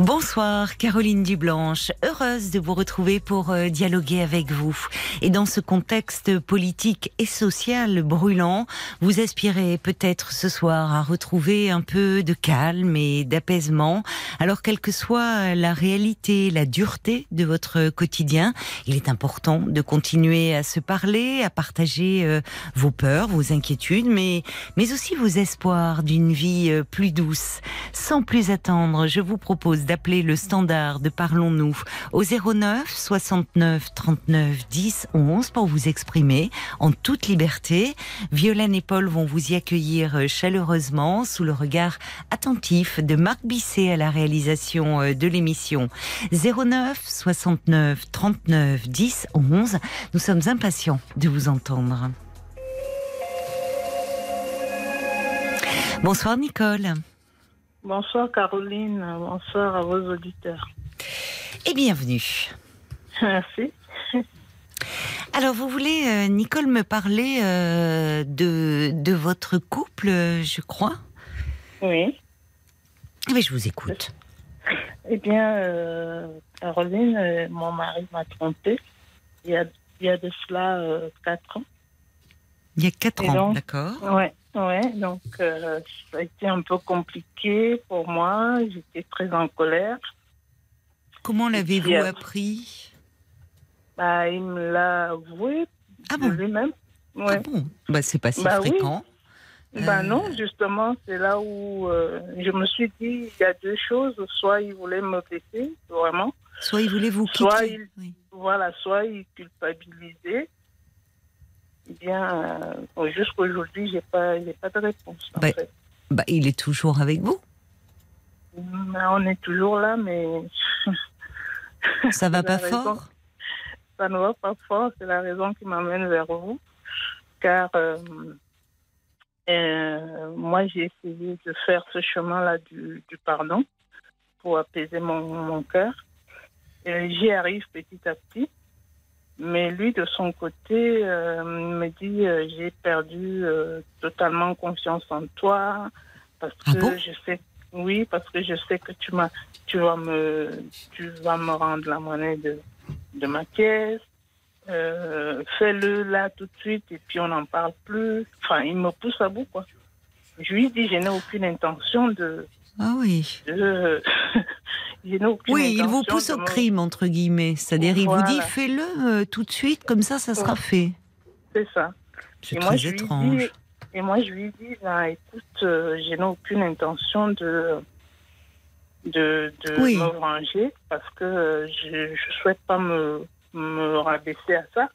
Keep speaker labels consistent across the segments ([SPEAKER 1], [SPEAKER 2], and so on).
[SPEAKER 1] Bonsoir Caroline Dublanche, heureuse de vous retrouver pour euh, dialoguer avec vous. Et dans ce contexte politique et social brûlant, vous aspirez peut-être ce soir à retrouver un peu de calme et d'apaisement. Alors quelle que soit la réalité, la dureté de votre quotidien, il est important de continuer à se parler, à partager euh, vos peurs, vos inquiétudes, mais, mais aussi vos espoirs d'une vie euh, plus douce. Sans plus attendre, je vous propose d'appeler le standard de Parlons-nous au 09 69 39 10 11 pour vous exprimer en toute liberté. Violaine et Paul vont vous y accueillir chaleureusement sous le regard attentif de Marc Bisset à la réalisation euh, de l'émission. 09 69 39 10 11. Nous sommes impatients de vous entendre. Bonsoir Nicole.
[SPEAKER 2] Bonsoir Caroline, bonsoir à vos auditeurs.
[SPEAKER 1] Et bienvenue.
[SPEAKER 2] Merci.
[SPEAKER 1] Alors, vous voulez, euh, Nicole, me parler euh, de, de votre couple, je crois?
[SPEAKER 2] Oui.
[SPEAKER 1] Eh bien, je vous écoute.
[SPEAKER 2] Eh bien, euh, Caroline, mon mari m'a trompée il y a, il y a de cela quatre ans.
[SPEAKER 1] Il y a quatre
[SPEAKER 2] Et
[SPEAKER 1] ans, d'accord
[SPEAKER 2] Ouais, ouais. Donc, euh, ça a été un peu compliqué pour moi. J'étais très en colère.
[SPEAKER 1] Comment l'avez-vous
[SPEAKER 2] euh,
[SPEAKER 1] appris?
[SPEAKER 2] Bah, il me l'a avoué
[SPEAKER 1] Ah bon?
[SPEAKER 2] lui-même.
[SPEAKER 1] Ah
[SPEAKER 2] Ouais.
[SPEAKER 1] bon? Bah, c'est pas si
[SPEAKER 2] Bah oui.
[SPEAKER 1] fréquent.
[SPEAKER 2] Ben
[SPEAKER 1] Euh,
[SPEAKER 2] non, justement, c'est là où je me suis dit, il y a deux choses. Soit il voulait me blesser, vraiment.
[SPEAKER 1] Soit il voulait vous quitter.
[SPEAKER 2] Soit il-
[SPEAKER 1] Oui.
[SPEAKER 2] Voilà, soit il culpabilisait. Eh bien, euh, jusqu'aujourd'hui, j'ai pas, j'ai pas de réponse. En fait.
[SPEAKER 1] Bah, il est toujours avec vous?
[SPEAKER 2] Mais on est toujours là, mais
[SPEAKER 1] Ça va pas
[SPEAKER 2] raison.
[SPEAKER 1] fort?
[SPEAKER 2] Ça ne va pas fort. C'est la raison qui m'amène vers vous. Car euh, euh, moi, j'ai essayé de faire ce chemin-là du, du pardon pour apaiser mon, mon cœur. Et J'y arrive petit à petit. Mais lui, de son côté, euh, me dit euh, j'ai perdu euh, totalement confiance en toi parce
[SPEAKER 1] Ah
[SPEAKER 2] que
[SPEAKER 1] bon?
[SPEAKER 2] je sais, oui, parce que je sais que tu m'as, tu vas me, tu vas me rendre la monnaie de, de ma caisse. Euh, Fais-le là tout de suite et puis on n'en parle plus. Enfin, il me pousse à bout quoi. Je lui dis je n'ai aucune intention de,
[SPEAKER 1] Ah oui.
[SPEAKER 2] je
[SPEAKER 1] Oui, il vous pousse au
[SPEAKER 2] me-
[SPEAKER 1] crime, entre guillemets. C'est-à-dire, il vous dit fais-le euh, tout de suite, comme ça, ça sera
[SPEAKER 2] Ouais.
[SPEAKER 1] fait.
[SPEAKER 2] C'est ça.
[SPEAKER 1] C'est très
[SPEAKER 2] moi, je lui
[SPEAKER 1] étrange.
[SPEAKER 2] dis, et moi, je lui dis, ben, écoute, euh, je n'ai aucune intention de, de, de
[SPEAKER 1] Oui.
[SPEAKER 2] me venger parce que euh, je ne souhaite pas me, me rabaisser à ça.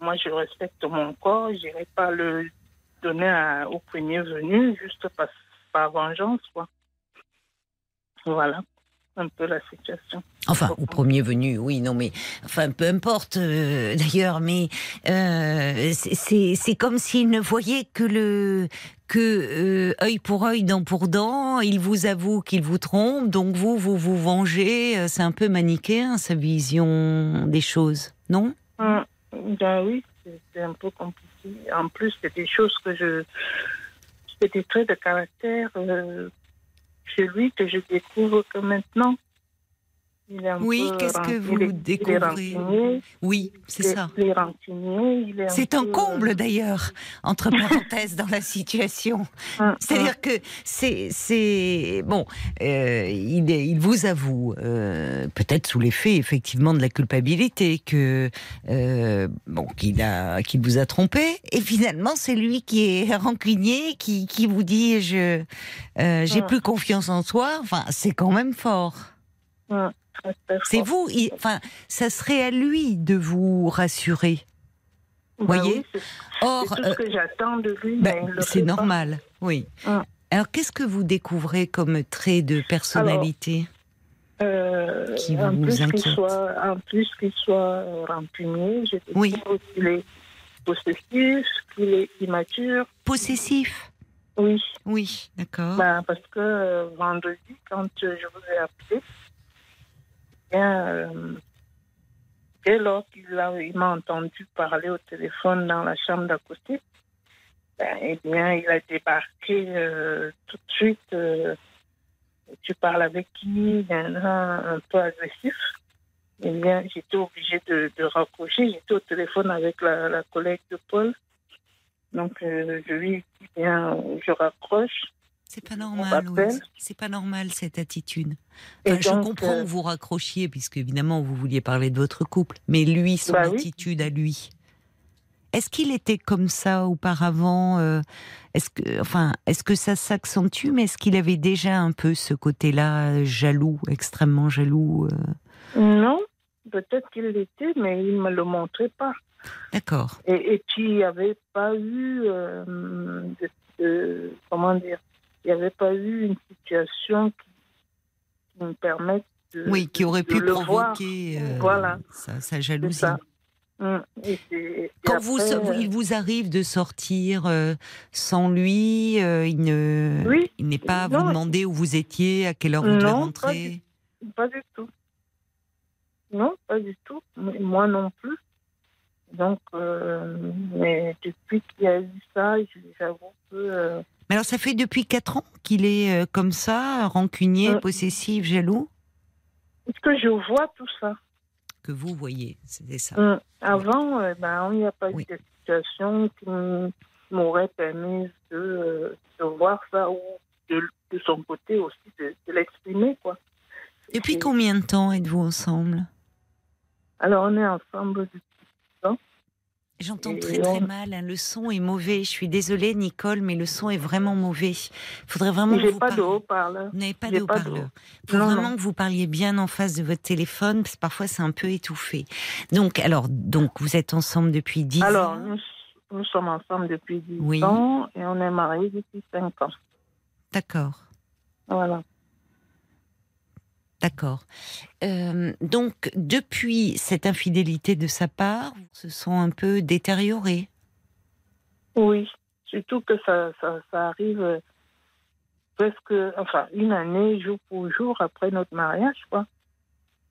[SPEAKER 2] Moi, je respecte mon corps, je n'irai pas le donner à- au premier venu juste par, par vengeance, quoi. Voilà, un peu la situation.
[SPEAKER 1] Enfin, au premier venu, oui, non, mais enfin, peu importe euh, d'ailleurs, mais euh, c'est- comme s'il ne voyait que le que euh, œil pour œil, dent pour dent. Il vous avoue qu'il vous trompe, donc vous vous vous vengez. euh, C'est un peu manichéen sa vision des choses, non?
[SPEAKER 2] Hum, Ben oui, c'est un peu compliqué. En plus, c'est des choses que je. C'est des traits de caractère euh, chez lui que je découvre que maintenant.
[SPEAKER 1] Oui, qu'est-ce que vous découvrez Oui, c'est ça. C'est un comble d'ailleurs, entre parenthèses, dans la situation.
[SPEAKER 2] euh, hum,
[SPEAKER 1] C'est-à-dire que c'est, c'est bon, euh, il, vous avoue, euh, peut-être sous l'effet effectivement de la culpabilité, que euh, bon, qu'il a, qu'il vous a trompé, et finalement c'est lui qui est rancunier, qui, qui vous dit je, euh, j'ai
[SPEAKER 2] Mm.
[SPEAKER 1] plus confiance en toi. Enfin, c'est quand même fort. C'est vous, il- enfin, ça serait à lui de vous rassurer.
[SPEAKER 2] Ben
[SPEAKER 1] voyez
[SPEAKER 2] oui, c'est-
[SPEAKER 1] Or,
[SPEAKER 2] tout
[SPEAKER 1] euh,
[SPEAKER 2] ce que j'attends de lui. Le
[SPEAKER 1] c'est
[SPEAKER 2] pas.
[SPEAKER 1] normal, oui. Alors, qu'est-ce que vous découvrez comme trait de personnalité
[SPEAKER 2] Euh,
[SPEAKER 1] Qui
[SPEAKER 2] en,
[SPEAKER 1] vous
[SPEAKER 2] plus qu'il
[SPEAKER 1] inquiète.
[SPEAKER 2] soit, en plus qu'il soit euh, rancunier, je
[SPEAKER 1] Oui.
[SPEAKER 2] qu'il est possessif, qu'il est immature.
[SPEAKER 1] Possessif
[SPEAKER 2] Oui.
[SPEAKER 1] Oui, d'accord.
[SPEAKER 2] Ben, parce que euh, vendredi, quand euh, je vous ai appelé, euh, dès lors qu'il m'a entendu parler au téléphone dans la chambre d'à côté, ben, eh bien, il a débarqué euh, tout de suite. euh, tu parles avec qui Il y en a un peu agressif. Eh bien, j'étais obligée de, de raccrocher. J'étais au téléphone avec la, la collègue de Paul. Donc, je lui dit, bien, je raccroche.
[SPEAKER 1] C'est pas normal. C'est pas normal cette attitude. Enfin, je comprends
[SPEAKER 2] euh,
[SPEAKER 1] que vous raccrochiez, puisque évidemment vous vouliez parler de votre couple, mais lui, son
[SPEAKER 2] Bah oui.
[SPEAKER 1] attitude à lui. Est-ce qu'il était comme ça auparavant euh, Est-ce que, enfin, est-ce que ça s'accentue, mais est-ce qu'il avait déjà un peu ce côté-là jaloux, extrêmement jaloux euh?
[SPEAKER 2] Non, peut-être qu'il l'était, mais il ne me le montrait pas.
[SPEAKER 1] D'accord.
[SPEAKER 2] Et, et puis, il n'y avait pas eu, euh, de, de- comment dire, il n'y avait pas eu une situation qui, qui me permette de.
[SPEAKER 1] Oui, qui aurait pu provoquer euh,
[SPEAKER 2] Voilà.
[SPEAKER 1] sa, sa jalousie.
[SPEAKER 2] ça. Et c'est- et
[SPEAKER 1] Quand
[SPEAKER 2] après,
[SPEAKER 1] vous,
[SPEAKER 2] euh,
[SPEAKER 1] il vous arrive de sortir euh, sans lui, euh, il ne,
[SPEAKER 2] Oui.
[SPEAKER 1] il n'est pas à vous demander où vous étiez, à quelle heure vous devez
[SPEAKER 2] Non, pas
[SPEAKER 1] rentrer.
[SPEAKER 2] Pas du tout. Non, pas du tout. Mais moi non plus. Donc, euh, mais depuis qu'il y a eu ça, j'avoue que. Euh,
[SPEAKER 1] alors, ça fait depuis quatre ans qu'il est euh, comme ça, rancunier,
[SPEAKER 2] Euh.
[SPEAKER 1] possessif, jaloux,
[SPEAKER 2] Est-ce que je vois tout ça?
[SPEAKER 1] Que vous voyez, c'était ça.
[SPEAKER 2] Hum, Avant, euh, ben, il n'y a pas
[SPEAKER 1] Oui.
[SPEAKER 2] eu de situation qui m'aurait permis de, euh, de voir ça ou de, de son côté aussi de, de l'exprimer. quoi.
[SPEAKER 1] Depuis combien de temps êtes-vous ensemble?
[SPEAKER 2] Alors, on est ensemble depuis
[SPEAKER 1] J'entends très très mal, hein, le son est mauvais. Je suis désolée, Nicole, mais le son est vraiment mauvais. Il faudrait vraiment que vous
[SPEAKER 2] pas
[SPEAKER 1] parliez-
[SPEAKER 2] haut-parleur.
[SPEAKER 1] Vous n'avez pas de haut-parleur.
[SPEAKER 2] haut-
[SPEAKER 1] Il faut
[SPEAKER 2] Non,
[SPEAKER 1] vraiment
[SPEAKER 2] non.
[SPEAKER 1] que vous parliez bien en face de votre téléphone, parce que parfois c'est un peu étouffé. Donc, alors, donc vous êtes ensemble depuis 10
[SPEAKER 2] Alors,
[SPEAKER 1] ans.
[SPEAKER 2] nous, nous sommes ensemble depuis 10
[SPEAKER 1] Oui.
[SPEAKER 2] ans et on est mariés depuis 5 ans.
[SPEAKER 1] D'accord,
[SPEAKER 2] Voilà.
[SPEAKER 1] D'accord. Euh, donc, depuis cette infidélité de sa part, ils se sont un peu détériorés.
[SPEAKER 2] Oui, surtout que ça, ça, ça arrive euh, presque, enfin, une année, jour pour jour après notre mariage, quoi.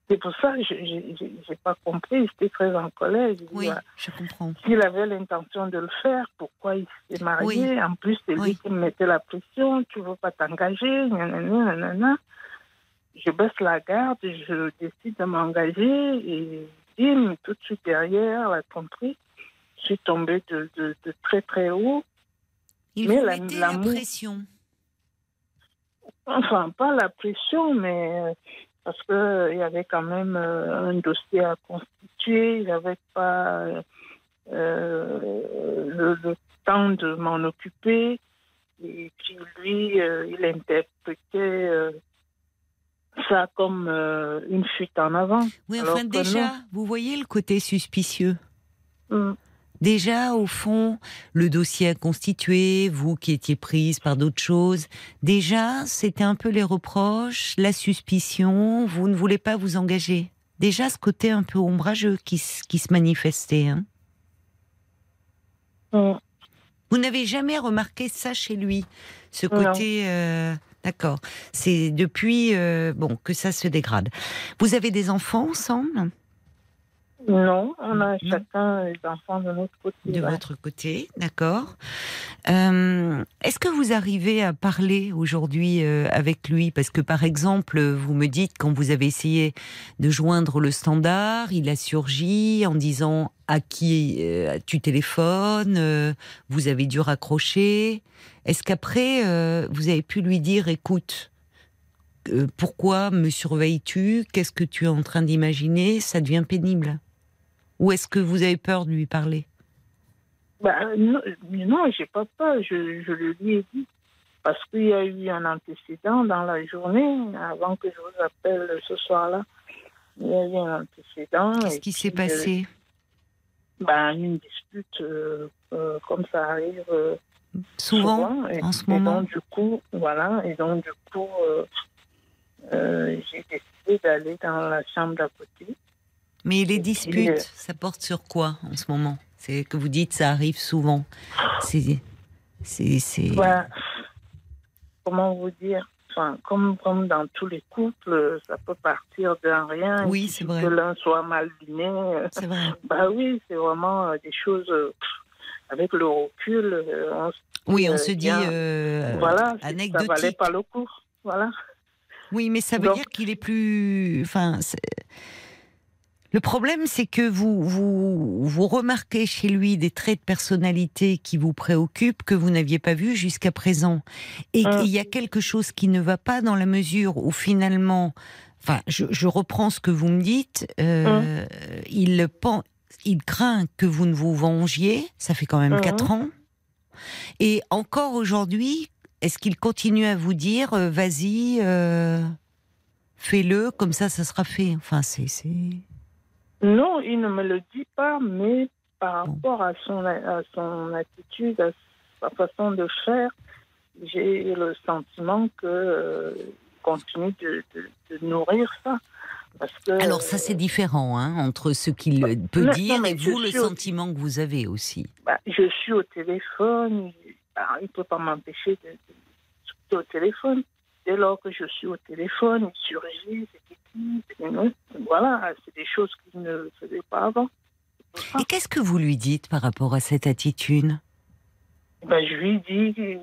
[SPEAKER 2] C'est pour ça que je n'ai pas compris, j'étais très en colère.
[SPEAKER 1] Oui,
[SPEAKER 2] voilà,
[SPEAKER 1] je comprends.
[SPEAKER 2] S'il avait l'intention de le faire, pourquoi il s'est marié? En plus, c'est lui qui me mettait la pression, tu ne veux pas t'engager, nanana, nanana. Je baisse la garde, je décide de m'engager et bim, tout de suite derrière, la tromperie, je suis tombée de, de, de très très haut.
[SPEAKER 1] Il
[SPEAKER 2] Mais
[SPEAKER 1] vous
[SPEAKER 2] la-
[SPEAKER 1] pression.
[SPEAKER 2] Enfin, pas la pression, mais euh, parce qu'il y avait quand même euh, un dossier à constituer, il n'avait pas euh, euh, le, le temps de m'en occuper. Et puis lui, euh, il interprétait euh, ça comme euh, une fuite en avant.
[SPEAKER 1] Oui, enfin déjà, vous voyez le côté suspicieux.
[SPEAKER 2] Hum,
[SPEAKER 1] Déjà, au fond, le dossier à constituer, vous qui étiez prise par d'autres choses, déjà, c'était un peu les reproches, la suspicion, vous ne voulez pas vous engager. Déjà, ce côté un peu ombrageux qui, se manifestait. hein.
[SPEAKER 2] hum.
[SPEAKER 1] Vous n'avez jamais remarqué ça chez lui, ce côté. euh, D'accord. C'est depuis euh, bon que ça se dégrade. Vous avez des enfants ensemble?
[SPEAKER 2] Non, on a
[SPEAKER 1] Non.
[SPEAKER 2] chacun les enfants de notre côté.
[SPEAKER 1] de
[SPEAKER 2] ouais.
[SPEAKER 1] votre côté, d'accord. Euh, Est-ce que vous arrivez à parler aujourd'hui euh, avec lui? Parce que par exemple, vous me dites quand vous avez essayé de joindre le standard, il a surgi en disant à qui euh, tu téléphones, vous avez dû raccrocher. Est-ce qu'après, vous avez pu lui dire, écoute, pourquoi me surveilles-tu? Qu'est-ce que tu es en train d'imaginer? Ça devient pénible. Ou est-ce que vous avez peur de lui parler?
[SPEAKER 2] Bah, non, non j'ai pas peur, je, je le lui ai dit. Parce qu'il y a eu un antécédent dans la journée, avant que je vous appelle ce soir-là. Il y a eu un antécédent.
[SPEAKER 1] Qu'est-ce qui s'est
[SPEAKER 2] euh,
[SPEAKER 1] passé?
[SPEAKER 2] Bah, Une dispute, euh, euh, comme ça arrive
[SPEAKER 1] Souvent,
[SPEAKER 2] et,
[SPEAKER 1] en ce
[SPEAKER 2] et
[SPEAKER 1] moment?
[SPEAKER 2] donc, du coup, voilà, et donc, du coup, euh, euh, j'ai décidé d'aller dans la chambre d'à côté.
[SPEAKER 1] Mais les disputes, ça porte sur quoi en ce moment? C'est que vous dites ça arrive souvent. C'est, c'est, c'est.
[SPEAKER 2] Bah, comment vous dire? Enfin, comme, comme dans tous les couples, ça peut partir d'un rien.
[SPEAKER 1] Oui, c'est vrai.
[SPEAKER 2] Que l'un soit mal luné.
[SPEAKER 1] C'est vrai.
[SPEAKER 2] Bah oui, c'est vraiment euh, des choses. euh, pff, avec le recul, euh, on se
[SPEAKER 1] Oui, on
[SPEAKER 2] Euh,
[SPEAKER 1] se dit euh,
[SPEAKER 2] voilà, c'est- ça
[SPEAKER 1] anecdotique.
[SPEAKER 2] valait pas le coup. Voilà.
[SPEAKER 1] Oui, mais ça veut
[SPEAKER 2] Donc-
[SPEAKER 1] dire qu'il est plus. Enfin, le problème, c'est que vous, vous vous remarquez chez lui des traits de personnalité qui vous préoccupent que vous n'aviez pas vus jusqu'à présent, et
[SPEAKER 2] Hum.
[SPEAKER 1] qu'il y a quelque chose qui ne va pas dans la mesure où finalement, enfin, je, je reprends ce que vous me dites. euh, Il pen- il craint que vous ne vous vengiez. Ça fait quand même
[SPEAKER 2] Mhm.
[SPEAKER 1] quatre ans. Et encore aujourd'hui, est-ce qu'il continue à vous dire euh, vas-y, euh, fais-le, comme ça, ça sera fait Enfin, c'est.
[SPEAKER 2] Non, il ne me le dit pas, mais par rapport à son, à son attitude, à sa façon de faire, j'ai le sentiment que euh, continue de, de- de nourrir ça. Parce que,
[SPEAKER 1] Alors, ça, c'est différent hein, entre ce qu'il peut
[SPEAKER 2] non, non,
[SPEAKER 1] dire et vous, le
[SPEAKER 2] au-
[SPEAKER 1] sentiment que vous avez aussi.
[SPEAKER 2] bah, je suis au téléphone, il ne peut pas m'empêcher de, de, de- au téléphone. Dès lors que je suis au téléphone, il surgit, c'est Voilà, c'est des choses qu'il ne faisait pas avant.
[SPEAKER 1] Et qu'est-ce que vous lui dites par rapport à cette attitude?
[SPEAKER 2] Ben, je lui dis,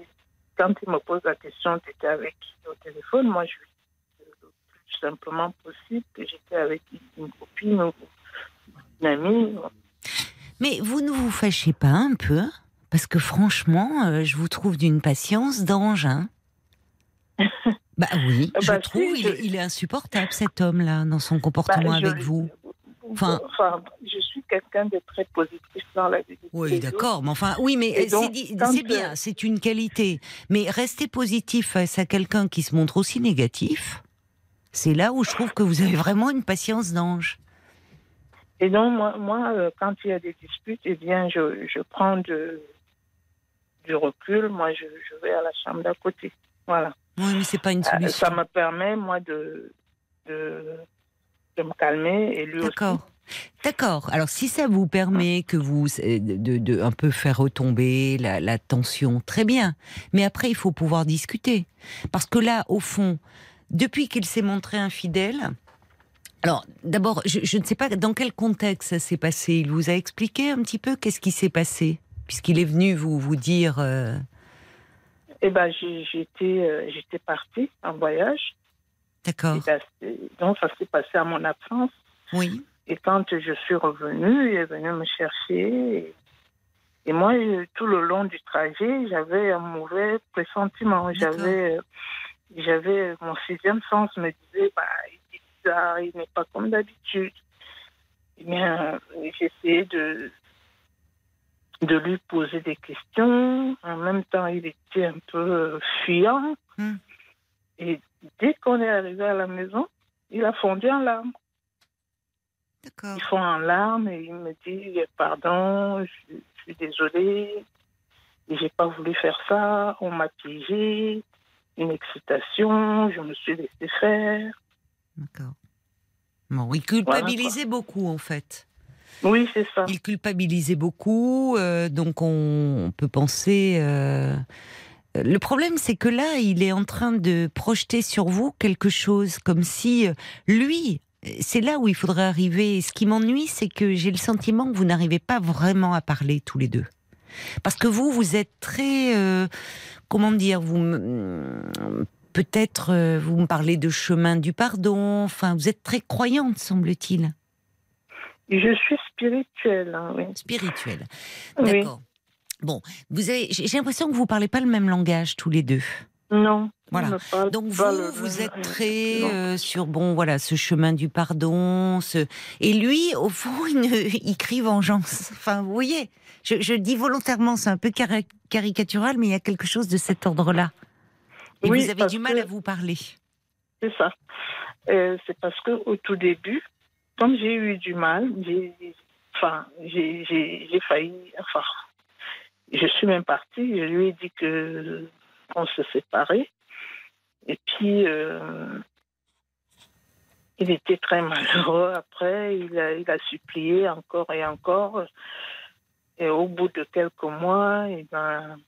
[SPEAKER 2] quand il me pose la question, tu étais avec qui au téléphone? Moi, je lui dis le plus simplement possible que j'étais avec une copine ou une amie.
[SPEAKER 1] Mais vous ne vous fâchez pas un peu? Parce que franchement, euh, je vous trouve d'une patience d'ange. hein. bah oui, je
[SPEAKER 2] Bah, si,
[SPEAKER 1] trouve il, est, il est insupportable cet homme-là dans son comportement
[SPEAKER 2] Ben, je-
[SPEAKER 1] avec vous. Enfin-
[SPEAKER 2] Enfin, je suis quelqu'un de très positif dans la vie.
[SPEAKER 1] Oui, d'accord, mais enfin, oui, mais c'est bien,
[SPEAKER 2] euh,
[SPEAKER 1] c'est une qualité. Mais rester positif face à quelqu'un qui se montre aussi négatif, c'est là où je trouve que vous avez vraiment une patience d'ange.
[SPEAKER 2] Et donc, moi, moi euh, quand il y a des disputes, eh bien, je, je prends de, du recul. Moi, je, je vais à la chambre d'à côté. Voilà.
[SPEAKER 1] Oui, mais c'est pas une
[SPEAKER 2] Euh,
[SPEAKER 1] solution.
[SPEAKER 2] Ça me permet, moi, de, de, de me calmer et lui aussi.
[SPEAKER 1] D'accord. D'accord. Alors, si ça vous permet que vous euh, de, de un peu faire retomber la, la tension, très bien. Mais après, il faut pouvoir discuter, parce que là, au fond, depuis qu'il s'est montré infidèle. Alors, d'abord, je, je ne sais pas dans quel contexte ça s'est passé. Il vous a expliqué un petit peu qu'est-ce qui s'est passé, puisqu'il est venu vous vous dire. euh,
[SPEAKER 2] Eh ben, j'étais, euh, j'étais partie en voyage.
[SPEAKER 1] D'accord.
[SPEAKER 2] S'est- donc, ça s'est passé à mon absence.
[SPEAKER 1] Oui.
[SPEAKER 2] Et quand je suis revenue, il est venu me chercher. Et, et moi, euh, tout le long du trajet, j'avais un mauvais pressentiment. J'avais, euh, j'avais mon sixième sens me disait, bah, il est bizarre, il n'est pas comme d'habitude. Eh bien, j'essayais de de lui poser des questions. En même temps, il était un peu fuyant.
[SPEAKER 1] Hmm.
[SPEAKER 2] Et dès qu'on est arrivé à la maison, il a fondu en larmes.
[SPEAKER 1] D'accord.
[SPEAKER 2] Il fond en larmes et il me dit pardon, je, je suis désolée, j'ai pas voulu faire ça, on m'a piégé, une excitation, je me suis laissé faire.
[SPEAKER 1] D'accord. Bon, il culpabilisait beaucoup en fait.
[SPEAKER 2] Oui, c'est ça.
[SPEAKER 1] Il culpabilisait beaucoup, euh, donc on, peut penser. euh, Le problème, c'est que là, il est en train de projeter sur vous quelque chose, comme si euh, lui. C'est là où il faudrait arriver. Ce qui m'ennuie, c'est que j'ai le sentiment que vous n'arrivez pas vraiment à parler tous les deux. Parce que vous, vous êtes très, euh, comment dire, vous, peut-être, euh, vous me parlez de chemin du pardon. Enfin, vous êtes très croyante, semble-t-il,
[SPEAKER 2] Je suis spirituelle, hein, oui.
[SPEAKER 1] spirituelle.
[SPEAKER 2] Oui.
[SPEAKER 1] D'accord. Bon, vous avez, j'ai l'impression que vous parlez pas le même langage tous les deux.
[SPEAKER 2] Non.
[SPEAKER 1] Voilà. Donc vous,
[SPEAKER 2] le
[SPEAKER 1] vous êtes très
[SPEAKER 2] Non.
[SPEAKER 1] euh, sur bon, voilà, ce chemin du pardon, ce... et lui, au fond, il, ne- il crie vengeance. Enfin, vous voyez, je, je dis volontairement, c'est un peu cari- caricatural, mais il y a quelque chose de cet ordre-là. Et
[SPEAKER 2] Oui,
[SPEAKER 1] vous avez du mal
[SPEAKER 2] que-
[SPEAKER 1] à vous parler.
[SPEAKER 2] C'est ça. Euh, c'est parce que au tout début, comme j'ai eu du mal, j'ai, failli, enfin, je suis même partie. Je lui ai dit que on se séparait. Et puis, euh, il était très malheureux. Après, il a, supplié encore et encore. Et au bout de quelques mois, eh ben,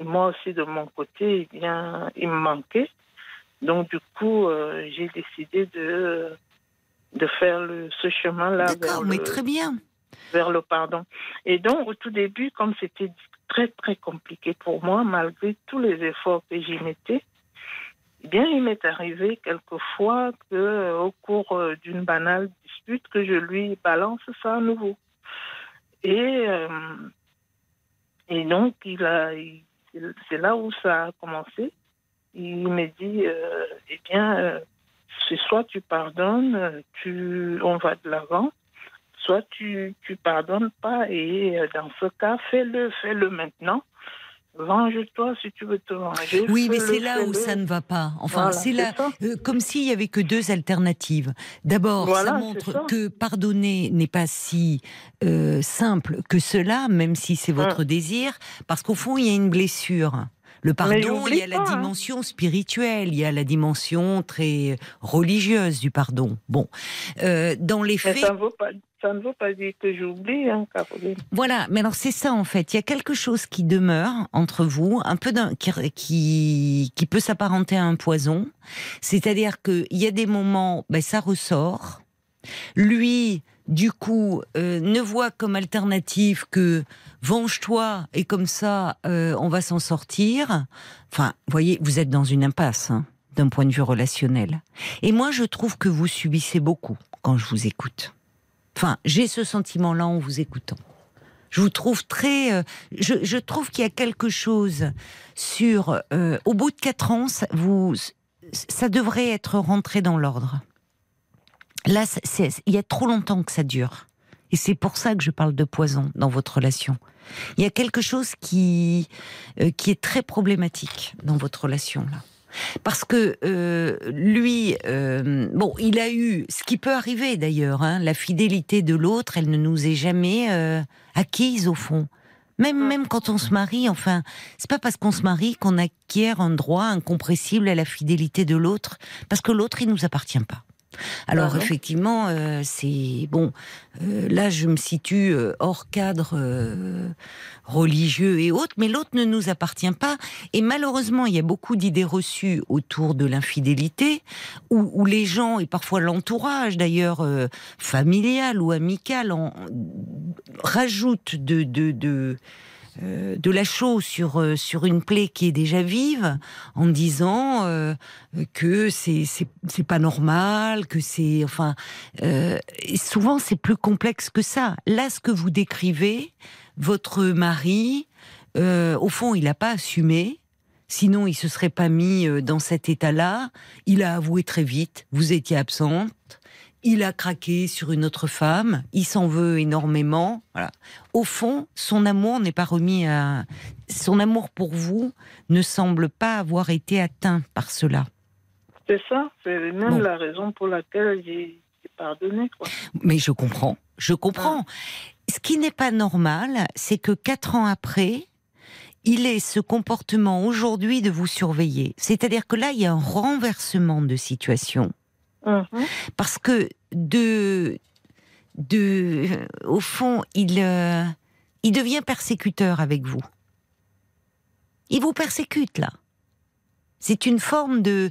[SPEAKER 2] moi aussi, de mon côté, eh bien, il me manquait. Donc, du coup, euh, j'ai décidé de, de faire le, ce chemin-là.
[SPEAKER 1] D'accord, mais très bien.
[SPEAKER 2] Vers le pardon. Et donc, au tout début, comme c'était très, très compliqué pour moi, malgré tous les efforts que j'y mettais, eh bien, il m'est arrivé quelquefois que, au cours euh, d'une banale dispute, que je lui balance ça à nouveau. Et, euh, et donc, il a, c'est là où ça a commencé. Il m'a dit, euh, eh bien, c'est soit tu pardonnes, tu, on va de l'avant, soit tu, tu pardonnes pas. Et dans ce cas, fais-le, fais-le maintenant. Venge-toi si tu veux te venger.
[SPEAKER 1] Oui, mais c'est là où ça ne va pas. Enfin, c'est là, euh, comme s'il y avait que deux alternatives. D'abord, ça montre que pardonner n'est pas si euh, simple que cela, même si c'est votre désir, parce qu'au fond, il y a une blessure. Le pardon, il y a la hein. dimension spirituelle, il y a la dimension très religieuse du pardon. Bon, euh, dans les faits.
[SPEAKER 2] ça, ne veut pas dire que j'oublie, hein, Caroline.
[SPEAKER 1] Voilà, mais alors c'est ça en fait. Il y a quelque chose qui demeure entre vous, un peu d'un, qui, qui, peut s'apparenter à un poison. C'est-à-dire qu'il y a des moments, ben, ça ressort. Lui, du coup, euh, ne voit comme alternative que venge-toi et comme ça, euh, on va s'en sortir. Enfin, voyez, vous êtes dans une impasse hein, d'un point de vue relationnel. Et moi, je trouve que vous subissez beaucoup quand je vous écoute. Enfin, j'ai ce sentiment-là en vous écoutant. Je vous trouve très. Euh, je, trouve qu'il y a quelque chose sur. au bout de quatre ans, vous, ça devrait être rentré dans l'ordre. Là, il y a trop longtemps que ça dure. Et c'est pour ça que je parle de poison dans votre relation. Il y a quelque chose qui, euh, qui est très problématique dans votre relation là. Parce que euh, lui, euh, bon, il a eu ce qui peut arriver d'ailleurs. Hein, la fidélité de l'autre, elle ne nous est jamais acquise au fond. Même, même quand on se marie, enfin, c'est pas parce qu'on se marie qu'on acquiert un droit incompressible à la fidélité de l'autre, parce que l'autre, il nous appartient pas. Alors ah effectivement, euh, c'est bon. Euh, là, je me situe euh, hors cadre religieux et autres, mais l'autre ne nous appartient pas. Et malheureusement, il y a beaucoup d'idées reçues autour de l'infidélité, où, les gens et parfois l'entourage, d'ailleurs familial ou amical, en, rajoutent de, de, de euh, de la chose sur euh, sur une plaie qui est déjà vive en disant euh, que c'est c'est pas normal que c'est enfin souvent c'est plus complexe que ça là ce que vous décrivez votre mari au fond il n'a pas assumé Sinon, il se serait pas mis dans cet état-là. Il a avoué très vite. Vous étiez absente il a craqué sur une autre femme, il s'en veut énormément. Voilà. Au fond, son amour n'est pas remis à. Son amour pour vous ne semble pas avoir été atteint par cela.
[SPEAKER 2] C'est ça, c'est même la raison pour laquelle j'ai pardonné.
[SPEAKER 1] Mais je comprends, je comprends. Ce qui n'est pas normal, c'est que quatre ans après, il ait ce comportement aujourd'hui de vous surveiller. C'est-à-dire que là, il y a un renversement de situation Mhm. Parce que de, de, au fond, il, euh, il devient persécuteur avec vous. Il vous persécute là. C'est une forme de.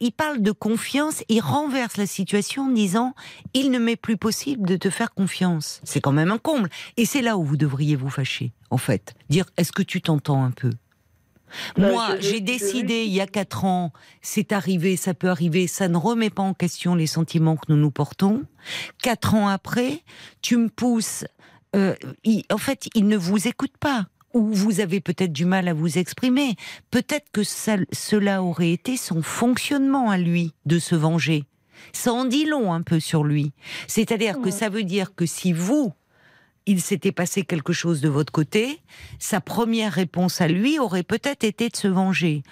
[SPEAKER 1] Il parle de confiance, il renverse la situation en disant il ne m'est plus possible de te faire confiance. C'est quand même un comble. Et c'est là où vous devriez vous fâcher, en fait. Dire est-ce que tu t'entends un peu? Moi, j'ai décidé il y a quatre ans, c'est arrivé, ça peut arriver, ça ne remet pas en question les sentiments que nous nous portons. Quatre ans après, tu me pousses. Euh, en fait, il ne vous écoute pas. Ou vous avez peut-être du mal à vous exprimer. Peut-être que cela aurait été son fonctionnement à lui de se venger. Ça en dit long un peu sur lui. C'est-à-dire que ça veut dire que si vous, il s'était passé quelque chose de votre côté, sa première réponse à lui aurait peut-être été de se venger.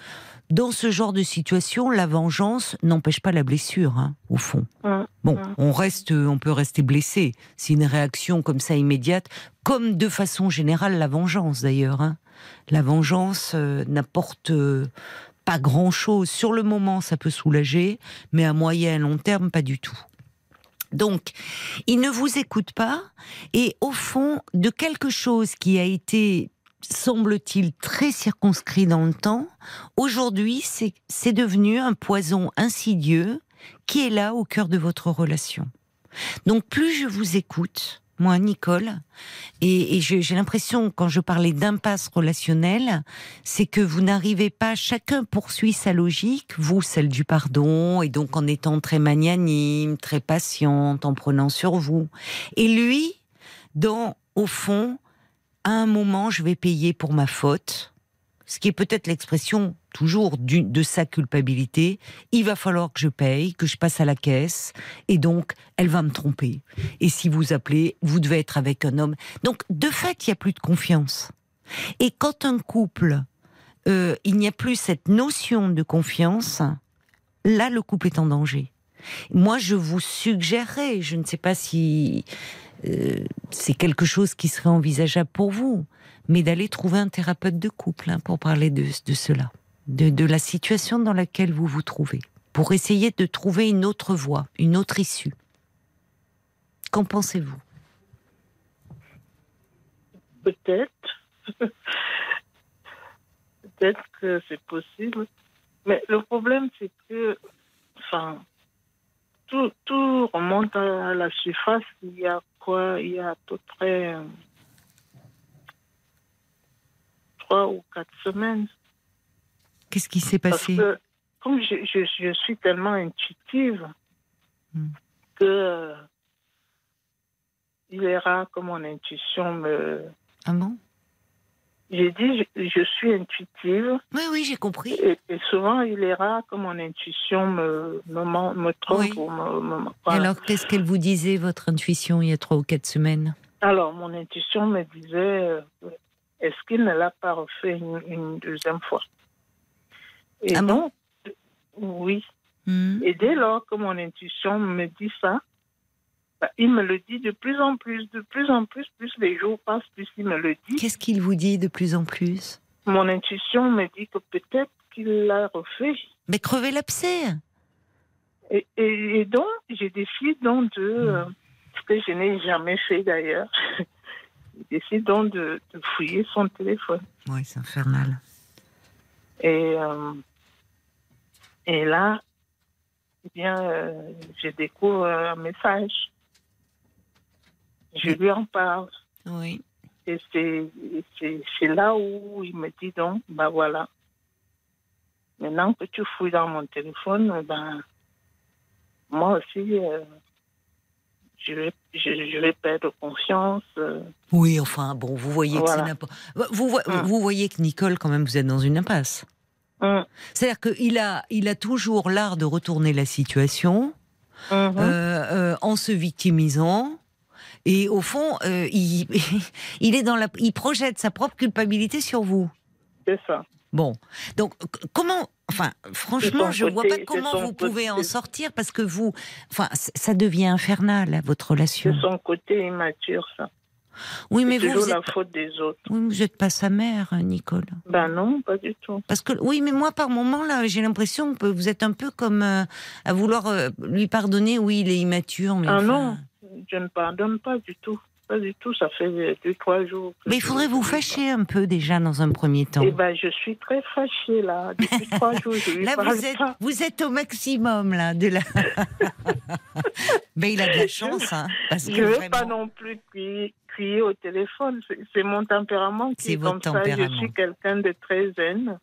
[SPEAKER 1] Dans ce genre de situation, la vengeance n'empêche pas la blessure, hein, au fond. Mmh. Bon, mmh. on reste, on peut rester blessé. C'est une réaction comme ça immédiate, comme de façon générale la vengeance d'ailleurs. Hein. La vengeance euh, n'apporte euh, pas grand-chose. Sur le moment, ça peut soulager, mais à moyen et long terme, pas du tout. Donc, il ne vous écoute pas et au fond, de quelque chose qui a été semble-t-il, très circonscrit dans le temps. Aujourd'hui, c'est devenu un poison insidieux qui est là au cœur de votre relation. Donc plus je vous écoute, moi, Nicole, et, j'ai l'impression, quand je parlais d'impasse relationnelle, c'est que vous n'arrivez pas, chacun poursuit sa logique, vous celle du pardon, et donc en étant très magnanime, très patiente, en prenant sur vous. Et lui, dans, au fond, à un moment, je vais payer pour ma faute, ce qui est peut-être l'expression toujours de sa culpabilité. Il va falloir que je paye, que je passe à la caisse, et donc elle va me tromper. Et si vous appelez, vous devez être avec un homme. Donc de fait, il n'y a plus de confiance. Et quand un couple, euh, il n'y a plus cette notion de confiance, là le couple est en danger. Moi, je vous suggérerais, je ne sais pas si euh, c'est quelque chose qui serait envisageable pour vous, mais d'aller trouver un thérapeute de couple hein, pour parler de, de cela, de, la situation dans laquelle vous vous trouvez, pour essayer de trouver une autre voie, une autre issue. Qu'en pensez-vous?
[SPEAKER 2] Peut-être. Peut-être que c'est possible. Mais le problème, c'est que, tout, tout remonte à la surface. Il y a quoi? Il y a à peu près euh, trois ou quatre semaines.
[SPEAKER 1] Qu'est-ce qui s'est
[SPEAKER 2] Parce
[SPEAKER 1] passé?
[SPEAKER 2] que, comme je, je, je suis tellement intuitive
[SPEAKER 1] Hmm.
[SPEAKER 2] que euh, il est rare que mon intuition me.
[SPEAKER 1] Ah bon?
[SPEAKER 2] J'ai dit, je, je suis intuitive
[SPEAKER 1] Oui, oui, j'ai compris.
[SPEAKER 2] et, et souvent il est rare que mon intuition me, me, me trompe
[SPEAKER 1] Oui.
[SPEAKER 2] ou me. voilà.
[SPEAKER 1] Alors, qu'est-ce qu'elle vous disait, votre intuition, il y a trois ou quatre semaines?
[SPEAKER 2] Alors, mon intuition me disait euh, est-ce qu'il ne l'a pas refait une, une deuxième fois? Et
[SPEAKER 1] Ah bon
[SPEAKER 2] donc, oui.
[SPEAKER 1] Hmm.
[SPEAKER 2] Et dès lors que mon intuition me dit ça, bah, il me le dit de plus en plus, de plus en plus, plus les jours passent, plus il me le dit.
[SPEAKER 1] Qu'est-ce qu'il vous dit de plus en plus?
[SPEAKER 2] Mon intuition me dit que peut-être qu'il l'a refait.
[SPEAKER 1] Mais crevez l'abcès
[SPEAKER 2] Et, et- et donc, je décide donc de, euh, ce que je n'ai jamais fait d'ailleurs, je décide donc de, de fouiller son téléphone.
[SPEAKER 1] Oui, c'est infernal.
[SPEAKER 2] Et, euh, et là, eh bien, euh, je découvre un message. Je lui en parle.
[SPEAKER 1] Oui.
[SPEAKER 2] Et c'est, là où il me dit donc, bah voilà. Maintenant que tu fouilles dans mon téléphone, ben, moi aussi, euh, je, vais, je, je vais perdre confiance. euh.
[SPEAKER 1] Oui, enfin, bon, vous voyez que c'est n'importe... Vous, vo-
[SPEAKER 2] Hum.
[SPEAKER 1] vous voyez que Nicole, quand même, vous êtes dans une impasse.
[SPEAKER 2] Hum,
[SPEAKER 1] C'est-à-dire qu'il a, il a toujours l'art de retourner la situation
[SPEAKER 2] mhm.
[SPEAKER 1] euh, euh, en se victimisant. Et au fond, euh, il, il est dans la, il projette sa propre culpabilité sur vous.
[SPEAKER 2] c'est ça.
[SPEAKER 1] Bon, donc comment, enfin, franchement, je vois
[SPEAKER 2] côté-
[SPEAKER 1] pas comment vous pouvez en sortir parce que vous, enfin, ça devient infernal votre relation.
[SPEAKER 2] C'est son côté immature, ça.
[SPEAKER 1] Oui, mais vous,
[SPEAKER 2] toujours
[SPEAKER 1] vous
[SPEAKER 2] la
[SPEAKER 1] êtes,
[SPEAKER 2] faute des autres.
[SPEAKER 1] oui, vous n'êtes pas sa mère, Nicole.
[SPEAKER 2] Ben non, pas du tout.
[SPEAKER 1] Parce que oui, mais moi par moment là, j'ai l'impression que vous êtes un peu comme euh, à vouloir euh, lui pardonner. Oui, il est immature, mais
[SPEAKER 2] Ah
[SPEAKER 1] enfin-
[SPEAKER 2] non, je ne pardonne pas du tout. Pas du tout, ça fait deux, trois jours.
[SPEAKER 1] Mais il faudrait vous fâcher un peu déjà dans un premier temps.
[SPEAKER 2] Eh ben, je suis très fâchée, là. Depuis trois jours, je lui
[SPEAKER 1] Là,
[SPEAKER 2] parle
[SPEAKER 1] vous êtes,
[SPEAKER 2] pas.
[SPEAKER 1] vous êtes au maximum là de la. mais il a de la chance, hein, parce
[SPEAKER 2] Je
[SPEAKER 1] que vraiment-
[SPEAKER 2] pas non plus crier, crier au téléphone. C'est- mon tempérament qui est,
[SPEAKER 1] votre
[SPEAKER 2] comme ça. Je suis quelqu'un de très zen.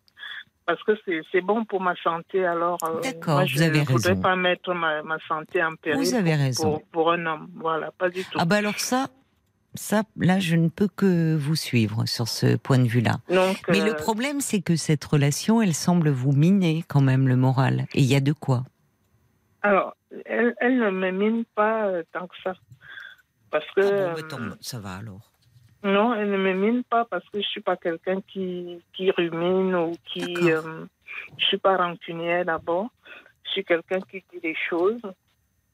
[SPEAKER 2] Parce que c'est bon pour ma santé. Alors, euh,
[SPEAKER 1] D'accord, vous
[SPEAKER 2] je
[SPEAKER 1] avez
[SPEAKER 2] ne voudrais
[SPEAKER 1] raison.
[SPEAKER 2] pas mettre ma, ma santé en péril
[SPEAKER 1] Vous avez raison.
[SPEAKER 2] pour, pour un homme. Voilà, pas du tout.
[SPEAKER 1] Ah bah alors ça, ça, là, je ne peux que vous suivre sur ce point de vue-là. Mais
[SPEAKER 2] euh,
[SPEAKER 1] le problème, c'est que cette relation, elle semble vous miner quand même le moral. Et il y a de quoi?
[SPEAKER 2] Alors, elle, elle ne me mine pas euh, tant que ça. Parce que.
[SPEAKER 1] Ah bon, bah,
[SPEAKER 2] euh,
[SPEAKER 1] ça va alors.
[SPEAKER 2] non, elle ne me mine pas parce que je suis pas quelqu'un qui, qui rumine ou qui. Euh, je suis pas rancunière d'abord. Je suis quelqu'un qui dit des choses.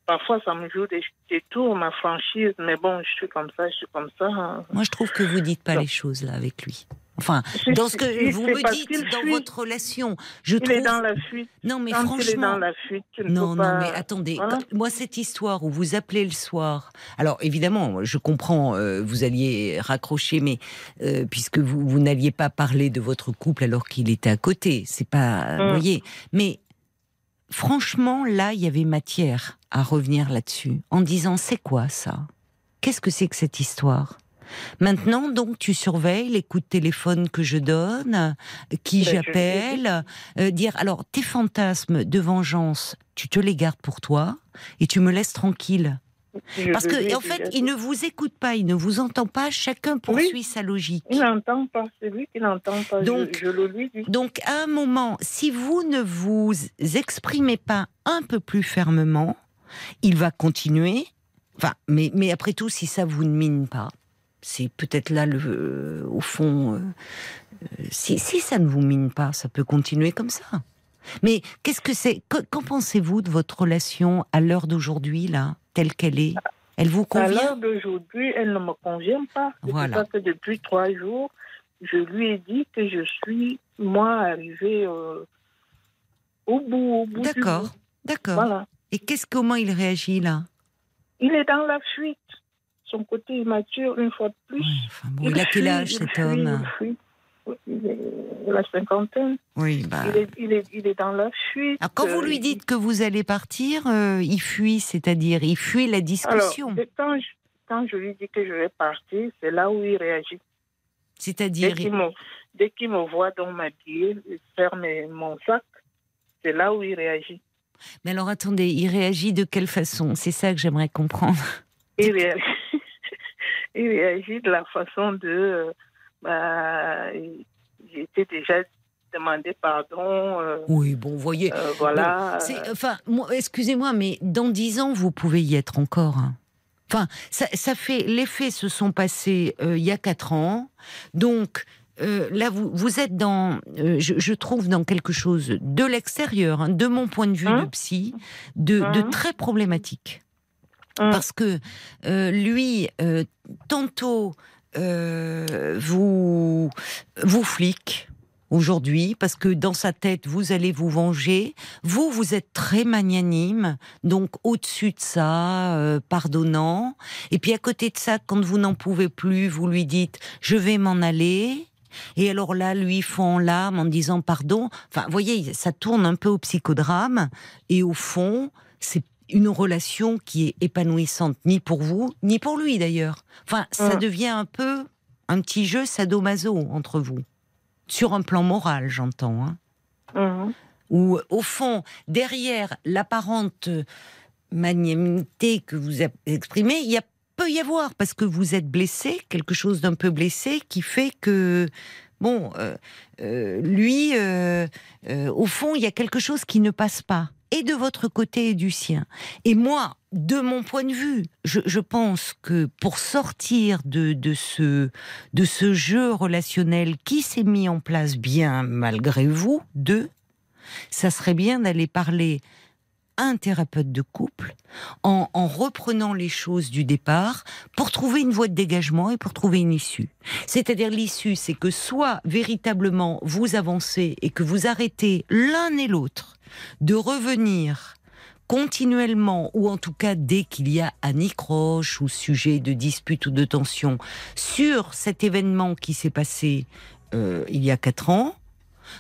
[SPEAKER 2] Parfois, ça me joue des, des tours, ma franchise, mais bon, je suis comme ça, je suis comme ça. hein.
[SPEAKER 1] Moi, je trouve que vous dites pas les choses là avec lui. Enfin, dans ce que vous me dites dans
[SPEAKER 2] fuit.
[SPEAKER 1] votre relation, je
[SPEAKER 2] Il
[SPEAKER 1] trouve.
[SPEAKER 2] est dans la fuite.
[SPEAKER 1] Non, mais
[SPEAKER 2] Quand il est
[SPEAKER 1] franchement.
[SPEAKER 2] dans la fuite,
[SPEAKER 1] Non, non,
[SPEAKER 2] pas-
[SPEAKER 1] mais attendez.
[SPEAKER 2] Voilà.
[SPEAKER 1] Moi, cette histoire où vous appelez le soir. Alors, évidemment, je comprends, euh, vous alliez raccrocher, mais euh, puisque vous, vous n'alliez pas parler de votre couple alors qu'il était à côté, c'est pas. Vous
[SPEAKER 2] Mm.
[SPEAKER 1] voyez. Mais franchement, là, il y avait matière à revenir là-dessus, en disant c'est quoi ça? Qu'est-ce que c'est que cette histoire? Maintenant, donc, tu surveilles les coups de téléphone que je donne, qui
[SPEAKER 2] Ben,
[SPEAKER 1] j'appelle, euh, dire alors tes fantasmes de vengeance, tu te les gardes pour toi et tu me laisses tranquille.
[SPEAKER 2] Je
[SPEAKER 1] Parce que en fait, il ne vous écoute pas, il ne vous entend pas. Chacun poursuit sa logique.
[SPEAKER 2] Il n'entend pas, c'est lui qui n'entend pas. je-
[SPEAKER 1] Donc-
[SPEAKER 2] je, le lui dis.
[SPEAKER 1] Donc, à un moment, si vous ne vous exprimez pas un peu plus fermement, il va continuer. Enfin, mais, mais après tout, si ça vous ne mine pas, c'est peut-être là, le, euh, au fond, euh, euh, si, si ça ne vous mine pas, ça peut continuer comme ça. Mais qu'est-ce que c'est que- Qu'en pensez-vous de votre relation à l'heure d'aujourd'hui, là, telle qu'elle est? Elle vous
[SPEAKER 2] À
[SPEAKER 1] convient?
[SPEAKER 2] l'heure d'aujourd'hui, elle ne me convient pas.
[SPEAKER 1] Voilà.
[SPEAKER 2] ça que depuis trois jours, je lui ai dit que je suis, moi, arrivée euh, au bout, au bout
[SPEAKER 1] D'accord, d'accord.
[SPEAKER 2] Voilà.
[SPEAKER 1] Et qu'est-ce comment il réagit là?
[SPEAKER 2] Il est dans la fuite. Son côté immature, une fois de plus.
[SPEAKER 1] Ouais, enfin bon, il a quel âge cet
[SPEAKER 2] fuit,
[SPEAKER 1] homme
[SPEAKER 2] il. Il est la cinquantaine.
[SPEAKER 1] Oui, bah.
[SPEAKER 2] Il, est, il, est, il est dans la fuite.
[SPEAKER 1] Alors, quand vous lui dites que vous allez partir, euh, il fuit, c'est-à-dire il fuit la discussion.
[SPEAKER 2] quand je, quand je lui dis que je vais partir, c'est là où il réagit. Dès
[SPEAKER 1] c'est-à-dire,
[SPEAKER 2] qu'il me, dès qu'il me voit dans m'habiller, faire mes- mon sac, c'est là où il réagit.
[SPEAKER 1] mais alors attendez, il réagit de quelle façon? C'est ça que j'aimerais comprendre.
[SPEAKER 2] Il réagit, il réagit de la façon de... euh, bah, j'ai été déjà demandé pardon. euh,
[SPEAKER 1] Oui, bon, vous voyez.
[SPEAKER 2] euh, voilà.
[SPEAKER 1] Bon, enfin, moi, excusez-moi, mais dans dix ans, vous pouvez y être encore. hein. Enfin, ça, ça fait. Les faits se sont passés euh, il y a quatre ans, donc. là, vous, vous êtes dans, je, je trouve, dans quelque chose de l'extérieur, hein, de mon point de vue
[SPEAKER 2] Hein
[SPEAKER 1] de psy, de, de très problématique.
[SPEAKER 2] Hein
[SPEAKER 1] Parce que euh, lui, euh, tantôt, euh, vous, vous flique aujourd'hui, parce que dans sa tête, vous allez vous venger. Vous, vous êtes très magnanime, donc au-dessus de ça, pardonnant. Et puis à côté de ça, quand vous n'en pouvez plus, vous lui dites, je vais m'en aller. Et alors là, lui fond en larmes en disant pardon. Enfin, vous voyez, ça tourne un peu au psychodrame. Et au fond, c'est une relation qui est épanouissante ni pour vous, ni pour lui d'ailleurs. Enfin, ça
[SPEAKER 2] Mm.
[SPEAKER 1] devient un peu un petit jeu sadomaso entre vous. Sur un plan moral, j'entends. Hein où, au fond, derrière l'apparente magnanimité que vous exprimez, il y a, peut y avoir, parce que vous êtes blessé, quelque chose d'un peu blessé, qui fait que, bon, euh, euh, lui, euh, au fond, il y a quelque chose qui ne passe pas, et de votre côté et du sien. Et moi, de mon point de vue, je, pense que pour sortir de, ce, de ce jeu relationnel qui s'est mis en place bien malgré vous, deux, ça serait bien d'aller parler un thérapeute de couple en, en reprenant les choses du départ pour trouver une voie de dégagement et pour trouver une issue. C'est-à-dire l'issue, c'est que soit véritablement vous avancez et que vous arrêtez l'un et l'autre de revenir continuellement, ou en tout cas dès qu'il y a anicroche ou sujet de dispute ou de tension, sur cet événement qui s'est passé euh, il y a quatre ans,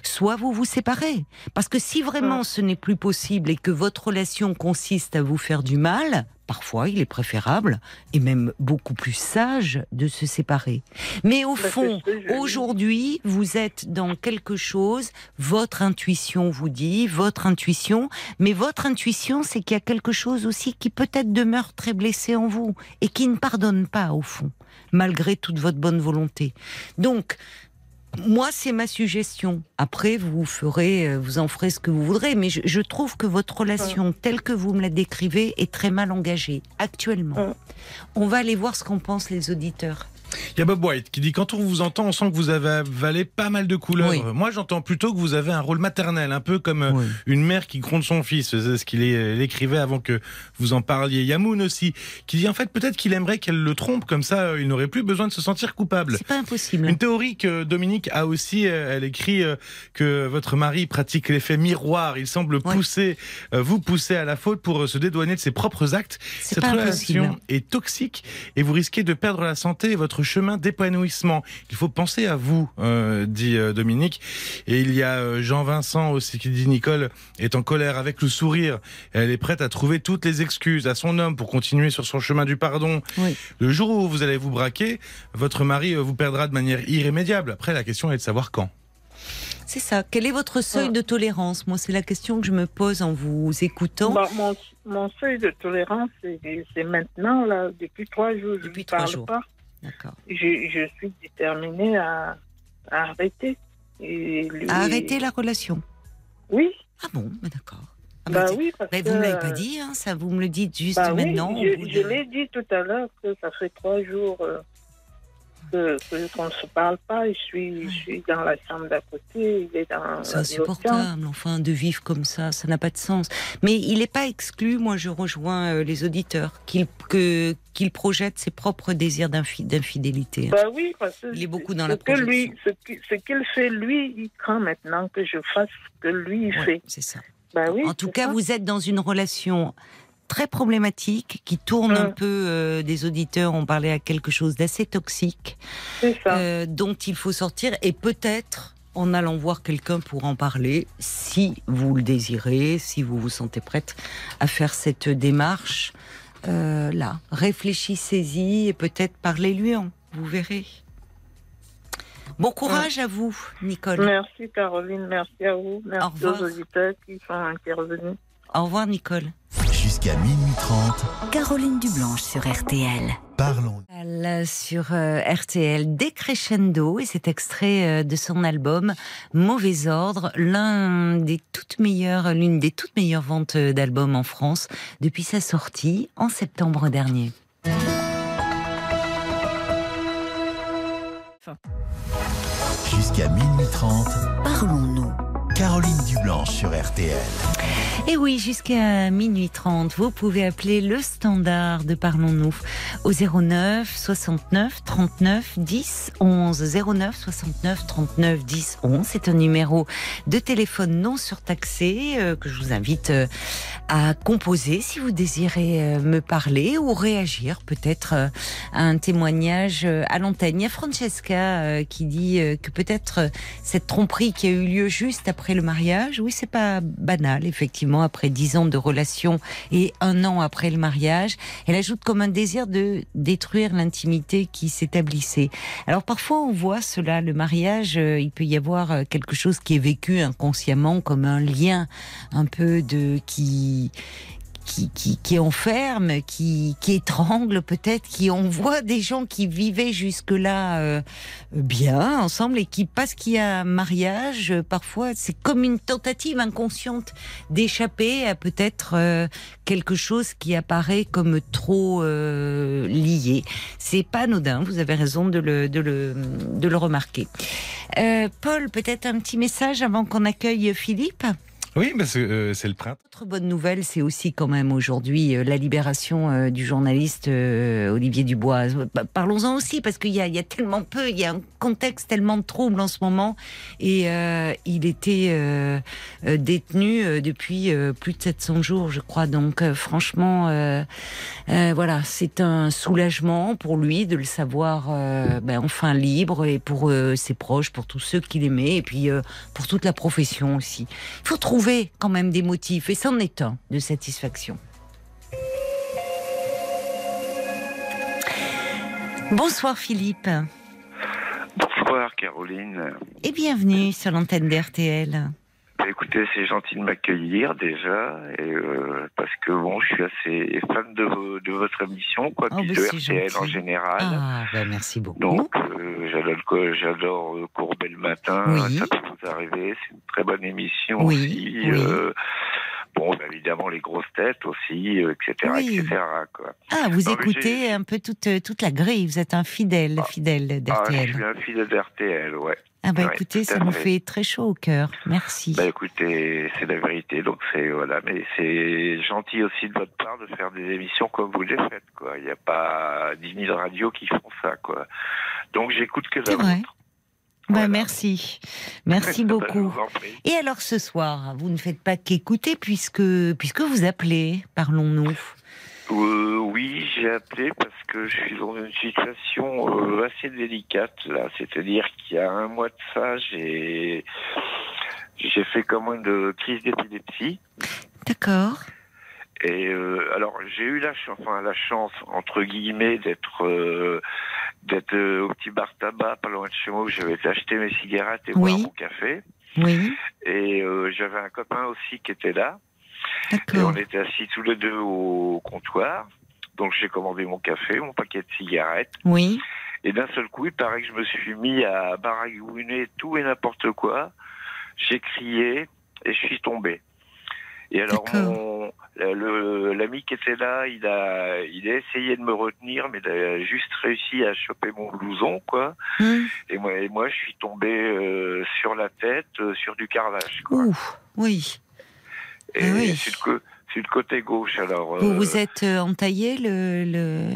[SPEAKER 1] soit vous vous séparez. Parce que si vraiment ce n'est plus possible et que votre relation consiste à vous faire du mal, parfois il est préférable et même beaucoup plus sage de se séparer. Mais au
[SPEAKER 2] Bah,
[SPEAKER 1] fond, aujourd'hui, vous êtes dans quelque chose, votre intuition vous dit, votre intuition, mais votre intuition, c'est qu'il y a quelque chose aussi qui peut-être demeure très blessé en vous et qui ne pardonne pas au fond, malgré toute votre bonne volonté. Donc, moi, c'est ma suggestion. Après, vous ferez, euh, vous en ferez ce que vous voudrez, mais je, je trouve que votre relation, telle que vous me la décrivez, est très mal engagée actuellement. On va aller voir ce qu'en pensent les auditeurs.
[SPEAKER 3] Il y a Bob White qui dit quand on vous entend, on sent que vous avez avalé pas mal de couleurs.
[SPEAKER 1] Oui.
[SPEAKER 3] Moi, j'entends plutôt que vous avez un rôle maternel, un peu comme euh,
[SPEAKER 1] Oui.
[SPEAKER 3] une mère qui gronde son fils. C'est ce qu'il il écrivait avant que vous en parliez. Il y a Moon aussi qui dit en fait peut-être qu'il aimerait qu'elle le trompe, comme ça euh, il n'aurait plus besoin de se sentir coupable.
[SPEAKER 1] C'est pas impossible.
[SPEAKER 3] Une théorie que Dominique a aussi, euh, elle écrit euh, que votre mari pratique l'effet miroir. Il semble
[SPEAKER 1] Ouais.
[SPEAKER 3] pousser, euh, vous pousser à la faute pour euh, se dédouaner de ses propres actes. Cette relation
[SPEAKER 1] impossible.
[SPEAKER 3] est toxique et vous risquez de perdre la santé et votre chemin d'épanouissement. Il faut penser à vous, euh, dit euh, Dominique. Et il y a euh, Jean-Vincent aussi qui dit Nicole est en colère avec le sourire. Elle est prête à trouver toutes les excuses à son homme pour continuer sur son chemin du pardon.
[SPEAKER 1] Oui.
[SPEAKER 3] Le jour où vous allez vous braquer, votre mari vous perdra de manière irrémédiable. Après, la question est de savoir quand.
[SPEAKER 1] C'est ça. Quel est votre seuil
[SPEAKER 2] Ouais.
[SPEAKER 1] de tolérance? Moi, c'est la question que je me pose en vous écoutant.
[SPEAKER 2] Bah, mon, mon seuil de tolérance, c'est maintenant, là, depuis trois jours. Je
[SPEAKER 1] Depuis
[SPEAKER 2] ne
[SPEAKER 1] trois
[SPEAKER 2] parle
[SPEAKER 1] jours.
[SPEAKER 2] pas.
[SPEAKER 1] D'accord.
[SPEAKER 2] Je, je suis déterminée à, à arrêter. Et lui-
[SPEAKER 1] À arrêter la relation.
[SPEAKER 2] Oui,
[SPEAKER 1] Ah bon, mais d'accord. Ah
[SPEAKER 2] bah,
[SPEAKER 1] bah,
[SPEAKER 2] oui, parce
[SPEAKER 1] Mais vous me l'avez pas dit, hein, ça. Vous me le dites juste
[SPEAKER 2] Bah
[SPEAKER 1] maintenant.
[SPEAKER 2] je, l'ai dit tout à l'heure que ça fait trois jours euh, que- que- qu'on ne se parle pas. Je suis, je suis dans la chambre d'à côté, il est dans
[SPEAKER 1] C'est insupportable, enfin, de vivre comme ça, ça n'a pas de sens. Mais il n'est pas exclu, moi je rejoins euh, les auditeurs, qu'il que- qu'il projette ses propres désirs d'infi- d'infidélité.
[SPEAKER 2] Bah oui, parce que
[SPEAKER 1] Il est beaucoup dans la
[SPEAKER 2] que lui, ce qui- ce qu'il fait, lui, il craint maintenant que je fasse ce que lui, il
[SPEAKER 1] Ouais,
[SPEAKER 2] fait.
[SPEAKER 1] c'est ça.
[SPEAKER 2] Bah oui,
[SPEAKER 1] en tout cas,
[SPEAKER 2] ça.
[SPEAKER 1] vous êtes dans une relation très problématique qui tourne un
[SPEAKER 2] Mm.
[SPEAKER 1] peu euh, des auditeurs ont parlé à quelque chose d'assez toxique euh, dont il faut sortir et peut-être en allant voir quelqu'un pour en parler si vous le désirez, si vous vous sentez prête à faire cette démarche euh, là. Réfléchissez-y et peut-être parlez-lui en, vous verrez. Bon courage à vous, Nicole.
[SPEAKER 2] Merci Caroline, merci à vous, merci aux auditeurs qui sont intervenus.
[SPEAKER 1] Au revoir, Nicole.
[SPEAKER 4] Jusqu'à minuit 30,
[SPEAKER 5] Caroline Dublanche sur RTL.
[SPEAKER 4] parlons.
[SPEAKER 1] Elle, Sur euh, RTL, Décrescendo, et cet extrait euh, de son album Mauvais Ordre, l'un des toutes meilleures, l'une des toutes meilleures ventes euh, d'albums en France depuis sa sortie en septembre dernier.
[SPEAKER 4] Jusqu'à minuit 30,
[SPEAKER 5] Parlons-nous.
[SPEAKER 4] Caroline Dublanche sur RTL.
[SPEAKER 1] Et oui, jusqu'à minuit 30, vous pouvez appeler le standard de Parlons-nous au 09 69 39 10 11. 09 69 39 10 11. C'est un numéro de téléphone non surtaxé euh, que je vous invite euh, à composer si vous désirez euh, me parler ou réagir peut-être à un témoignage à l'antenne. Il y a Francesca qui dit que peut-être cette tromperie qui a eu lieu juste après le mariage, oui, c'est pas banal, effectivement, après dix ans de relation et un an après le mariage. Elle ajoute comme un désir de détruire l'intimité qui s'établissait. Alors parfois, on voit cela, le mariage, euh, il peut y avoir euh, quelque chose qui est vécu inconsciemment comme un lien un peu de qui qui, qui, qui enferme, qui, qui étrangle peut-être, qui on voit des gens qui vivaient jusque-là euh, bien ensemble et qui, parce qu'il y a un mariage, euh, parfois c'est comme une tentative inconsciente d'échapper à peut-être euh, quelque chose qui apparaît comme trop euh, lié. C'est pas anodin, vous avez raison de le, de le, de le remarquer. Euh, Paul, peut-être un petit message avant qu'on accueille Philippe?
[SPEAKER 3] Oui, parce que euh, c'est le printemps.
[SPEAKER 1] autre bonne nouvelle, c'est aussi quand même aujourd'hui euh, la libération euh, du journaliste euh, Olivier Dubois. Bah, Parlons-en aussi parce qu'il y y a tellement peu, il y a un contexte tellement de trouble en ce moment et euh, il était euh, détenu depuis plus de 700 jours, je crois. Donc franchement, voilà, c'est un soulagement pour lui de le savoir ben, enfin libre et pour ses proches, pour tous ceux qu'il aimait et puis pour toute la profession aussi. Il faut trouver quand même des motifs, et c'en est un de satisfaction. Bonsoir Philippe,
[SPEAKER 6] Bonsoir Caroline.
[SPEAKER 1] et bienvenue sur l'antenne d'RTL.
[SPEAKER 6] Bah, écoutez, c'est gentil de m'accueillir déjà, et, euh, parce que bon, je suis assez fan de, vo- de votre émission, quoi,
[SPEAKER 1] Oh,
[SPEAKER 6] puis
[SPEAKER 1] bah,
[SPEAKER 6] de RTL en général.
[SPEAKER 1] Ah, ben merci beaucoup.
[SPEAKER 6] Donc, euh, j'adore, j'adore euh, Courbet le matin,
[SPEAKER 1] Oui.
[SPEAKER 6] ça peut vous arriver, c'est une très bonne émission
[SPEAKER 1] Oui,
[SPEAKER 6] aussi.
[SPEAKER 1] oui.
[SPEAKER 6] euh, bon, bah, évidemment, les grosses têtes aussi, euh, etc.,
[SPEAKER 1] Oui.
[SPEAKER 6] etc. Quoi.
[SPEAKER 1] Ah, vous
[SPEAKER 6] Non,
[SPEAKER 1] écoutez un peu toute, toute la grille. Vous êtes un fidèle, fidèle
[SPEAKER 6] Ah, je
[SPEAKER 1] d'RTL.
[SPEAKER 6] suis un fidèle d'RTL, ouais.
[SPEAKER 1] Ah, bah
[SPEAKER 6] ouais,
[SPEAKER 1] écoutez, ça nous
[SPEAKER 6] fait.
[SPEAKER 1] très chaud au cœur. Merci.
[SPEAKER 6] Bah écoutez, c'est la vérité, donc c'est voilà, mais c'est gentil aussi de votre part de faire des émissions comme vous les faites, quoi. Il n'y a pas 10 000 radios qui font ça, quoi. Donc j'écoute que la
[SPEAKER 1] C'est Bah,
[SPEAKER 6] Voilà.
[SPEAKER 1] merci. Merci beaucoup. Et alors ce soir, vous ne faites pas qu'écouter puisque, puisque vous appelez, parlons-nous.
[SPEAKER 6] Euh, oui, j'ai appelé parce que je suis dans une situation euh, assez délicate là. C'est-à-dire qu'il y a un mois de ça, j'ai j'ai fait comme une crise d'épilepsie.
[SPEAKER 1] D'accord.
[SPEAKER 6] Et euh, alors j'ai eu la chance, enfin la chance entre guillemets d'être euh, d'être euh, au petit bar tabac pas loin de chez moi où j'avais été acheter mes cigarettes et
[SPEAKER 1] Oui.
[SPEAKER 6] boire mon café.
[SPEAKER 1] Oui,
[SPEAKER 6] Et euh, j'avais un copain aussi qui était là. Et on était assis tous les deux au comptoir. Donc j'ai commandé mon café, mon paquet de cigarettes.
[SPEAKER 1] Oui,
[SPEAKER 6] Et d'un seul coup, il paraît que je me suis mis à baragouiner tout et n'importe quoi. J'ai crié et je suis tombé. Et alors mon le- l'ami qui était là, il a il a essayé de me retenir, mais il a juste réussi à choper mon blouson quoi.
[SPEAKER 1] Hum,
[SPEAKER 6] Et moi et moi je suis tombé euh, sur la tête, euh, sur du carrelage quoi.
[SPEAKER 1] Ouh, oui.
[SPEAKER 6] Et
[SPEAKER 1] ah oui.
[SPEAKER 6] sur, le co- sur le côté gauche alors.
[SPEAKER 1] Vous
[SPEAKER 6] euh,
[SPEAKER 1] vous êtes entaillé le, le,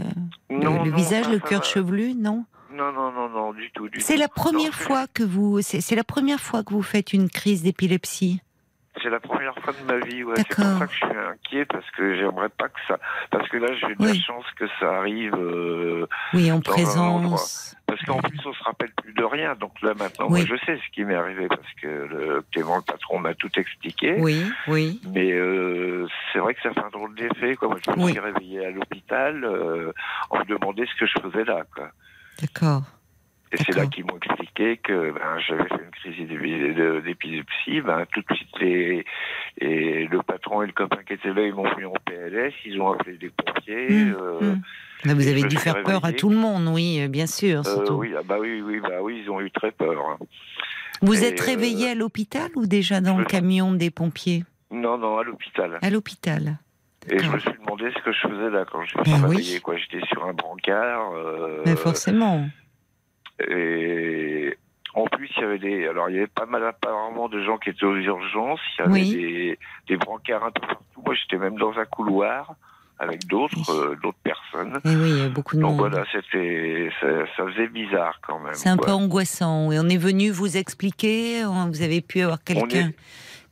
[SPEAKER 1] le-
[SPEAKER 6] non,
[SPEAKER 1] le
[SPEAKER 6] non,
[SPEAKER 1] visage, le
[SPEAKER 6] va.
[SPEAKER 1] chevelu, non?
[SPEAKER 6] Non non non non du tout du
[SPEAKER 1] C'est
[SPEAKER 6] tout.
[SPEAKER 1] la première
[SPEAKER 6] Non, c'est-
[SPEAKER 1] fois que vous, c'est c'est la première fois que vous faites une crise d'épilepsie?
[SPEAKER 6] C'est la première fois de ma vie, ouais. C'est pour ça que je suis inquiet parce que j'aimerais pas que ça. Parce que là, j'ai de la chance que ça arrive. euh,
[SPEAKER 1] Oui, en présence.
[SPEAKER 6] Parce qu'en plus, on se rappelle plus de rien. Donc là, maintenant,
[SPEAKER 1] Oui.
[SPEAKER 6] moi, je sais ce qui m'est arrivé parce que le Clément, le patron, m'a tout expliqué.
[SPEAKER 1] Oui, oui.
[SPEAKER 6] Mais euh, c'est vrai que ça fait un drôle d'effet. Quoi. Moi, je me
[SPEAKER 1] Oui.
[SPEAKER 6] suis réveillé à l'hôpital. Euh, on me demandait ce que je faisais là. Quoi.
[SPEAKER 1] D'accord.
[SPEAKER 6] Et c'est là qu'ils m'ont expliqué que ben, j'avais fait une crise d'épilepsie. Ben, tout de suite, les, et le patron et le copain qui étaient là, ils m'ont mis en PLS. Ils ont appelé des pompiers.
[SPEAKER 1] Mmh,
[SPEAKER 6] euh,
[SPEAKER 1] mmh. Vous avez dû faire peur à tout le monde, oui, euh, bien sûr.
[SPEAKER 6] euh, oui, ah bah oui, oui, bah oui, ils ont eu très peur. hein.
[SPEAKER 1] Vous
[SPEAKER 6] Et,
[SPEAKER 1] êtes réveillé
[SPEAKER 6] euh,
[SPEAKER 1] à l'hôpital ou déjà dans le camion des pompiers?
[SPEAKER 6] Non, non, à l'hôpital.
[SPEAKER 1] À l'hôpital.
[SPEAKER 6] Et je me suis demandé ce que je faisais là quand je me suis
[SPEAKER 1] Ben oui.
[SPEAKER 6] réveillé. Quoi, j'étais sur un brancard. euh,
[SPEAKER 1] Mais forcément.
[SPEAKER 6] Et en plus, il y avait des. Alors, il y avait pas mal apparemment de gens qui étaient aux urgences. Il y avait
[SPEAKER 1] Oui.
[SPEAKER 6] des, des brancards un peu partout. Moi, j'étais même dans un couloir avec d'autres
[SPEAKER 1] Oui.
[SPEAKER 6] euh, d'autres personnes.
[SPEAKER 1] Et oui, il y a beaucoup de
[SPEAKER 6] Donc
[SPEAKER 1] monde.
[SPEAKER 6] voilà, c'était ça, ça faisait bizarre quand même.
[SPEAKER 1] C'est un peu angoissant. Et on est venu vous expliquer. hein, Vous avez pu avoir quelqu'un
[SPEAKER 6] est-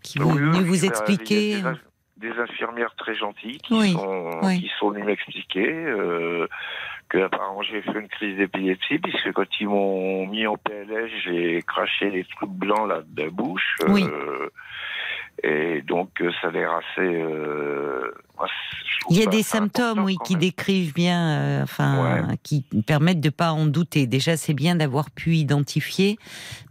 [SPEAKER 1] qui est
[SPEAKER 6] Oui,
[SPEAKER 1] venu vous
[SPEAKER 6] a
[SPEAKER 1] expliquer.
[SPEAKER 6] Des, inf- des infirmières très gentilles sont qui sont venues m'expliquer euh, que apparemment j'ai fait une crise d'épilepsie puisque quand ils m'ont mis en PLS j'ai craché des trucs blancs là de la bouche.
[SPEAKER 1] Oui.
[SPEAKER 6] euh, et donc euh, ça a l'air assez. euh, moi,
[SPEAKER 1] Il y a des symptômes, oui, qui
[SPEAKER 6] même.
[SPEAKER 1] décrivent bien, euh, enfin, qui permettent de pas en douter. Déjà, c'est bien d'avoir pu identifier.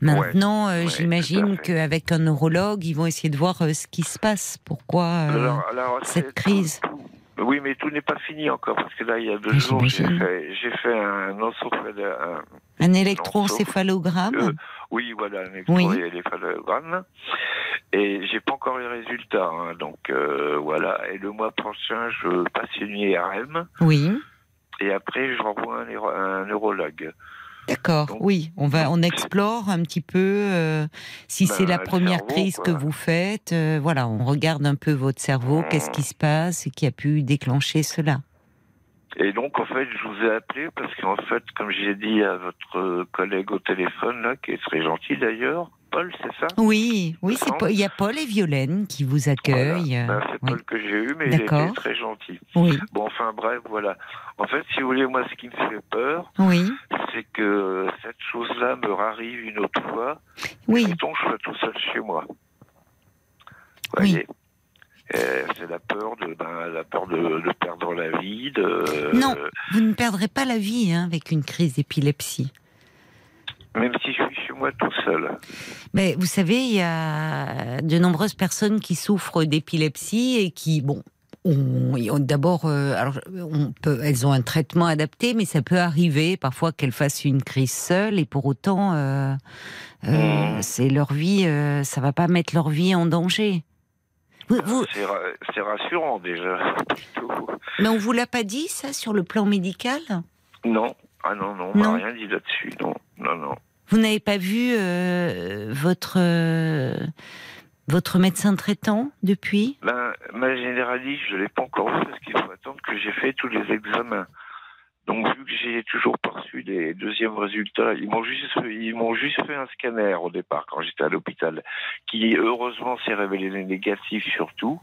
[SPEAKER 1] Maintenant,
[SPEAKER 6] ouais,
[SPEAKER 1] j'imagine qu'avec un neurologue, ils vont essayer de voir ce qui se passe. Pourquoi
[SPEAKER 6] Alors, alors,
[SPEAKER 1] cette crise
[SPEAKER 6] tout- tout- Oui, mais tout n'est pas fini encore parce que là, il y a deux
[SPEAKER 1] Ah,
[SPEAKER 6] jours, j'ai fait, fait un un,
[SPEAKER 1] un électroencéphalogramme
[SPEAKER 6] Euh, oui, voilà, un
[SPEAKER 1] Oui.
[SPEAKER 6] électroencéphalogramme. Et j'ai pas encore les résultats, hein, donc euh, voilà. Et le mois prochain, je passe une IRM
[SPEAKER 1] Oui,
[SPEAKER 6] et après, je renvoie un, un neurologue.
[SPEAKER 1] D'accord. Oui, on va, on explore un petit peu euh, si
[SPEAKER 6] Ben,
[SPEAKER 1] c'est la
[SPEAKER 6] le
[SPEAKER 1] première
[SPEAKER 6] cerveau,
[SPEAKER 1] crise que vous faites. euh, voilà, on regarde un peu votre cerveau, qu'est-ce qui se passe et qui a pu déclencher cela.
[SPEAKER 6] Et donc, en fait, je vous ai appelé parce qu'en fait, comme j'ai dit à votre collègue au téléphone, là, qui est très gentil d'ailleurs, Paul, c'est ça?
[SPEAKER 1] Oui, oui, il y a Paul et Violaine qui vous accueillent.
[SPEAKER 6] Voilà. Ben, c'est
[SPEAKER 1] oui.
[SPEAKER 6] Paul que j'ai eu, mais il était très gentil.
[SPEAKER 1] oui,
[SPEAKER 6] Bon, enfin bref, voilà. En fait, si vous voulez, moi, ce qui me fait peur,
[SPEAKER 1] oui,
[SPEAKER 6] c'est que cette chose-là me arrive une autre fois.
[SPEAKER 1] oui,
[SPEAKER 6] Mettons, je sois tout seul chez moi. Vous
[SPEAKER 1] Oui.
[SPEAKER 6] voyez? C'est la peur de ben, la peur de, de perdre la vie de
[SPEAKER 1] Non. Vous ne perdrez pas la vie hein, avec une crise d'épilepsie.
[SPEAKER 6] même si je suis moi tout seul
[SPEAKER 1] Mais vous savez, il y a de nombreuses personnes qui souffrent d'épilepsie et qui, bon, d'abord, euh, alors, on peut, elles ont un traitement adapté, mais ça peut arriver parfois qu'elles fassent une crise seule et pour autant, euh, euh,
[SPEAKER 6] Mhm.
[SPEAKER 1] c'est leur vie, euh, ça va pas mettre leur vie en danger. Vous- vous-
[SPEAKER 6] C'est ra- c'est rassurant déjà.
[SPEAKER 1] Mais on vous l'a pas dit ça sur le plan médical?
[SPEAKER 6] Non, ah non, non, on m'a rien dit là-dessus. Non, non, non.
[SPEAKER 1] Vous n'avez pas vu euh, votre euh, votre médecin traitant depuis?
[SPEAKER 6] Ben, ma généraliste, je l'ai pas encore vu parce qu'il faut attendre que j'ai fait tous les examens. Donc, vu que j'ai toujours pas reçu les deuxièmes résultats, ils m'ont juste, ils m'ont juste fait un scanner au départ quand j'étais à l'hôpital, qui heureusement s'est révélé négatif surtout.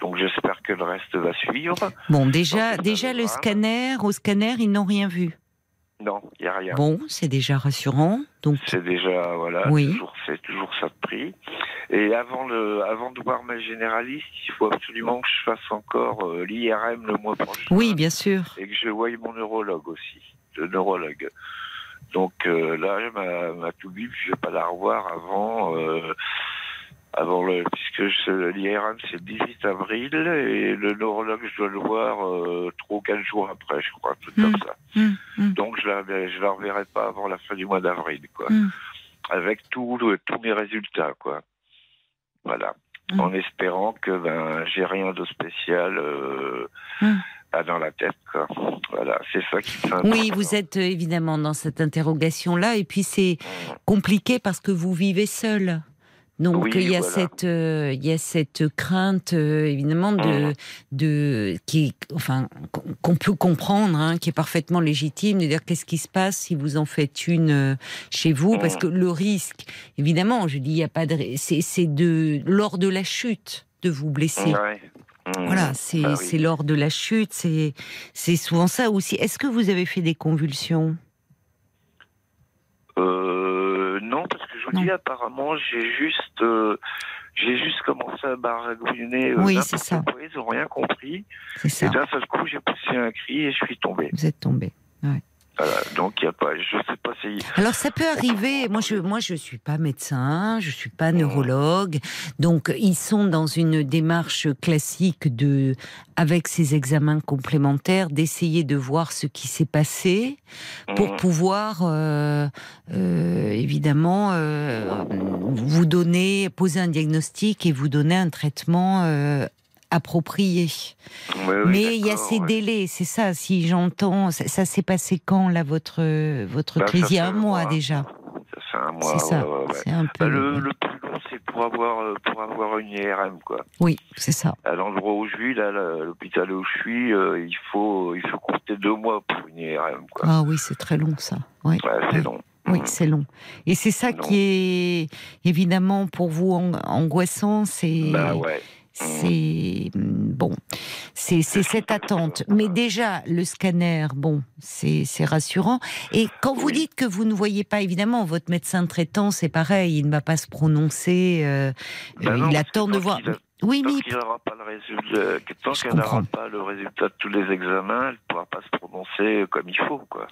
[SPEAKER 6] Donc, j'espère que le reste va suivre.
[SPEAKER 1] Bon, déjà déjà le scanner, au scanner, ils n'ont rien vu.
[SPEAKER 6] Non, il y a rien.
[SPEAKER 1] Bon, c'est déjà rassurant. Donc
[SPEAKER 6] C'est déjà voilà,
[SPEAKER 1] Oui.
[SPEAKER 6] toujours c'est toujours ça de prix. Et avant le avant de voir ma généraliste, il faut absolument que je fasse encore euh, l'IRM le mois prochain.
[SPEAKER 1] oui, bien sûr.
[SPEAKER 6] Et que je voie mon neurologue aussi, le neurologue. Donc euh, là, ma ma toubib, je vais pas la revoir avant euh, avant le puisque l'IRM c'est le 18 avril et le neurologue je dois le voir euh, trois ou quatre jours après, je crois, un truc
[SPEAKER 1] Hmm.
[SPEAKER 6] comme ça.
[SPEAKER 1] Hum, hum.
[SPEAKER 6] Donc je la je la reverrai pas avant la fin du mois d'avril, quoi avec tout le- tous mes résultats, quoi. Voilà.
[SPEAKER 1] Mm.
[SPEAKER 6] En espérant que ben j'ai rien de spécial euh,
[SPEAKER 1] Mm.
[SPEAKER 6] dans la tête, quoi. Voilà, c'est ça qui
[SPEAKER 1] Oui, vous êtes euh, évidemment dans cette interrogation-là, et puis c'est
[SPEAKER 6] Mm.
[SPEAKER 1] compliqué parce que vous vivez seul. Donc
[SPEAKER 6] Oui,
[SPEAKER 1] il y a
[SPEAKER 6] voilà.
[SPEAKER 1] cette euh, il y a cette crainte euh, évidemment de
[SPEAKER 6] Mm.
[SPEAKER 1] de qui enfin qu'on- peut comprendre hein, qui est parfaitement légitime de dire qu'est-ce qui se passe si vous en faites une euh, chez vous? Parce
[SPEAKER 6] Mm.
[SPEAKER 1] que le risque évidemment je dis il y a pas de c'est c'est de lors de la chute de vous blesser.
[SPEAKER 6] Ouais. Mm.
[SPEAKER 1] Voilà, c'est
[SPEAKER 6] Bah oui.
[SPEAKER 1] c'est lors de la chute, c'est c'est souvent ça aussi. Est-ce que vous avez fait des convulsions?
[SPEAKER 6] Euh, non, parce que je vous
[SPEAKER 1] Non.
[SPEAKER 6] dis, apparemment, j'ai juste, euh, j'ai juste commencé à baragouiner. euh,
[SPEAKER 1] Oui, c'est ça.
[SPEAKER 6] quoi, Ils ont rien compris.
[SPEAKER 1] C'est ça.
[SPEAKER 6] Et d'un seul coup, j'ai poussé un cri et je suis tombé.
[SPEAKER 1] Vous êtes tombé.
[SPEAKER 6] Voilà. Donc, il y a pas, je sais pas si.
[SPEAKER 1] Alors ça peut arriver. Moi je moi je suis pas médecin, je suis pas neurologue. Donc ils sont dans une démarche classique de avec ces examens complémentaires d'essayer de voir ce qui s'est passé pour pouvoir euh, euh, évidemment euh, vous donner poser un diagnostic et vous donner un traitement euh, approprié.
[SPEAKER 6] Oui,
[SPEAKER 1] Mais il y a ces
[SPEAKER 6] ouais.
[SPEAKER 1] délais, c'est ça. Si j'entends, ça, ça s'est passé quand là votre votre
[SPEAKER 6] Bah,
[SPEAKER 1] crise Il y a un mois
[SPEAKER 6] mois.
[SPEAKER 1] déjà.
[SPEAKER 6] Ça fait un mois.
[SPEAKER 1] C'est ça.
[SPEAKER 6] ouais, ouais, Bah, le, le plus long, c'est pour avoir, euh, pour avoir une IRM, quoi.
[SPEAKER 1] Oui, c'est ça.
[SPEAKER 6] À l'endroit où je vis, là, l'hôpital où je suis, euh, il faut, il faut compter deux mois pour une IRM, quoi.
[SPEAKER 1] Ah oui, c'est très long ça. Oui.
[SPEAKER 6] C'est long.
[SPEAKER 1] Oui, c'est long. Et c'est ça
[SPEAKER 6] Non.
[SPEAKER 1] qui est évidemment pour vous an- angoissant, c'est
[SPEAKER 6] Bah ouais.
[SPEAKER 1] C'est bon, c'est cette attente. Mais déjà le scanner, bon, c'est rassurant. Et quand vous dites que vous ne voyez pas, évidemment, votre médecin traitant, c'est pareil, il ne va pas se prononcer. euh,
[SPEAKER 6] Bah
[SPEAKER 1] euh,
[SPEAKER 6] non,
[SPEAKER 1] il attend de voir.
[SPEAKER 6] a-
[SPEAKER 1] Oui,
[SPEAKER 6] Tant
[SPEAKER 1] mais
[SPEAKER 6] qu'il n'aura pas le résultat, que tant qu'elle n'aura pas le résultat de tous les examens, elle ne pourra pas se prononcer comme il faut, quoi.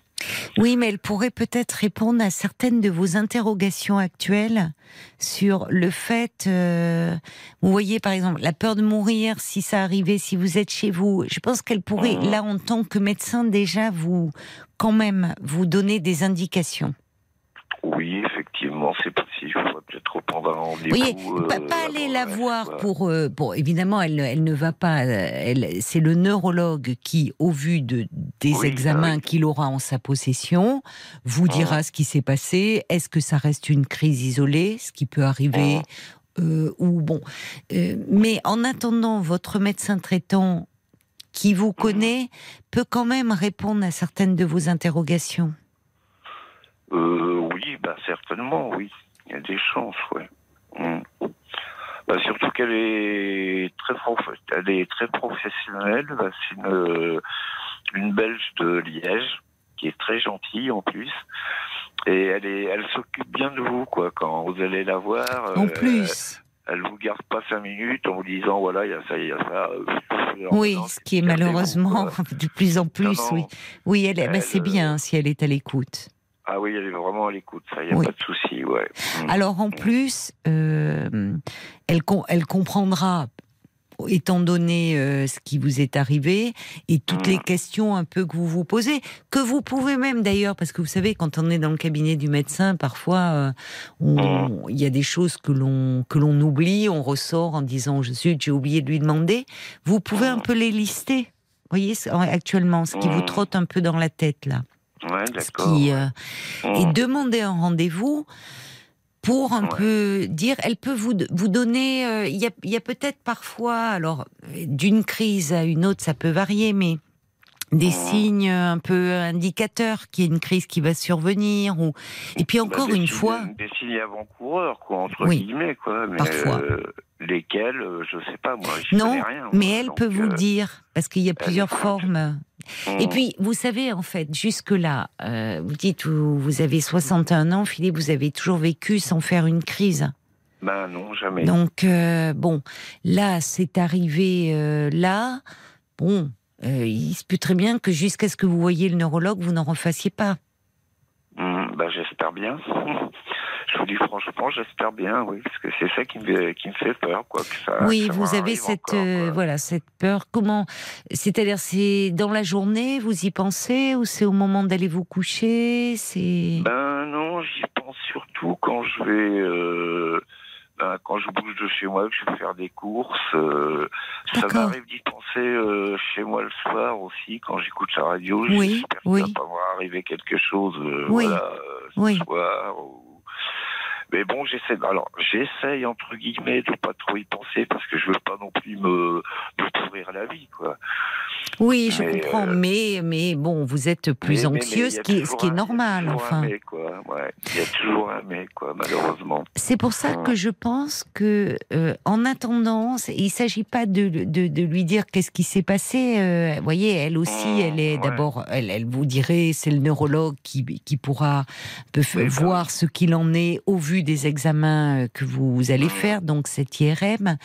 [SPEAKER 1] Oui, mais elle pourrait peut-être répondre à certaines de vos interrogations actuelles sur le fait, euh, vous voyez par exemple, la peur de mourir si ça arrivait, si vous êtes chez vous. Je pense qu'elle pourrait,
[SPEAKER 6] Mhm.
[SPEAKER 1] là en tant que médecin, déjà vous, quand même, vous donner des indications.
[SPEAKER 6] Oui, effectivement, c'est possible. Il faudrait un
[SPEAKER 1] Vous
[SPEAKER 6] rendez-vous.
[SPEAKER 1] voyez,
[SPEAKER 6] euh,
[SPEAKER 1] pas, pas aller la voir pour, euh, bon, évidemment, elle, elle ne va pas. euh, Elle, c'est le neurologue qui, au vu de des
[SPEAKER 6] Oui,
[SPEAKER 1] examens
[SPEAKER 6] oui.
[SPEAKER 1] qu'il aura en sa possession, vous dira ce qui s'est passé. Est-ce que ça reste une crise isolée, ce qui peut arriver, euh, ou bon. Euh, mais en attendant, votre médecin traitant qui vous connaît peut quand même répondre à certaines de vos interrogations.
[SPEAKER 6] Euh, oui, bah, certainement, oui. Il y a des chances, ouais. Mm. Bah, surtout qu'elle est très prof- elle est très professionnelle. Bah, c'est une, une Belge de Liège qui est très gentille en plus. Et elle est, elle s'occupe bien de vous, quoi. Quand vous allez la voir,
[SPEAKER 1] En
[SPEAKER 6] euh,
[SPEAKER 1] plus,
[SPEAKER 6] elle vous garde pas cinq minutes en vous disant voilà, il y a ça, il y a ça. euh,
[SPEAKER 1] oui, ce qui est malheureusement de plus en plus,
[SPEAKER 6] Non, non.
[SPEAKER 1] oui. Oui, elle, bah, c'est
[SPEAKER 6] euh,
[SPEAKER 1] bien si elle est à l'écoute.
[SPEAKER 6] Ah oui, elle est vraiment à l'écoute, ça, il n'y a
[SPEAKER 1] Oui.
[SPEAKER 6] pas de souci, ouais. Mm.
[SPEAKER 1] Alors en plus, euh, elle, com- elle comprendra étant donné euh, ce qui vous est arrivé et toutes les questions un peu que vous vous posez, que vous pouvez même d'ailleurs, parce que vous savez, quand on est dans le cabinet du médecin, parfois euh, on- il y a des choses que l'on que l'on oublie, on ressort en disant suis, j'ai oublié de lui demander. Vous pouvez un peu les lister. Vous voyez actuellement ce qui vous trotte un peu dans la tête là,
[SPEAKER 6] Ouais,
[SPEAKER 1] ce
[SPEAKER 6] d'accord.
[SPEAKER 1] qui euh, et
[SPEAKER 6] Mm.
[SPEAKER 1] demander un rendez-vous pour un
[SPEAKER 6] Ouais.
[SPEAKER 1] peu dire, elle peut vous, vous donner, euh, il y a, il y a peut-être parfois, alors d'une crise à une autre, ça peut varier, mais des
[SPEAKER 6] Ouais.
[SPEAKER 1] signes un peu indicateurs qu'il y a une crise qui va survenir. Ou... Et puis encore
[SPEAKER 6] Bah, des
[SPEAKER 1] une
[SPEAKER 6] signes-
[SPEAKER 1] fois,
[SPEAKER 6] Des signes avant-coureurs, quoi, entre
[SPEAKER 1] Oui.
[SPEAKER 6] guillemets, quoi. Mais
[SPEAKER 1] Parfois.
[SPEAKER 6] euh, lesquels, euh, je sais pas, moi, j'y
[SPEAKER 1] non,
[SPEAKER 6] rien.
[SPEAKER 1] mais
[SPEAKER 6] moi,
[SPEAKER 1] elle peut vous
[SPEAKER 6] euh,
[SPEAKER 1] dire, parce qu'il y a plusieurs formes. Et
[SPEAKER 6] mm.
[SPEAKER 1] puis, vous savez, en fait, jusque-là, euh, vous dites, vous, vous avez 61 ans, Philippe, vous avez toujours vécu sans faire une crise.
[SPEAKER 6] Ben non, jamais.
[SPEAKER 1] Donc, euh, bon, là, c'est arrivé euh, là. Bon, il se peut très bien que jusqu'à ce que vous voyez le neurologue, vous n'en refassiez pas.
[SPEAKER 6] Mm, ben, j'espère bien. Je vous dis franchement, j'espère bien, oui, parce que c'est ça qui me, qui me fait peur, quoi. Que ça,
[SPEAKER 1] oui,
[SPEAKER 6] que ça
[SPEAKER 1] vous avez cette,
[SPEAKER 6] encore,
[SPEAKER 1] euh, voilà, cette peur. Comment C'est-à-dire, c'est dans la journée, vous y pensez, ou c'est au moment d'aller vous coucher C'est
[SPEAKER 6] Ben non, j'y pense surtout quand je vais, euh, ben, quand je bouge de chez moi, que je vais faire des courses. euh, ça m'arrive d'y penser euh, chez moi le soir aussi, quand j'écoute la radio.
[SPEAKER 1] Oui,
[SPEAKER 6] J'espère
[SPEAKER 1] oui.
[SPEAKER 6] va pas m'arriver quelque chose, euh,
[SPEAKER 1] Oui,
[SPEAKER 6] voilà, euh, ce
[SPEAKER 1] oui.
[SPEAKER 6] soir. ou- Mais bon, j'essaie. Alors, j'essaye entre guillemets de pas trop y penser parce que je veux pas non plus me, me pourrir la vie, quoi.
[SPEAKER 1] Oui, je
[SPEAKER 6] mais,
[SPEAKER 1] comprends.
[SPEAKER 6] euh,
[SPEAKER 1] Mais, mais bon, vous êtes plus
[SPEAKER 6] Mais-
[SPEAKER 1] anxieux, ce qui, est- ce qui normal, enfin.
[SPEAKER 6] mais, quoi. Ouais. Il y a toujours un mais, quoi, malheureusement.
[SPEAKER 1] C'est pour ça que je pense que, euh, en attendant, il s'agit pas de, de, de lui dire qu'est-ce qui s'est passé. euh, vous voyez, elle aussi,
[SPEAKER 6] Mmh,
[SPEAKER 1] elle est
[SPEAKER 6] ouais.
[SPEAKER 1] d'abord, elle, elle vous dirait, c'est le neurologue qui, qui pourra peut
[SPEAKER 6] bah
[SPEAKER 1] voir ce qu'il en est au vu des examens euh, que vous allez
[SPEAKER 6] Mmh.
[SPEAKER 1] faire, donc cette IRM.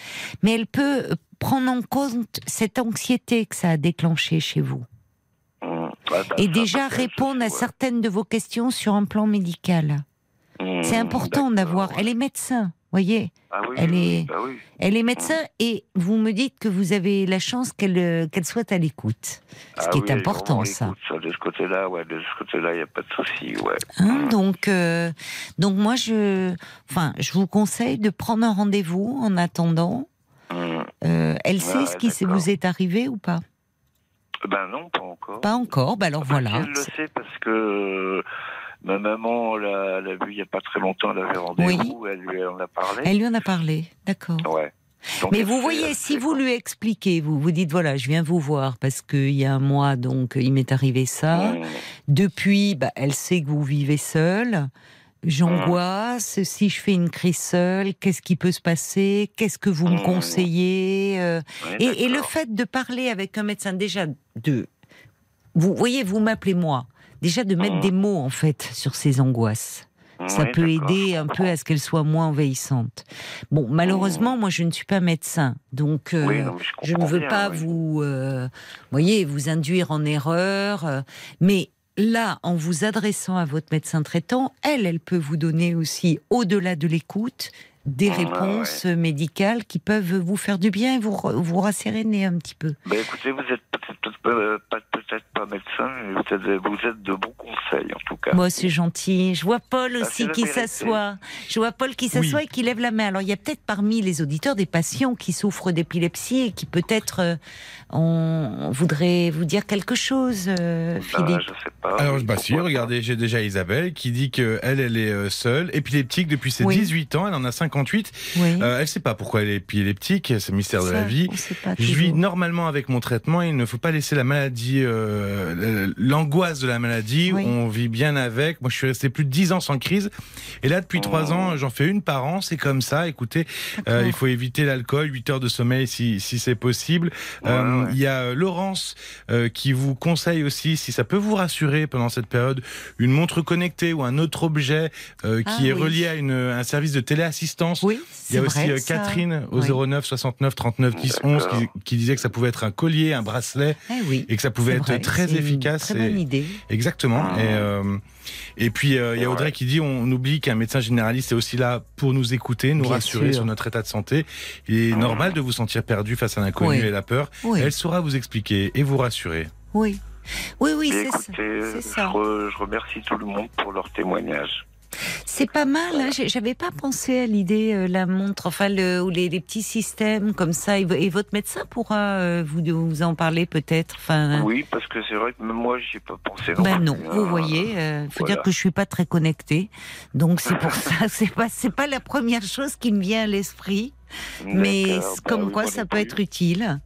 [SPEAKER 1] Mais elle peut prendre en compte cette anxiété que ça a déclenché chez vous.
[SPEAKER 6] Mmh. Bah,
[SPEAKER 1] Et déjà répondre à certaines de vos questions sur un plan médical.
[SPEAKER 6] Mmh,
[SPEAKER 1] C'est important d'avoir. Elle est médecin, voyez.
[SPEAKER 6] Ah oui,
[SPEAKER 1] elle est-
[SPEAKER 6] bah oui.
[SPEAKER 1] Elle est médecin et vous me dites que vous avez la chance qu'elle euh, qu'elle soit à l'écoute. Ce
[SPEAKER 6] Ah
[SPEAKER 1] qui
[SPEAKER 6] oui,
[SPEAKER 1] est important, ça.
[SPEAKER 6] De ce côté-là, ouais, de ce côté-là, il n'y a pas de souci, ouais.
[SPEAKER 1] Hein, donc, euh, donc moi, je, enfin, je vous conseille de prendre un rendez-vous en attendant.
[SPEAKER 6] Mmh.
[SPEAKER 1] Euh, elle sait ce qui vous est arrivé ou pas?
[SPEAKER 6] Ben non, pas encore.
[SPEAKER 1] Pas encore. Bah alors
[SPEAKER 6] Ah
[SPEAKER 1] voilà.
[SPEAKER 6] Elle le sait parce que euh, ma maman l'a l'a vu il n'y a pas très longtemps, elle avait rendez-vous, elle lui en a parlé.
[SPEAKER 1] Elle lui en a parlé. D'accord.
[SPEAKER 6] Ouais. Donc,
[SPEAKER 1] Mais vous voyez, si vous lui expliquez, vous vous dites voilà, je viens vous voir parce qu'il y a un mois, donc il m'est arrivé ça.
[SPEAKER 6] Mmh.
[SPEAKER 1] Depuis, bah, elle sait que vous vivez seul. J'angoisse. Si je fais une crise seule, qu'est-ce qui peut se passer? Qu'est-ce que vous me
[SPEAKER 6] Mmh.
[SPEAKER 1] conseillez Euh, et, et le fait de parler avec un médecin, déjà de, vous voyez, vous m'appelez moi. Déjà de mettre
[SPEAKER 6] Mmh.
[SPEAKER 1] des mots en fait sur ces angoisses. Ça peut aider un peu à ce qu'elle soit moins envahissante. Bon, malheureusement, moi, je ne suis pas médecin, donc euh,
[SPEAKER 6] Oui, non, mais je
[SPEAKER 1] je ne veux
[SPEAKER 6] bien,
[SPEAKER 1] pas
[SPEAKER 6] oui.
[SPEAKER 1] vous, euh, voyez, vous induire en erreur. euh, mais là, en vous adressant à votre médecin traitant, elle, elle peut vous donner aussi, au-delà de l'écoute, des
[SPEAKER 6] Ah,
[SPEAKER 1] réponses médicales qui peuvent vous faire du bien et vous, vous rasséréner un petit peu.
[SPEAKER 6] Ben, écoutez, vous êtes peut-être peut-être pas, médecin, mais vous êtes, vous êtes de bons conseils, en tout cas.
[SPEAKER 1] Moi, c'est gentil. Je vois Paul
[SPEAKER 6] Ah,
[SPEAKER 1] aussi qui s'assoit. Je vois Paul qui s'assoit
[SPEAKER 3] Oui.
[SPEAKER 1] et qui lève la main. Alors, il y a peut-être parmi les auditeurs des patients qui souffrent d'épilepsie et qui peut-être euh, on voudrait vous dire quelque chose, euh,
[SPEAKER 6] Ben,
[SPEAKER 1] Philippe.
[SPEAKER 6] je sais pas.
[SPEAKER 3] Alors, bah si, regardez, j'ai déjà Isabelle qui dit que elle, elle est euh, seule, épileptique depuis ses
[SPEAKER 1] Oui.
[SPEAKER 3] 18 ans, elle en a 58.
[SPEAKER 1] Oui.
[SPEAKER 3] Euh, elle sait pas pourquoi elle est épileptique, c'est le mystère de la vie. Je vis normalement avec mon traitement. Il ne faut pas laisser la maladie, euh, l'angoisse de la maladie.
[SPEAKER 1] Oui.
[SPEAKER 3] On vit bien avec. Moi, je suis resté plus de 10 ans sans crise. Et là, depuis 3
[SPEAKER 6] Oh.
[SPEAKER 3] ans, j'en fais une par an. C'est comme ça. Écoutez, euh, il faut éviter l'alcool, 8 heures de sommeil si, si c'est possible.
[SPEAKER 6] Ouais,
[SPEAKER 3] Euh,
[SPEAKER 6] ouais.
[SPEAKER 3] Il y a Laurence euh, qui vous conseille aussi, si ça peut vous rassurer pendant cette période, une montre connectée ou un autre objet euh, qui
[SPEAKER 1] Ah,
[SPEAKER 3] est
[SPEAKER 1] oui.
[SPEAKER 3] relié à une, un service de téléassistance.
[SPEAKER 1] Oui,
[SPEAKER 3] Il y a aussi
[SPEAKER 1] vrai,
[SPEAKER 3] euh,
[SPEAKER 1] ça.
[SPEAKER 3] Catherine au
[SPEAKER 1] Oui.
[SPEAKER 3] 09 69 39 10 11 qui, qui disait que ça pouvait être un collier, un bracelet
[SPEAKER 1] Eh oui.
[SPEAKER 3] et que ça pouvait être
[SPEAKER 1] vrai,
[SPEAKER 3] très
[SPEAKER 1] c'est une
[SPEAKER 3] efficace.
[SPEAKER 1] Très
[SPEAKER 3] et-
[SPEAKER 1] bonne idée.
[SPEAKER 3] Exactement.
[SPEAKER 6] Ah.
[SPEAKER 3] Et, euh, et puis, euh, il y a Audrey qui dit on oublie qu'un médecin généraliste est aussi là pour nous écouter, nous
[SPEAKER 1] Bien
[SPEAKER 3] rassurer
[SPEAKER 1] sûr.
[SPEAKER 3] sur notre état de santé. Il est
[SPEAKER 6] Ah.
[SPEAKER 3] normal de vous sentir perdu face à l'inconnu
[SPEAKER 1] Oui.
[SPEAKER 3] et la peur.
[SPEAKER 1] Oui,
[SPEAKER 3] Elle saura vous expliquer et vous rassurer.
[SPEAKER 1] oui. Oui, oui, c'est ça.
[SPEAKER 6] je, re- je remercie tout le monde pour leur témoignage.
[SPEAKER 1] C'est pas mal. Hein. J'avais pas pensé à l'idée euh, la montre, enfin le, ou les, les petits systèmes comme ça. Et, vo- et votre médecin pourra euh, vous, vous en parler peut-être. Enfin,
[SPEAKER 6] Oui, parce que c'est vrai que même moi, j'y ai pas pensé. Non
[SPEAKER 1] Ben non,
[SPEAKER 6] hein.
[SPEAKER 1] vous voyez, il faut
[SPEAKER 6] voilà.
[SPEAKER 1] dire que je suis pas très connectée, donc c'est pour ça, c'est pas c'est pas la première chose qui me vient à l'esprit, mais
[SPEAKER 6] bah
[SPEAKER 1] comme
[SPEAKER 6] oui,
[SPEAKER 1] quoi ça peut être utile.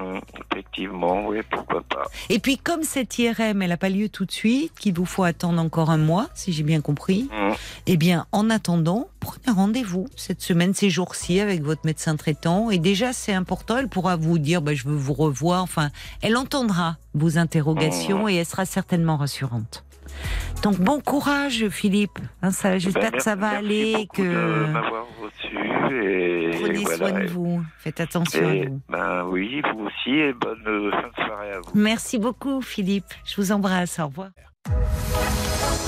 [SPEAKER 6] Hum, effectivement, oui, pourquoi pas.
[SPEAKER 1] Et puis comme cette IRM, elle n'a pas lieu tout de suite, qu'il vous faut attendre encore un mois, si j'ai bien compris.
[SPEAKER 6] Hum,
[SPEAKER 1] Eh bien, en attendant, prenez rendez-vous cette semaine, ces jours-ci, avec votre médecin traitant. Et déjà, c'est important, elle pourra vous dire, bah, je veux vous revoir. Enfin, elle entendra vos interrogations et elle sera certainement rassurante. Donc, bon courage, Philippe. Hein, J'espère
[SPEAKER 6] ben,
[SPEAKER 1] que ça va
[SPEAKER 6] merci
[SPEAKER 1] aller,
[SPEAKER 6] de
[SPEAKER 1] que
[SPEAKER 6] m'avoir reçu et
[SPEAKER 1] prenez
[SPEAKER 6] voilà.
[SPEAKER 1] soin de vous. Faites attention à
[SPEAKER 6] Et,
[SPEAKER 1] vous.
[SPEAKER 6] ben oui, vous aussi, et bonne euh, fin de soirée à vous.
[SPEAKER 1] Merci beaucoup, Philippe. Je vous embrasse. Au revoir.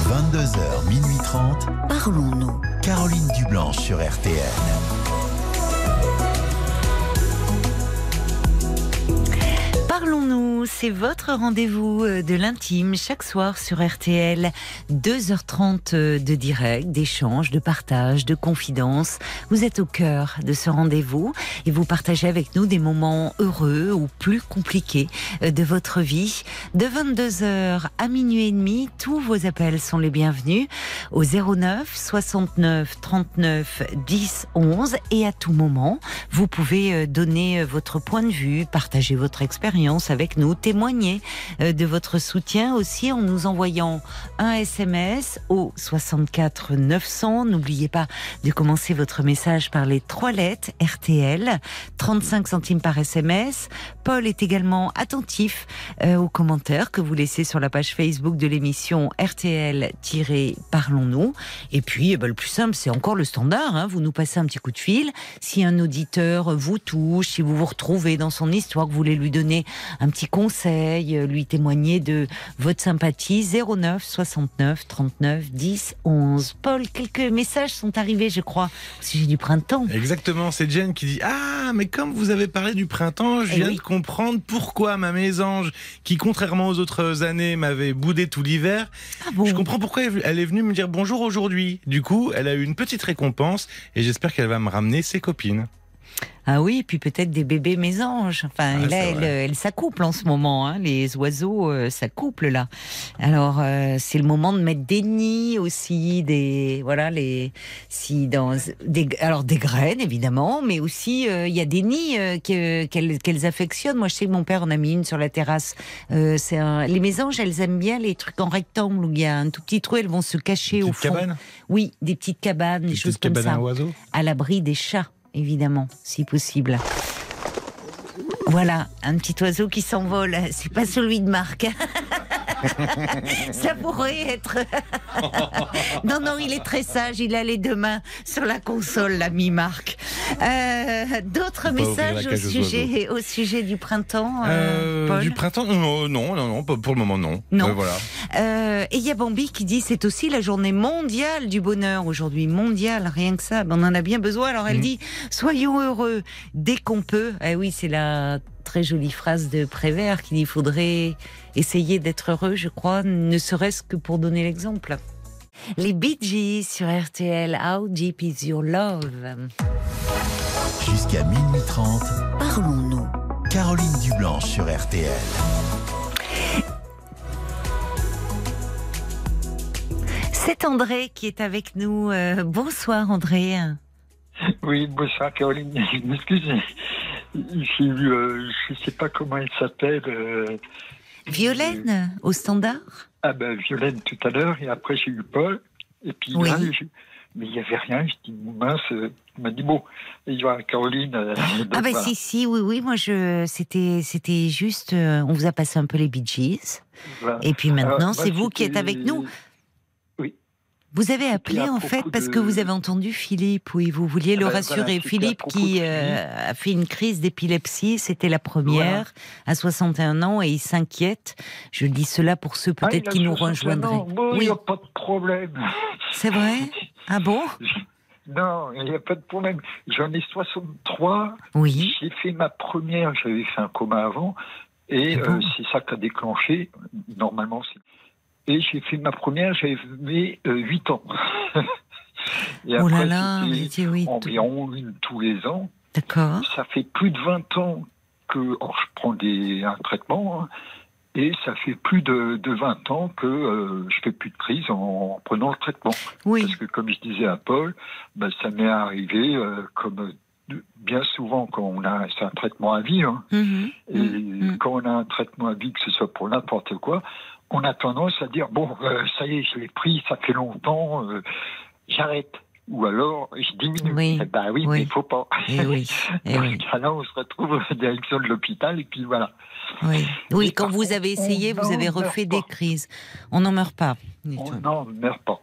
[SPEAKER 4] 22h, minuit 30.
[SPEAKER 5] Parlons-nous.
[SPEAKER 4] Caroline Dublanche sur RTN.
[SPEAKER 1] C'est votre rendez-vous euh, de l'intime chaque soir sur RTL. 2h30 de direct, d'échange, de partage, de confidence. Vous êtes au cœur de ce rendez-vous et vous partagez avec nous des moments heureux ou plus compliqués euh, de votre vie. De 22h à minuit et demi, tous vos appels sont les bienvenus au 09 69 39 10 11 et à tout moment, vous pouvez euh, donner euh, votre point de vue, partager votre expérience avec nous, témoigner euh, de votre soutien aussi en nous envoyant un SMS au 64 900. N'oubliez pas de commencer votre message par les trois lettres RTL, 35 centimes par SMS. Paul est également attentif euh, aux commentaires que vous laissez sur la page Facebook de l'émission RTL-Parlons-nous. Et puis, eh ben, le plus simple, c'est encore le standard. hein. Vous nous passez un petit coup de fil. Si un auditeur vous touche, si vous vous retrouvez dans son histoire, que vous voulez lui donner un petit conseil, euh, lui témoigner de votre sympathie, 09 69 39 10 11. Paul, quelques messages sont arrivés, je crois, au sujet du printemps.
[SPEAKER 3] Exactement, c'est Jen qui dit Ah, mais comme vous avez parlé du printemps, je
[SPEAKER 1] Eh
[SPEAKER 3] viens
[SPEAKER 1] oui.
[SPEAKER 3] de comprendre pourquoi ma mésange, qui contrairement aux autres années m'avait boudé tout l'hiver,
[SPEAKER 1] Ah bon
[SPEAKER 3] je comprends pourquoi elle est venue me dire bonjour aujourd'hui. Du coup, elle a eu une petite récompense et j'espère qu'elle va me ramener ses copines.
[SPEAKER 1] Ah oui, et puis peut-être des bébés mésanges. Enfin,
[SPEAKER 3] Ah,
[SPEAKER 1] là, elle, elle s'accouple en ce moment. Hein. Les oiseaux euh, s'accouplent là. Alors, euh, c'est le moment de mettre des nids aussi, des voilà les si dans des alors des graines évidemment, mais aussi euh, il y a des nids euh, que- qu'elles affectionnent. Moi, je sais que mon père en a mis une sur la terrasse. Euh, c'est un- les mésanges, elles aiment bien les trucs en rectangle où il y a un tout petit trou. Elles vont se cacher au fond.
[SPEAKER 3] cabane
[SPEAKER 1] Oui, des petites cabanes, des
[SPEAKER 3] Une
[SPEAKER 1] choses
[SPEAKER 3] petite
[SPEAKER 1] comme
[SPEAKER 3] cabane
[SPEAKER 1] ça
[SPEAKER 3] à
[SPEAKER 1] l'abri des chats, évidemment, si possible. Voilà, un petit oiseau qui s'envole. C'est pas celui de Marc. Ça pourrait être. non, non, il est très sage. Il a les deux mains sur la console, l'ami Marc. Euh, D'autres messages au sujet, au sujet du printemps, euh,
[SPEAKER 3] Euh,
[SPEAKER 1] Paul
[SPEAKER 3] Du printemps non, non, non, non, pour le moment non.
[SPEAKER 1] Non.
[SPEAKER 3] Euh, voilà.
[SPEAKER 1] Euh, et il y a Bambi qui dit c'est aussi la journée mondiale du bonheur aujourd'hui, mondiale, rien que ça. On en a bien besoin. Alors elle
[SPEAKER 3] Mhm.
[SPEAKER 1] dit soyons heureux dès qu'on peut. Eh oui, c'est la très jolie phrase de Prévert qui dit il faudrait essayer d'être heureux, je crois, ne serait-ce que pour donner l'exemple. Les Bee Gees sur RTL, How Deep Is Your Love?
[SPEAKER 4] Jusqu'à minuit 30.
[SPEAKER 5] Parlons-nous.
[SPEAKER 4] Caroline Dublanche sur RTL.
[SPEAKER 1] C'est André qui est avec nous. Euh, bonsoir André.
[SPEAKER 7] Oui, bonsoir Caroline. Je m'excuse. Euh, je sais pas comment elle s'appelle. euh,
[SPEAKER 1] Violaine, au standard?
[SPEAKER 7] Ah ben Violaine tout à l'heure et après j'ai eu Paul. Et puis
[SPEAKER 1] Oui.
[SPEAKER 7] là, je- mais il y avait rien. Je dis mince. euh, Il m'a dit bon, il y aura Caroline. euh,
[SPEAKER 1] Ah bah
[SPEAKER 7] voilà.
[SPEAKER 1] si si oui oui moi je c'était c'était juste euh, on vous a passé un peu les Bee Gees
[SPEAKER 7] Voilà.
[SPEAKER 1] et puis maintenant c'est vous qui êtes avec nous. Vous avez appelé en fait parce
[SPEAKER 7] de-
[SPEAKER 1] que vous avez entendu Philippe, oui, vous vouliez le
[SPEAKER 7] Ah ben,
[SPEAKER 1] rassurer.
[SPEAKER 7] voilà,
[SPEAKER 1] Philippe qui euh, a fait une crise d'épilepsie, c'était la première à 61 ans et il s'inquiète. Je dis cela pour ceux
[SPEAKER 7] Ah,
[SPEAKER 1] peut-être qui nous
[SPEAKER 7] 61
[SPEAKER 1] rejoindraient.
[SPEAKER 7] Bon, il
[SPEAKER 1] Oui,
[SPEAKER 7] n'y a pas de problème.
[SPEAKER 1] c'est vrai? Ah bon?
[SPEAKER 7] Non, il n'y a pas de problème. J'en ai 63.
[SPEAKER 1] Oui,
[SPEAKER 7] J'ai fait ma première, j'avais fait un coma avant, et
[SPEAKER 1] bon
[SPEAKER 7] euh, c'est ça qui a déclenché, normalement. c'est- Et j'ai fait ma première, j'avais 8 ans. et
[SPEAKER 1] oh là
[SPEAKER 7] après,
[SPEAKER 1] là, oui, tout-
[SPEAKER 7] environ une tous les ans.
[SPEAKER 1] d'accord.
[SPEAKER 7] Ça fait plus de 20 ans que or, je prends des, un traitement, hein, et ça fait plus de, de 20 ans que euh, je fais plus de crise en, prenant le traitement.
[SPEAKER 1] Oui,
[SPEAKER 7] Parce que comme je disais à Paul, ben, ça m'est arrivé euh, comme euh, bien souvent quand on a c'est un traitement à vie, hein,
[SPEAKER 1] Mhm,
[SPEAKER 7] et
[SPEAKER 1] mhm.
[SPEAKER 7] quand on a un traitement à vie, que ce soit pour n'importe quoi, on a tendance à dire bon euh, ça y est, je l'ai pris, ça fait longtemps, euh, j'arrête. Ou alors je diminue.
[SPEAKER 1] Oui,
[SPEAKER 7] Eh ben oui,
[SPEAKER 1] oui.
[SPEAKER 7] mais il faut pas.
[SPEAKER 1] Eh oui, eh
[SPEAKER 7] Dans
[SPEAKER 1] oui.
[SPEAKER 7] ce cas-là, on se retrouve à la direction de l'hôpital et puis voilà.
[SPEAKER 1] Oui, oui quand vous avez essayé, vous avez refait
[SPEAKER 7] pas.
[SPEAKER 1] des crises. On n'en meurt pas.
[SPEAKER 7] On n'en meurt pas.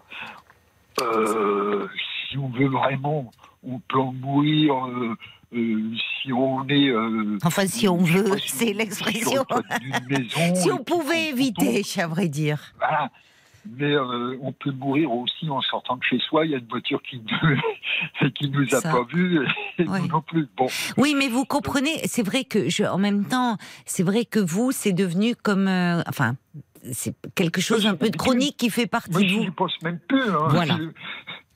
[SPEAKER 7] Euh, si on veut vraiment, on peut en mourir si on est. euh,
[SPEAKER 1] Enfin, si on
[SPEAKER 7] je
[SPEAKER 1] veut,
[SPEAKER 7] si
[SPEAKER 1] c'est
[SPEAKER 7] on-
[SPEAKER 1] l'expression. Si on pouvait éviter, à vrai dire.
[SPEAKER 7] Voilà. Mais euh, on peut mourir aussi en sortant de chez soi. Il y a une voiture qui ne qui nous a
[SPEAKER 1] Ça.
[SPEAKER 7] pas vus et
[SPEAKER 1] Oui.
[SPEAKER 7] nous non plus. Bon,
[SPEAKER 1] Oui, mais vous comprenez, c'est vrai que je, en même temps, c'est vrai que vous, c'est devenu comme, euh, enfin, c'est quelque chose un peu de chronique qui fait partie
[SPEAKER 7] moi
[SPEAKER 1] de
[SPEAKER 7] je
[SPEAKER 1] vous.
[SPEAKER 7] n'y pense même plus. hein.
[SPEAKER 1] Voilà.
[SPEAKER 7] Je-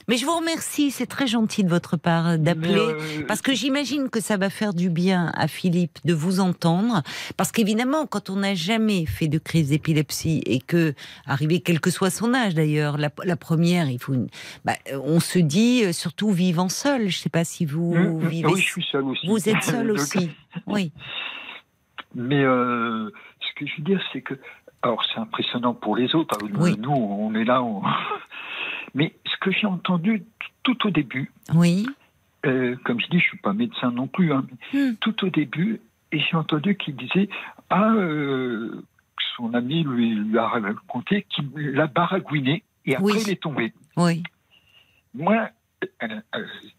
[SPEAKER 1] Mais je vous remercie, c'est très gentil de votre part d'appeler.
[SPEAKER 7] mais, euh,
[SPEAKER 1] Parce que j'imagine que ça va faire du bien à Philippe de vous entendre. Parce qu'évidemment, quand on n'a jamais fait de crise d'épilepsie et que, arrivé quel que soit son âge d'ailleurs, la, la première, il faut une, bah, euh, on se dit, euh, surtout vivant seul. Je sais pas si vous
[SPEAKER 7] hum,
[SPEAKER 1] vivez.
[SPEAKER 7] oui, je suis seul aussi.
[SPEAKER 1] Vous êtes seul aussi. Oui.
[SPEAKER 7] Mais euh, ce que je veux dire, c'est que. Alors, c'est impressionnant pour les autres. Alors,
[SPEAKER 1] Oui.
[SPEAKER 7] Nous, on est là. on- Mais ce que j'ai entendu tout au début,
[SPEAKER 1] Oui.
[SPEAKER 7] euh, comme je dis, je suis pas médecin non plus, hein, mais
[SPEAKER 1] Hmm.
[SPEAKER 7] tout au début, et j'ai entendu qu'il disait Ah, euh, son ami lui, lui a raconté qu'il l'a baragouiné et après
[SPEAKER 1] Oui.
[SPEAKER 7] il est tombé.
[SPEAKER 1] Oui.
[SPEAKER 7] Moi, euh,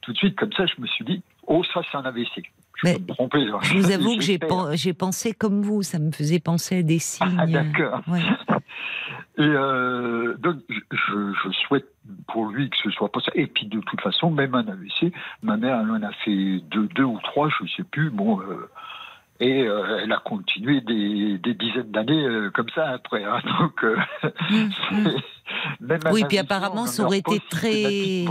[SPEAKER 7] tout de suite, comme ça, je me suis dit Oh, ça, c'est un AVC. Je
[SPEAKER 1] Mais
[SPEAKER 7] peux me tromper.
[SPEAKER 1] Je vous avoue que j'ai pen- pensé comme vous. Ça me faisait penser à des signes.
[SPEAKER 7] Ah, d'accord. Et euh, donc, je, souhaite pour lui que ce soit pas ça. Et puis, de toute façon, même un AVC, ma mère, elle en a fait deux, deux ou trois, je sais plus. Bon, euh, et euh, elle a continué des, des dizaines d'années comme ça après. hein. donc, euh,
[SPEAKER 1] Mm, mm.
[SPEAKER 7] même un
[SPEAKER 1] Oui, puis apparemment, ça aurait été très,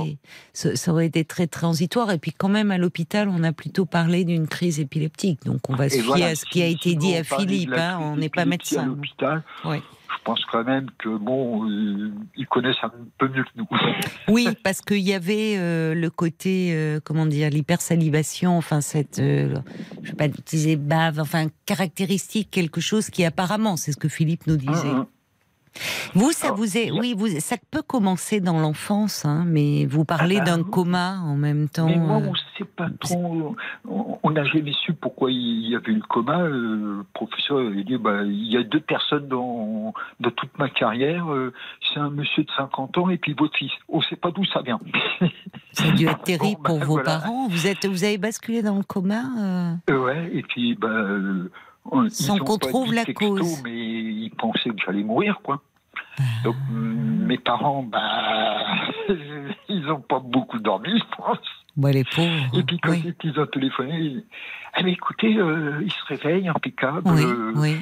[SPEAKER 1] ça aurait été très transitoire. Et puis quand même, à l'hôpital, on a plutôt parlé d'une crise épileptique. Donc on va se fier
[SPEAKER 7] voilà,
[SPEAKER 1] à ce qui a été dit à Philippe. hein, on n'est pas
[SPEAKER 7] d'épilepsie à
[SPEAKER 1] médecin.
[SPEAKER 7] l'hôpital,
[SPEAKER 1] Oui.
[SPEAKER 7] Je pense quand même que bon, euh, ils connaissent un peu mieux que nous.
[SPEAKER 1] Oui, parce qu'il y avait euh, le côté, euh, comment dire, l'hypersalivation, enfin cette, euh, je vais pas utiliser bave, enfin caractéristique, quelque chose qui apparemment, c'est ce que Philippe nous disait.
[SPEAKER 7] Hum, hum.
[SPEAKER 1] Vous, ça
[SPEAKER 7] Alors,
[SPEAKER 1] vous est, oui, vous, ça peut commencer dans l'enfance, hein, mais vous parlez
[SPEAKER 7] Ah bah,
[SPEAKER 1] d'un coma en même temps.
[SPEAKER 7] Mais moi,
[SPEAKER 1] euh,
[SPEAKER 7] on ne sait pas trop. On n'a jamais su pourquoi il y avait eu le coma. Euh, Le professeur avait dit bah, il y a deux personnes dans, dans toute ma carrière. euh, C'est un monsieur de 50 ans et puis votre fils. On ne sait pas d'où ça vient.
[SPEAKER 1] Ça a dû être terrible
[SPEAKER 7] Bon, bah,
[SPEAKER 1] pour vos
[SPEAKER 7] voilà.
[SPEAKER 1] parents. Vous êtes, vous avez basculé dans le coma. euh,
[SPEAKER 7] Euh, ouais, et puis, bah, euh,
[SPEAKER 1] Sans qu'on trouve la
[SPEAKER 7] texto,
[SPEAKER 1] cause.
[SPEAKER 7] Mais ils pensaient que j'allais mourir, quoi.
[SPEAKER 1] Ah.
[SPEAKER 7] Donc, mes parents, bah, ils n'ont pas beaucoup dormi, je pense.
[SPEAKER 1] Bon, les pauvres.
[SPEAKER 7] Et puis quand
[SPEAKER 1] oui,
[SPEAKER 7] ils ont téléphoné, ils- ah mais écoutez, euh, il se réveille impeccable,
[SPEAKER 1] oui,
[SPEAKER 7] euh,
[SPEAKER 1] oui.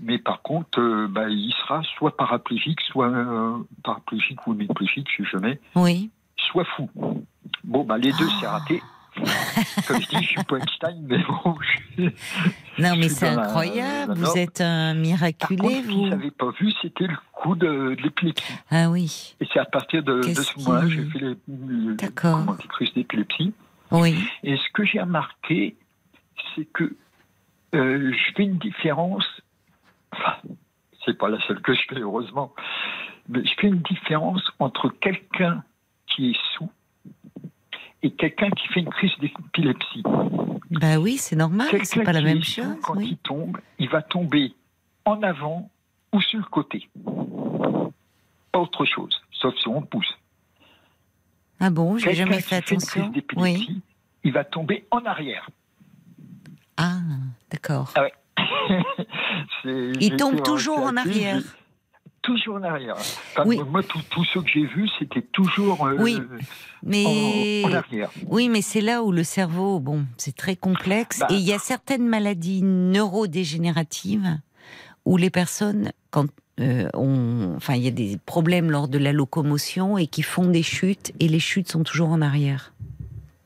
[SPEAKER 7] mais par contre, euh, bah, il sera soit paraplégique, soit euh, paraplégique ou hémiplégique, je sais jamais,
[SPEAKER 1] oui.
[SPEAKER 7] soit fou. Bon, bah les deux, c'est
[SPEAKER 1] Ah.
[SPEAKER 7] raté. Comme je dis, je suis pas Einstein, mais bon. je-
[SPEAKER 1] Non, mais c'est incroyable. Vous êtes un
[SPEAKER 7] Par
[SPEAKER 1] miraculé,
[SPEAKER 7] contre, ce
[SPEAKER 1] vous.
[SPEAKER 7] qu'ils n'avaient pas vu, c'était le coup de, de l'épilepsie.
[SPEAKER 1] Ah oui,
[SPEAKER 7] Et c'est à partir de, de
[SPEAKER 1] Qu'est-ce
[SPEAKER 7] ce moment-là que j'ai fait les, crises d'épilepsie.
[SPEAKER 1] oui.
[SPEAKER 7] Et ce que j'ai remarqué, c'est que euh, je fais une différence. Enfin, c'est pas la seule que je fais, heureusement. Mais je fais une différence entre quelqu'un qui est sous et quelqu'un qui fait une crise d'épilepsie.
[SPEAKER 1] Bah oui, c'est normal. C'est pas la même chose.
[SPEAKER 7] Quand
[SPEAKER 1] oui.
[SPEAKER 7] il tombe, il va tomber en avant ou sur le côté. Pas autre chose, sauf si on pousse.
[SPEAKER 1] Ah bon, j'ai jamais
[SPEAKER 7] qui
[SPEAKER 1] fait
[SPEAKER 7] une crise
[SPEAKER 1] attention.
[SPEAKER 7] d'épilepsie,
[SPEAKER 1] Oui.
[SPEAKER 7] il va tomber en arrière.
[SPEAKER 1] Ah, d'accord.
[SPEAKER 7] C'est-
[SPEAKER 1] Il
[SPEAKER 7] j'ai
[SPEAKER 1] tombe toujours en arrière.
[SPEAKER 7] Toujours en arrière. Enfin,
[SPEAKER 1] Oui.
[SPEAKER 7] Moi, tous ceux que j'ai vus, c'était toujours euh,
[SPEAKER 1] Oui, Mais
[SPEAKER 7] en, en arrière.
[SPEAKER 1] oui, mais c'est là où le cerveau, bon, c'est très complexe.
[SPEAKER 7] Bah.
[SPEAKER 1] Et il y a certaines maladies neurodégénératives où les personnes, quand euh, enfin, il y a des problèmes lors de la locomotion et qui font des chutes, et les chutes sont toujours en arrière.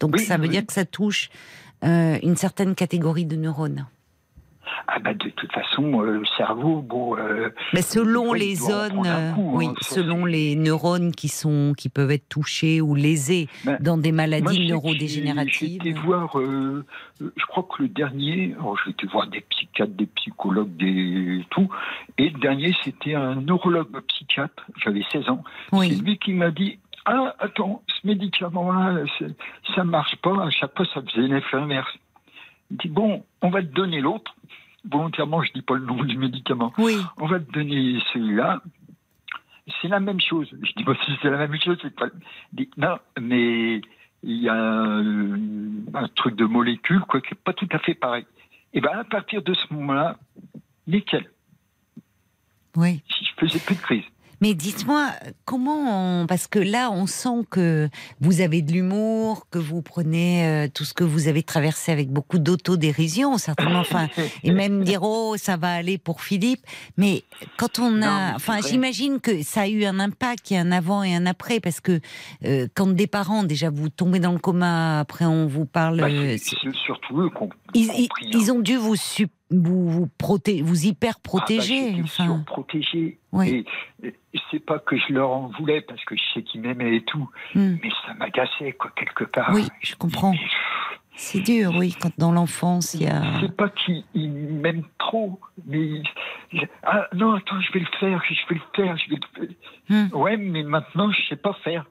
[SPEAKER 1] Donc
[SPEAKER 7] Oui,
[SPEAKER 1] ça veut
[SPEAKER 7] oui.
[SPEAKER 1] dire que ça touche euh, une certaine catégorie de neurones.
[SPEAKER 7] Ah bah, de toute façon, euh, le cerveau, bon. euh,
[SPEAKER 1] Mais selon les zones,
[SPEAKER 7] coup,
[SPEAKER 1] oui,
[SPEAKER 7] hein,
[SPEAKER 1] selon les neurones qui sont, qui peuvent être touchés ou lésés
[SPEAKER 7] Ben,
[SPEAKER 1] dans des
[SPEAKER 7] Moi,
[SPEAKER 1] maladies
[SPEAKER 7] J'ai
[SPEAKER 1] neurodégénératives.
[SPEAKER 7] été voir, euh, je crois que le dernier, j'ai été voir des psychiatres, des psychologues, des tout, et le dernier c'était un neurologue psychiatre, j'avais 16 ans. C'est lui qui m'a dit Ah, attends, ce médicament-là, ça marche pas, à chaque fois ça faisait l'effet inverse. Il dit Bon, on va te donner l'autre. Volontairement, je dis pas le nom du médicament.
[SPEAKER 1] oui,
[SPEAKER 7] On va te donner celui-là. C'est la même chose. Je dis, bah, si c'est la même chose, c'est pas. Non, mais il y a un, un truc de molécule, quoi, qui n'est pas tout à fait pareil. Et bien, à partir de ce moment-là, nickel.
[SPEAKER 1] oui.
[SPEAKER 7] Si je faisais plus de crise.
[SPEAKER 1] Mais dites-moi, comment on... Parce que là, on sent que vous avez de l'humour, que vous prenez euh, tout ce que vous avez traversé avec beaucoup d'autodérision, certainement. Enfin, et même dire oh ça va aller pour Philippe. Mais quand on a, enfin, j'imagine que ça a eu un impact, il y a un avant et un après, parce que euh, quand des parents déjà vous tombez dans le coma, après on vous parle.
[SPEAKER 7] Bah,
[SPEAKER 1] euh,
[SPEAKER 7] c'est c'est surtout eux qui ont
[SPEAKER 1] ils,
[SPEAKER 7] hein.
[SPEAKER 1] ils ont dû vous su- vous vous, proté- vous hyper protéger.
[SPEAKER 7] Ah bah,
[SPEAKER 1] enfin,
[SPEAKER 7] surprotégé.
[SPEAKER 1] Oui.
[SPEAKER 7] Et, et c'est pas que je leur en voulais parce que je sais qu'ils m'aimaient et tout,
[SPEAKER 1] hmm.
[SPEAKER 7] mais ça m'agaçait quoi quelque part.
[SPEAKER 1] Oui, je comprends. C'est dur, oui, quand dans l'enfance il y a.
[SPEAKER 7] C'est pas qu'ils ils m'aiment trop, mais ah non attends je vais le faire, je vais le faire, je vais le faire.
[SPEAKER 1] Hmm.
[SPEAKER 7] Ouais mais maintenant je sais pas faire.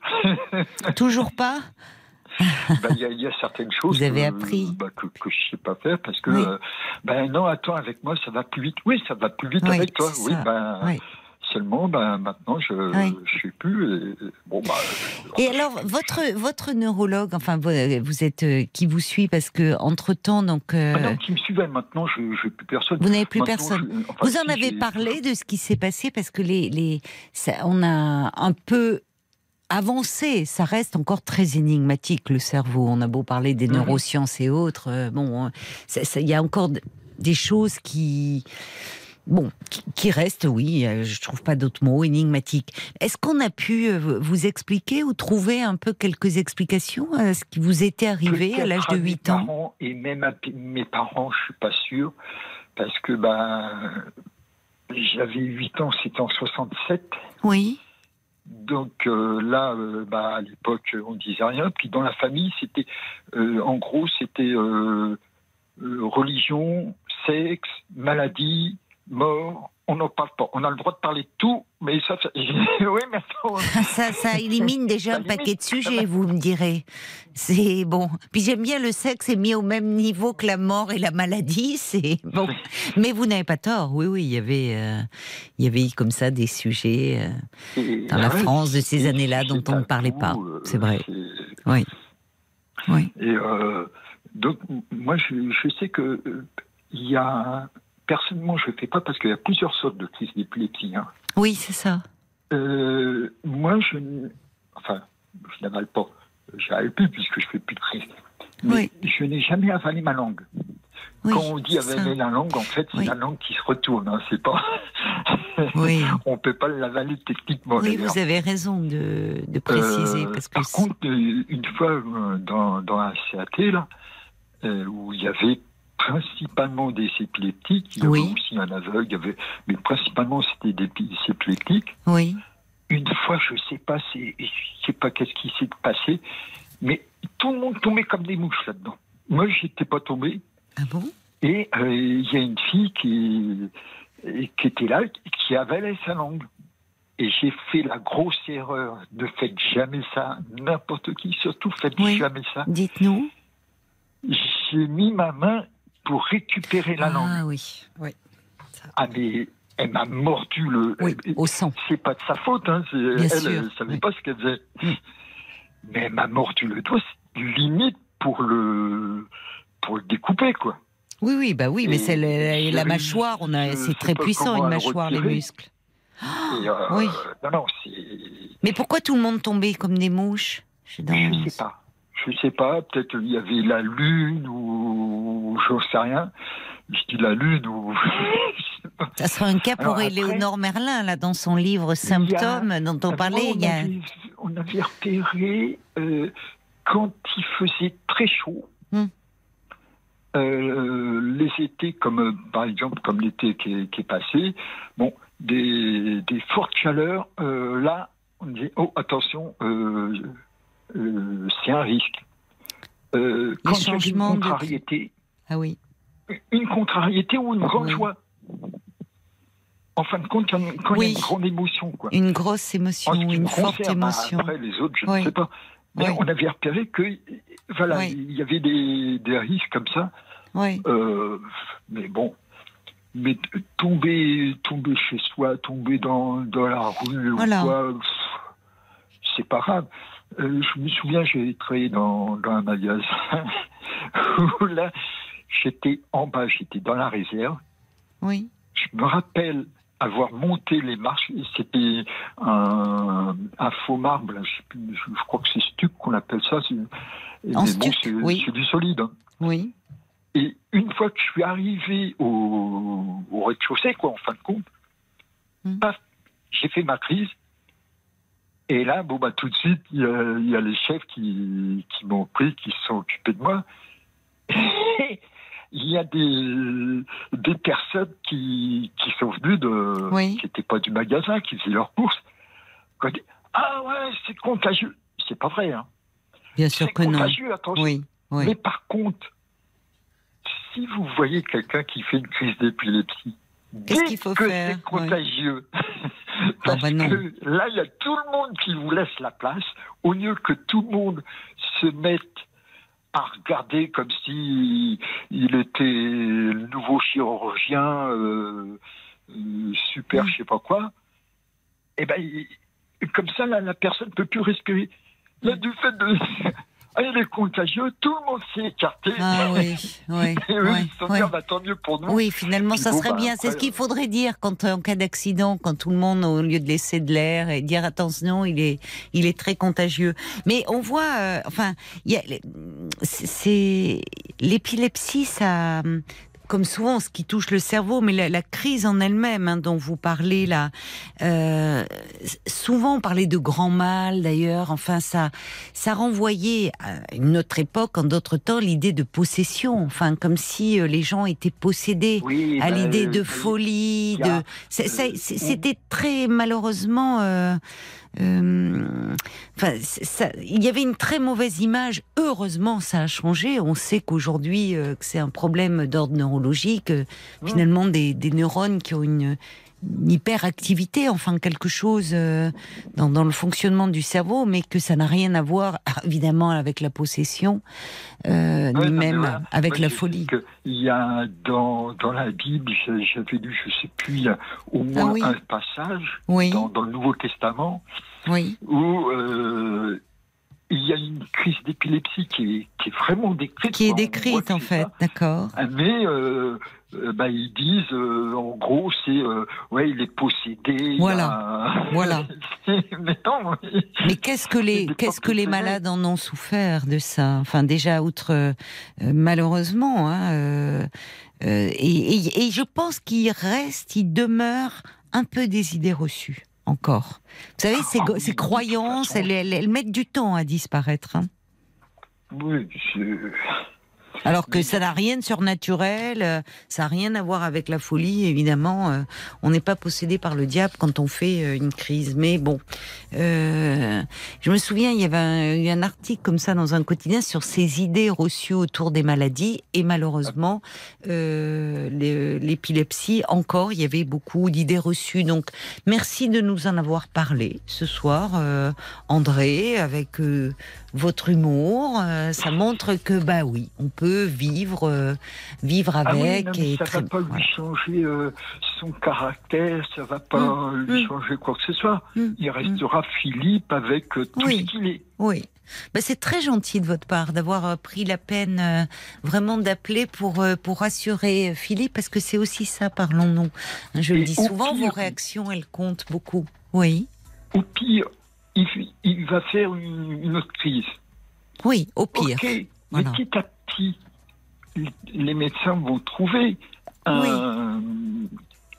[SPEAKER 1] Toujours pas?
[SPEAKER 7] Bah, Il y, a- il y a certaines choses
[SPEAKER 1] Vous avez
[SPEAKER 7] que,
[SPEAKER 1] appris.
[SPEAKER 7] bah, que, que je sais pas faire parce que
[SPEAKER 1] Oui.
[SPEAKER 7] euh, ben non attends avec moi ça va plus vite. Oui ça va plus vite
[SPEAKER 1] Oui,
[SPEAKER 7] avec toi. Oui
[SPEAKER 1] ça.
[SPEAKER 7] ben
[SPEAKER 1] Oui.
[SPEAKER 7] seulement ben maintenant je je sais plus. Et, bon bah.
[SPEAKER 1] Et alors, votre, votre neurologue, enfin, vous, vous êtes euh, qui vous suit parce que entre temps, donc, euh,
[SPEAKER 7] Maintenant qui me suivait maintenant je n'ai plus personne.
[SPEAKER 1] vous n'avez plus
[SPEAKER 7] Maintenant,
[SPEAKER 1] personne.
[SPEAKER 7] je- enfin,
[SPEAKER 1] Vous en
[SPEAKER 7] si,
[SPEAKER 1] avez parlé de ce qui s'est passé parce que les, les, ça- on a un peu avancé. Ça reste encore très énigmatique le cerveau. On a beau parler des
[SPEAKER 7] Mhm.
[SPEAKER 1] neurosciences et autres, euh, bon, ça- il y a encore des choses qui, bon, qui, restent, oui. euh, Je trouve pas d'autres mots énigmatiques. Est-ce qu'on a pu euh, vous expliquer ou trouver un peu quelques explications à ce qui vous était arrivé à l'âge de
[SPEAKER 7] mes
[SPEAKER 1] 8 ans
[SPEAKER 7] parents, Et même à mes parents, je suis pas sûr, parce que ben, j'avais 8 ans, c'était en 67.
[SPEAKER 1] Oui.
[SPEAKER 7] Donc euh, là, euh, bah, à l'époque, on disait rien. Puis dans la famille, c'était, euh, en gros, c'était religion, sexe, maladie, mort. On n'en parle pas. On a le droit de parler de tout, mais ça, ça- oui, mais attends,
[SPEAKER 1] Ah, Ça, ça élimine déjà
[SPEAKER 7] Ça
[SPEAKER 1] un paquet de sujets, vous me direz. C'est bon. Puis j'aime bien le sexe est mis au même niveau que la mort et la maladie. C'est bon. Mais vous n'avez pas tort. Oui, oui, il y avait, euh, il y avait comme ça des sujets euh, dans la
[SPEAKER 7] ouais,
[SPEAKER 1] France de ces années-là dont on ne parlait pas.
[SPEAKER 7] euh,
[SPEAKER 1] C'est vrai. Oui. Oui.
[SPEAKER 7] Et euh, donc, moi, je, je sais que il y a. Personnellement, je ne fais pas parce qu'il y a plusieurs sortes de crises d'épilepsie. hein.
[SPEAKER 1] Oui, c'est ça.
[SPEAKER 7] Euh, moi, je. Enfin, je n'avale pas. J'avale plus puisque je fais plus de crise. Mais je n'ai jamais avalé ma langue.
[SPEAKER 1] Oui.
[SPEAKER 7] Quand on dit avaler la langue, en fait, c'est
[SPEAKER 1] Oui.
[SPEAKER 7] la langue qui se retourne. hein, c'est pas.
[SPEAKER 1] Oui.
[SPEAKER 7] on peut pas l'avaler techniquement.
[SPEAKER 1] Oui, vous avez raison de, de préciser
[SPEAKER 7] Euh,
[SPEAKER 1] parce que
[SPEAKER 7] par contre, euh, une fois euh, dans, dans un CAT, là, euh, où il y avait principalement des épileptiques, il y avait aussi un aveugle, avait, mais principalement c'était des pi- épileptiques.
[SPEAKER 1] oui.
[SPEAKER 7] Une fois, je sais pas, je sais pas qu'est-ce qui s'est passé, mais tout le monde tombait comme des mouches là-dedans. Moi, j'étais pas tombé,
[SPEAKER 1] Ah bon?
[SPEAKER 7] Et euh, il y a une fille qui, qui était là, qui avalait sa langue. Et j'ai fait la grosse erreur de faites jamais ça, n'importe qui, surtout faites
[SPEAKER 1] Oui.
[SPEAKER 7] jamais ça.
[SPEAKER 1] Dites-nous.
[SPEAKER 7] J'ai mis ma main pour récupérer la langue.
[SPEAKER 1] Ah oui. Oui.
[SPEAKER 7] Ah mais elle m'a mordu le.
[SPEAKER 1] Oui. Au sang.
[SPEAKER 7] C'est pas de sa faute, hein. elle,
[SPEAKER 1] sûr,
[SPEAKER 7] elle savait
[SPEAKER 1] oui.
[SPEAKER 7] pas ce qu'elle faisait. Mais elle m'a mordu le doigt, limite pour le, pour le découper, quoi.
[SPEAKER 1] Oui, oui, bah oui, mais c'est la mâchoire, on a, c'est très puissant une mâchoire, les muscles.
[SPEAKER 7] Et, euh,
[SPEAKER 1] oui.
[SPEAKER 7] Non, non, c'est.
[SPEAKER 1] Mais pourquoi tout le monde tombait comme des mouches
[SPEAKER 7] Je sais pas. Je sais pas. Peut-être qu'il y avait la lune ou j'en sais rien. Je dis la lune ou. je.
[SPEAKER 1] Ça sera un cas pour Éléonore Merlin, là, dans son livre Symptômes, dont on parlait.
[SPEAKER 7] on,
[SPEAKER 1] Il y a...
[SPEAKER 7] avait, on avait repéré euh, quand il faisait très chaud.
[SPEAKER 1] Hmm.
[SPEAKER 7] euh, les étés, comme euh, par exemple comme l'été qui est, qui est passé, bon, des, des fortes chaleurs, euh, là, on dit oh attention, euh, c'est un risque. Euh, quand il y avait une
[SPEAKER 1] de-
[SPEAKER 7] contrariété,
[SPEAKER 1] Ah oui.
[SPEAKER 7] une contrariété ou une grande
[SPEAKER 1] Oui.
[SPEAKER 7] joie. En fin de compte, quand, quand il y a une grande émotion, quoi.
[SPEAKER 1] Une grosse émotion, une
[SPEAKER 7] me
[SPEAKER 1] forte
[SPEAKER 7] bah,
[SPEAKER 1] émotion.
[SPEAKER 7] Après, les autres, je
[SPEAKER 1] Oui.
[SPEAKER 7] ne sais pas. Mais on avait repéré que, voilà, il y avait des, des risques comme ça.
[SPEAKER 1] Oui.
[SPEAKER 7] Euh, mais bon, mais tomber, tomber chez soi, tomber dans, dans la rue
[SPEAKER 1] Voilà.
[SPEAKER 7] c'est pas grave. Euh, je me souviens, j'ai travaillé dans, dans un magasin où là, j'étais en bas, j'étais dans la réserve.
[SPEAKER 1] Oui.
[SPEAKER 7] Je me rappelle avoir monté les marches. C'était un, un faux marbre. Je, crois que c'est stuc qu'on appelle ça.
[SPEAKER 1] En
[SPEAKER 7] bon,
[SPEAKER 1] stuc,
[SPEAKER 7] c'est
[SPEAKER 1] oui.
[SPEAKER 7] c'est du solide. hein.
[SPEAKER 1] Oui.
[SPEAKER 7] Et une fois que je suis arrivé au, au rez-de-chaussée, quoi, en fin de compte, paf, j'ai fait ma crise. Et là, bon, bah, tout de suite, il y a, il y a les chefs qui, qui m'ont pris, qui se sont occupés de moi. il y a des, des personnes qui, qui sont venues de,
[SPEAKER 1] Oui.
[SPEAKER 7] qui n'étaient pas du magasin, qui faisaient leurs courses. qui ont dit, ah ouais, c'est contagieux. C'est pas vrai, hein.
[SPEAKER 1] Bien sûr que non.
[SPEAKER 7] contagieux, attention.
[SPEAKER 1] Oui. Oui.
[SPEAKER 7] Mais par contre, si vous voyez quelqu'un qui fait une crise d'épilepsie,
[SPEAKER 1] Qu'est-ce qu'il faut
[SPEAKER 7] que
[SPEAKER 1] faire?
[SPEAKER 7] c'est contagieux.
[SPEAKER 1] Ah
[SPEAKER 7] Parce
[SPEAKER 1] bah
[SPEAKER 7] que là, il y a tout le monde qui vous laisse la place, au lieu que tout le monde se mette à regarder comme si il était le nouveau chirurgien euh, euh, super,
[SPEAKER 1] Mm.
[SPEAKER 7] je sais pas quoi. Et ben, il- comme ça, là, la personne ne peut plus respirer. Là, du fait de. Ah, il est contagieux, tout le monde s'est écarté.
[SPEAKER 1] Ah oui, oui,
[SPEAKER 7] Et eux,
[SPEAKER 1] oui,
[SPEAKER 7] ils se sont
[SPEAKER 1] oui.
[SPEAKER 7] dit, ah, bah, tant mieux pour nous.
[SPEAKER 1] Oui, finalement, ça
[SPEAKER 7] Bon,
[SPEAKER 1] serait
[SPEAKER 7] bah,
[SPEAKER 1] bien. C'est ce qu'il faudrait dire quand, euh, en cas d'accident, quand tout le monde, au lieu de laisser de l'air et dire attention, il est, il est très contagieux. Mais on voit, euh, enfin, c'est l'épilepsie, ça, comme souvent, ce qui touche le cerveau, mais la, la crise en elle-même hein, dont vous parlez là, euh, souvent on parlait de grand mal d'ailleurs. Enfin, ça, ça renvoyait à une autre époque, en d'autres temps, l'idée de possession. Enfin, comme si euh, les gens étaient possédés
[SPEAKER 7] Oui,
[SPEAKER 1] à
[SPEAKER 7] bah,
[SPEAKER 1] l'idée de folie. De, c'était très malheureusement. euh, euh, enfin, c'est- ça- il y avait une très mauvaise image. Heureusement, ça a changé. On sait qu'aujourd'hui, euh, que c'est un problème d'ordre neurologique. euh,
[SPEAKER 7] Mmh.
[SPEAKER 1] Finalement, des, des neurones qui ont une hyperactivité, enfin quelque chose euh, dans, dans le fonctionnement du cerveau, mais que ça n'a rien à voir, évidemment, avec la possession, euh,
[SPEAKER 7] Ouais,
[SPEAKER 1] ni
[SPEAKER 7] non,
[SPEAKER 1] même
[SPEAKER 7] voilà.
[SPEAKER 1] avec
[SPEAKER 7] Moi,
[SPEAKER 1] la folie.
[SPEAKER 7] Il y a dans, dans la Bible, j'avais lu, je sais plus, il y a au moins
[SPEAKER 1] Ah oui.
[SPEAKER 7] un passage
[SPEAKER 1] Oui,
[SPEAKER 7] dans, dans le Nouveau Testament
[SPEAKER 1] oui,
[SPEAKER 7] où euh, il y a une crise d'épilepsie qui est, qui est vraiment décrite.
[SPEAKER 1] qui est
[SPEAKER 7] voit
[SPEAKER 1] décrite en fait, d'accord.
[SPEAKER 7] Ah, Mais euh, euh, bah, ils disent, euh, en gros, c'est euh, ouais, il est possédé. il
[SPEAKER 1] Voilà.
[SPEAKER 7] a-
[SPEAKER 1] Voilà.
[SPEAKER 7] mais non, mais-
[SPEAKER 1] Mais qu'est-ce que les qu'est-ce que les malades en ont souffert de ça? Enfin déjà outre malheureusement hein, et, et- et je pense qu'il reste, il demeure un peu des idées reçues encore. Vous savez ces,
[SPEAKER 7] Ah
[SPEAKER 1] croyances,
[SPEAKER 7] façon.
[SPEAKER 1] elles, elles- elles mettent du temps à disparaître. hein.
[SPEAKER 7] oui, c'est-
[SPEAKER 1] Alors que ça n'a rien de surnaturel, euh, ça n'a rien à voir avec la folie, évidemment. euh, on n'est pas possédé par le diable quand on fait euh, une crise. Mais bon, je me souvian, il y avait un, a un article comme ça dans un quotidien sur ces idées reçues autour des maladies. Et malheureusement, l'épilepsie, encore, il y avait beaucoup d'idées reçues. Donc, merci de nous en avoir parlé ce soir, André, avec votre humour. Ça montre que, bah oui, on peut vivre, euh, vivre
[SPEAKER 7] Ah oui,
[SPEAKER 1] avec.
[SPEAKER 7] non, mais
[SPEAKER 1] et
[SPEAKER 7] ça
[SPEAKER 1] très-
[SPEAKER 7] va pas lui changer euh, son caractère, ça va pas
[SPEAKER 1] Mm,
[SPEAKER 7] lui
[SPEAKER 1] mm.
[SPEAKER 7] changer quoi que ce soit.
[SPEAKER 1] Mm,
[SPEAKER 7] Il restera Philippe avec euh, tout
[SPEAKER 1] Oui.
[SPEAKER 7] ce qu'il est.
[SPEAKER 1] Oui. Ben, c'est très gentil de votre part d'avoir pris la peine euh, vraiment d'appeler pour, euh, pour rassurer Philippe, parce que c'est aussi ça, parlons-nous. Je le dis souvent,
[SPEAKER 7] pire-
[SPEAKER 1] vos réactions, elles comptent beaucoup. Oui.
[SPEAKER 7] Au pire, il, il va faire une, une autre crise.
[SPEAKER 1] Oui, au pire.
[SPEAKER 7] Ok, mais
[SPEAKER 1] Voilà.
[SPEAKER 7] à les médecins vont trouver un,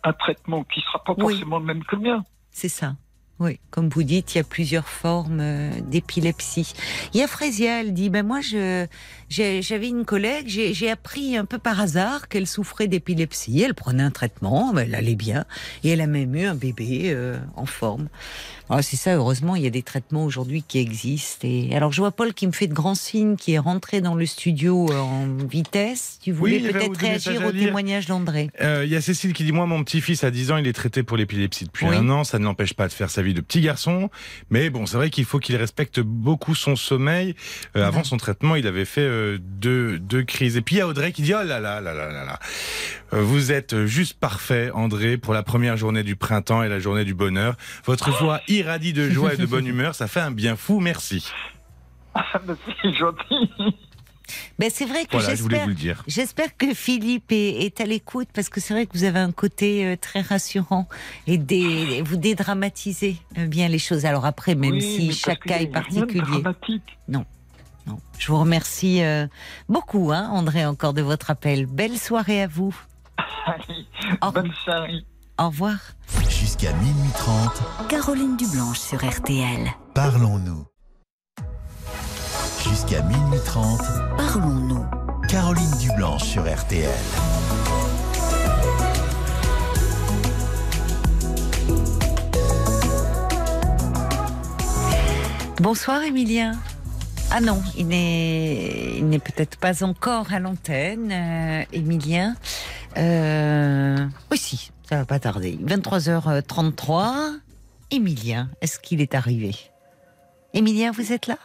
[SPEAKER 7] un traitement qui sera pas
[SPEAKER 1] Oui.
[SPEAKER 7] forcément le même que le mien.
[SPEAKER 1] C'est ça. Oui, comme vous dites, il y a plusieurs formes euh, d'épilepsie. Il y a Frésia, elle dit, ben moi, je, j'avais une collègue, j'ai, j'ai appris un peu par hasard qu'elle souffrait d'épilepsie. Elle prenait un traitement, ben, elle allait bien, et elle a même eu un bébé euh, en forme. Ah, c'est ça, heureusement, il y a des traitements aujourd'hui qui existent. Et alors, je vois Paul qui me fait de grands signes, qui est rentré dans le studio euh, en vitesse. Tu voulais peut-être réagir
[SPEAKER 3] à
[SPEAKER 1] au témoignage d'André.
[SPEAKER 3] Euh, Il y a Cécile qui dit Moi, mon petit-fils a 10 ans, il est traité pour l'épilepsie depuis
[SPEAKER 1] Oui.
[SPEAKER 3] un an. Ça ne l'empêche pas de faire sa vie de petit garçon. Mais bon, c'est vrai qu'il faut qu'il respecte beaucoup son sommeil. Euh, Avant son traitement, il avait fait euh, deux, deux crises. Et puis il y a Audrey qui dit Oh là là là là là là. Euh, Vous êtes juste parfait, André, pour la première journée du printemps et la journée du bonheur. Votre voix irradie de joie et de bonne humeur. Ça fait un bien fou. Merci.
[SPEAKER 7] Ah, mais c'est gentil.
[SPEAKER 1] Ben, c'est vrai que
[SPEAKER 3] Voilà, je voulais
[SPEAKER 1] j'espère.
[SPEAKER 3] vous le dire.
[SPEAKER 1] J'espère que Philippe est, est à l'écoute parce que c'est vrai que vous avez un côté euh, très rassurant et vous dédramatisez euh, bien les choses. Alors après, même
[SPEAKER 7] Oui,
[SPEAKER 1] si chaque cas est particulier.
[SPEAKER 7] dramatique.
[SPEAKER 1] Non. Je vous remercie euh, beaucoup, hein, André, encore de votre appel. Belle soirée à vous.
[SPEAKER 7] Allez,
[SPEAKER 1] Au,
[SPEAKER 7] bonne soirée.
[SPEAKER 1] au revoir.
[SPEAKER 4] Jusqu'à minuit 30,
[SPEAKER 5] Caroline Dublanche sur RTL.
[SPEAKER 4] parlons-nous. Jusqu'à minuit 30,
[SPEAKER 5] Parlons-nous.
[SPEAKER 4] Caroline Dublanche sur RTL.
[SPEAKER 1] Bonsoir, Emilien. Ah non, il n'est, il n'est peut-être pas encore à l'antenne, euh, Emilien. Euh, oui, si, ça va pas tarder. 23h33. Emilien, est-ce qu'il est arrivé? Emilien, vous êtes là?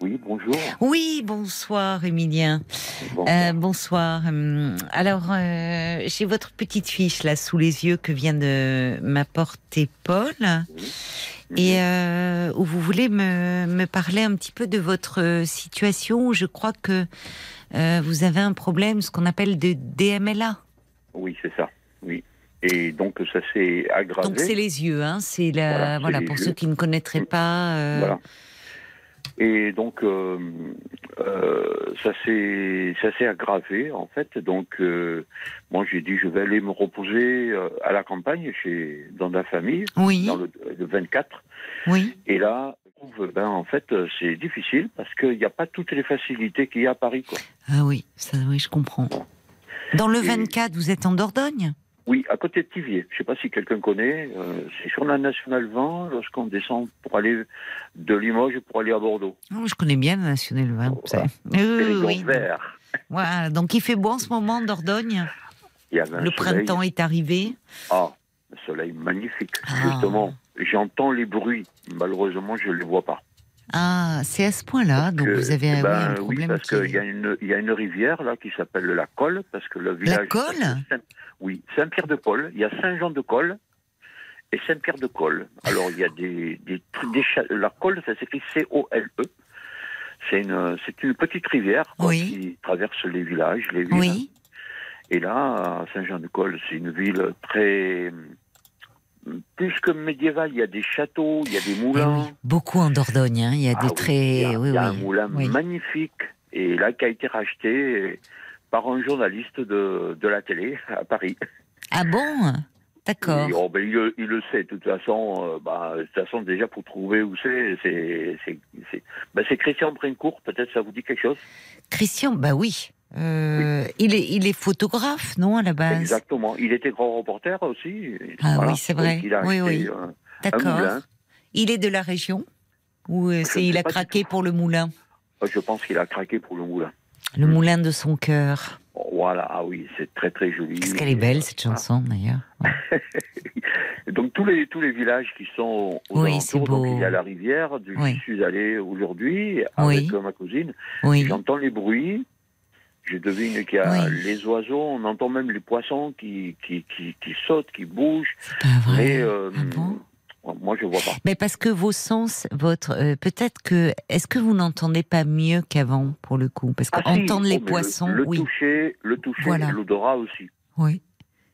[SPEAKER 8] Oui, bonjour.
[SPEAKER 1] Oui, bonsoir, Emilien.
[SPEAKER 8] Bon,
[SPEAKER 1] Euh, bonsoir. Hum, Alors, euh, j'ai votre petite fiche là sous les yeux que vient de m'apporter Paul. Et euh, où vous voulez me, me parler un petit peu de votre situation. Je crois que vous avez un problème, ce qu'on appelle de DMLA.
[SPEAKER 8] Oui, c'est ça. Oui. Et donc ça s'est aggravé.
[SPEAKER 1] Donc c'est les yeux, hein. C'est la
[SPEAKER 8] Voilà,
[SPEAKER 1] pour
[SPEAKER 8] yeux.
[SPEAKER 1] ceux qui ne connaîtraient pas. euh,
[SPEAKER 8] Voilà. Et donc euh, euh, ça s'est ça s'est aggravé en fait. Donc moi j'ai dit je vais aller me reposer à la campagne chez dans la famille
[SPEAKER 1] Oui,
[SPEAKER 8] dans le, le 24.
[SPEAKER 1] oui.
[SPEAKER 8] Et là ben en fait c'est difficile parce qu'il n'y a pas toutes les facilités qu'il y a à Paris quoi.
[SPEAKER 1] Ah oui, ça, oui, je comprends. Dans le
[SPEAKER 8] Et-
[SPEAKER 1] 24, vous êtes en Dordogne?
[SPEAKER 8] Oui, à côté de Tivier. Je ne sais pas si quelqu'un connaît. euh, c'est sur la nationale 20 lorsqu'on descend pour aller de Limoges pour aller à Bordeaux.
[SPEAKER 1] Oh, Je connais bien le National 20. vous
[SPEAKER 8] Voilà.
[SPEAKER 1] savez. Oui,
[SPEAKER 8] vert.
[SPEAKER 1] Voilà, donc il fait beau en ce moment en Dordogne?
[SPEAKER 8] Il y avait un
[SPEAKER 1] Le printemps est arrivé?
[SPEAKER 8] Ah, un soleil magnifique.
[SPEAKER 1] Ah.
[SPEAKER 8] Justement, j'entends les bruits. Malheureusement, je ne les vois pas.
[SPEAKER 1] Ah, c'est à ce point-là. Donc
[SPEAKER 8] Que-
[SPEAKER 1] vous avez
[SPEAKER 8] eh ben,
[SPEAKER 1] oui, un
[SPEAKER 8] oui,
[SPEAKER 1] problème
[SPEAKER 8] parce
[SPEAKER 1] qui
[SPEAKER 8] qu'il y, a une- il y a une rivière là qui s'appelle la Colle, parce que le village.
[SPEAKER 1] Colle?
[SPEAKER 8] Saint- Oui, Saint-Pierre-de-Colle. Il y a Saint-Jean-de-Colle et Saint-Pierre-de-Colle. Alors il y a des, des, tr- des cha- la Colle, ça s'écrit C-O-L-E. C'est une, c'est une petite rivière quoi,
[SPEAKER 1] Oui.
[SPEAKER 8] qui traverse les villages, les villes.
[SPEAKER 1] Oui,
[SPEAKER 8] Et là, Saint-Jean-de-Colle, c'est une ville très plus que médiévale. Il y a des châteaux, il y a des moulins.
[SPEAKER 1] oui. beaucoup en Dordogne. hein. Il y a
[SPEAKER 8] Ah
[SPEAKER 1] des
[SPEAKER 8] oui,
[SPEAKER 1] très.
[SPEAKER 8] Il y a,
[SPEAKER 1] oui,
[SPEAKER 8] il y a un moulin magnifique et là qui a été racheté par un journaliste de, de la télé à Paris.
[SPEAKER 1] Ah bon? D'accord.
[SPEAKER 8] Oh, ben, il, le- il le sait de toute façon. euh, bah, de toute façon déjà pour trouver où c'est, c'est c'est ben, c'est Christian Brincourt. Peut-être ça vous dit quelque chose?
[SPEAKER 1] Christian, bah oui. Euh, Il, est, il est photographe, non, à la base?
[SPEAKER 8] Exactement. Il était grand reporter aussi.
[SPEAKER 1] Ah oui, c'est vrai.
[SPEAKER 8] Il a
[SPEAKER 1] Oui, oui.
[SPEAKER 8] euh,
[SPEAKER 1] D'accord. Il est de la région Ou euh, c'est il a craqué pour le moulin?
[SPEAKER 8] Je pense qu'il a craqué pour le moulin.
[SPEAKER 1] Le moulin de son cœur.
[SPEAKER 8] Voilà, ah oui, c'est très très joli.
[SPEAKER 1] Qu'est-ce qu'elle est belle, cette chanson, d'ailleurs. Ouais.
[SPEAKER 8] Donc tous les tous les villages qui sont aux
[SPEAKER 1] Oui,
[SPEAKER 8] alentours, donc il y a la rivière, du-
[SPEAKER 1] Oui.
[SPEAKER 8] je suis allé aujourd'hui avec
[SPEAKER 1] Oui.
[SPEAKER 8] ma cousine, j'entends les bruits, Je devine qu'il y a
[SPEAKER 1] Oui.
[SPEAKER 8] les oiseaux, on entend même les poissons qui, qui, qui, qui sautent, qui bougent.
[SPEAKER 1] C'est pas vrai.
[SPEAKER 8] Mais euh,
[SPEAKER 1] Ah bon
[SPEAKER 8] moi, je vois pas.
[SPEAKER 1] Mais parce que vos sens, votre, euh, peut-être que, est-ce que vous n'entendez pas mieux qu'avant pour le coup? Parce
[SPEAKER 8] Ah, si.
[SPEAKER 1] qu'entendre les
[SPEAKER 8] Oh, mais le-
[SPEAKER 1] poissons,
[SPEAKER 8] Le,
[SPEAKER 1] oui,
[SPEAKER 8] toucher, le toucher,
[SPEAKER 1] Voilà.
[SPEAKER 8] l'odorat aussi.
[SPEAKER 1] oui,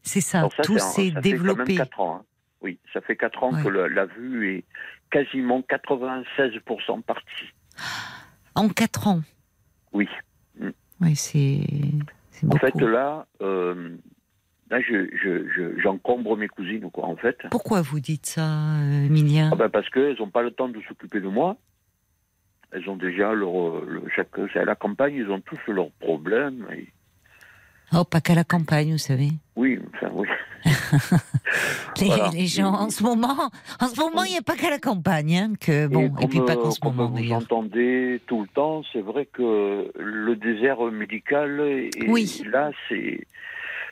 [SPEAKER 1] c'est ça. Tout s'est
[SPEAKER 8] ça
[SPEAKER 1] développé.
[SPEAKER 8] Fait quand même 4 ans. hein. Oui, ça fait 4 ans
[SPEAKER 1] Ouais.
[SPEAKER 8] que le- la vue est quasiment 96% partie.
[SPEAKER 1] En quatre ans?
[SPEAKER 8] Oui.
[SPEAKER 1] Oui, c'est, c'est
[SPEAKER 8] En fait, là, euh, là, je, je, je- j'encombre mes cousines, quoi, en fait.
[SPEAKER 1] Pourquoi vous dites ça, euh, Emilia
[SPEAKER 8] Ah ben parce qu'elles n'ont pas le temps de s'occuper de moi. Elles ont déjà leur, euh, le, chaque, c'est à la campagne, ils ont tous leurs problèmes. et-
[SPEAKER 1] Oh, pas qu'à la campagne, vous savez.
[SPEAKER 8] oui, enfin oui.
[SPEAKER 1] Les,
[SPEAKER 8] Voilà.
[SPEAKER 1] les gens, en ce moment, en ce moment, il n'y a pas qu'à la campagne, hein, que bon, et, puis pas qu'en ce moment
[SPEAKER 8] vous entendez tout le temps, c'est vrai que le désert médical, et
[SPEAKER 1] Oui.
[SPEAKER 8] là, c'est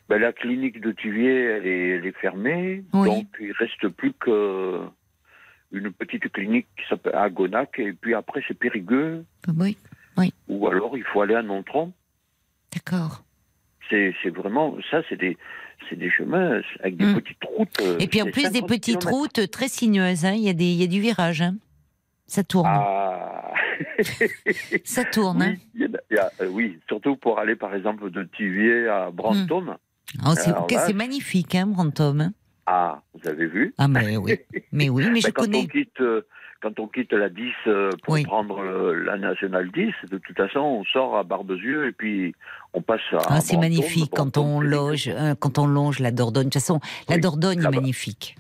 [SPEAKER 8] ben, la clinique de Tuvier, elle est, elle est fermée,
[SPEAKER 1] Oui.
[SPEAKER 8] donc il reste plus que une petite clinique qui s'appelle Agonac, et puis après c'est Périgueux,
[SPEAKER 1] Oui,
[SPEAKER 8] ou alors il faut aller à Nontron.
[SPEAKER 1] d'accord.
[SPEAKER 8] C'est vraiment ça, c'est des c'est des chemins avec des
[SPEAKER 1] Mm.
[SPEAKER 8] petites routes. euh,
[SPEAKER 1] Et puis en plus des
[SPEAKER 8] 50
[SPEAKER 1] petites routes très sinueuses, hein, il y a des, il y a du virage, hein. Ça tourne,
[SPEAKER 8] Ah.
[SPEAKER 1] ça tourne. hein.
[SPEAKER 8] oui, il y en a- il y a- euh, oui, surtout pour aller par exemple de Tivier à Brantôme.
[SPEAKER 1] Oh, c'est magnifique, hein, Brantôme.
[SPEAKER 8] Ah, vous avez vu?
[SPEAKER 1] Ah, mais oui, mais oui, mais je
[SPEAKER 8] Ben, quand
[SPEAKER 1] connais.
[SPEAKER 8] on quitte euh, quand on quitte la 10 euh, pour
[SPEAKER 1] Oui.
[SPEAKER 8] prendre euh, la nationale 10, de toute façon, on sort à Barbezieux et puis on passe à
[SPEAKER 1] Ah, c'est magnifique quand on loge, euh, quand on longe la Dordogne. De toute façon, la
[SPEAKER 8] Oui,
[SPEAKER 1] Dordogne est magnifique.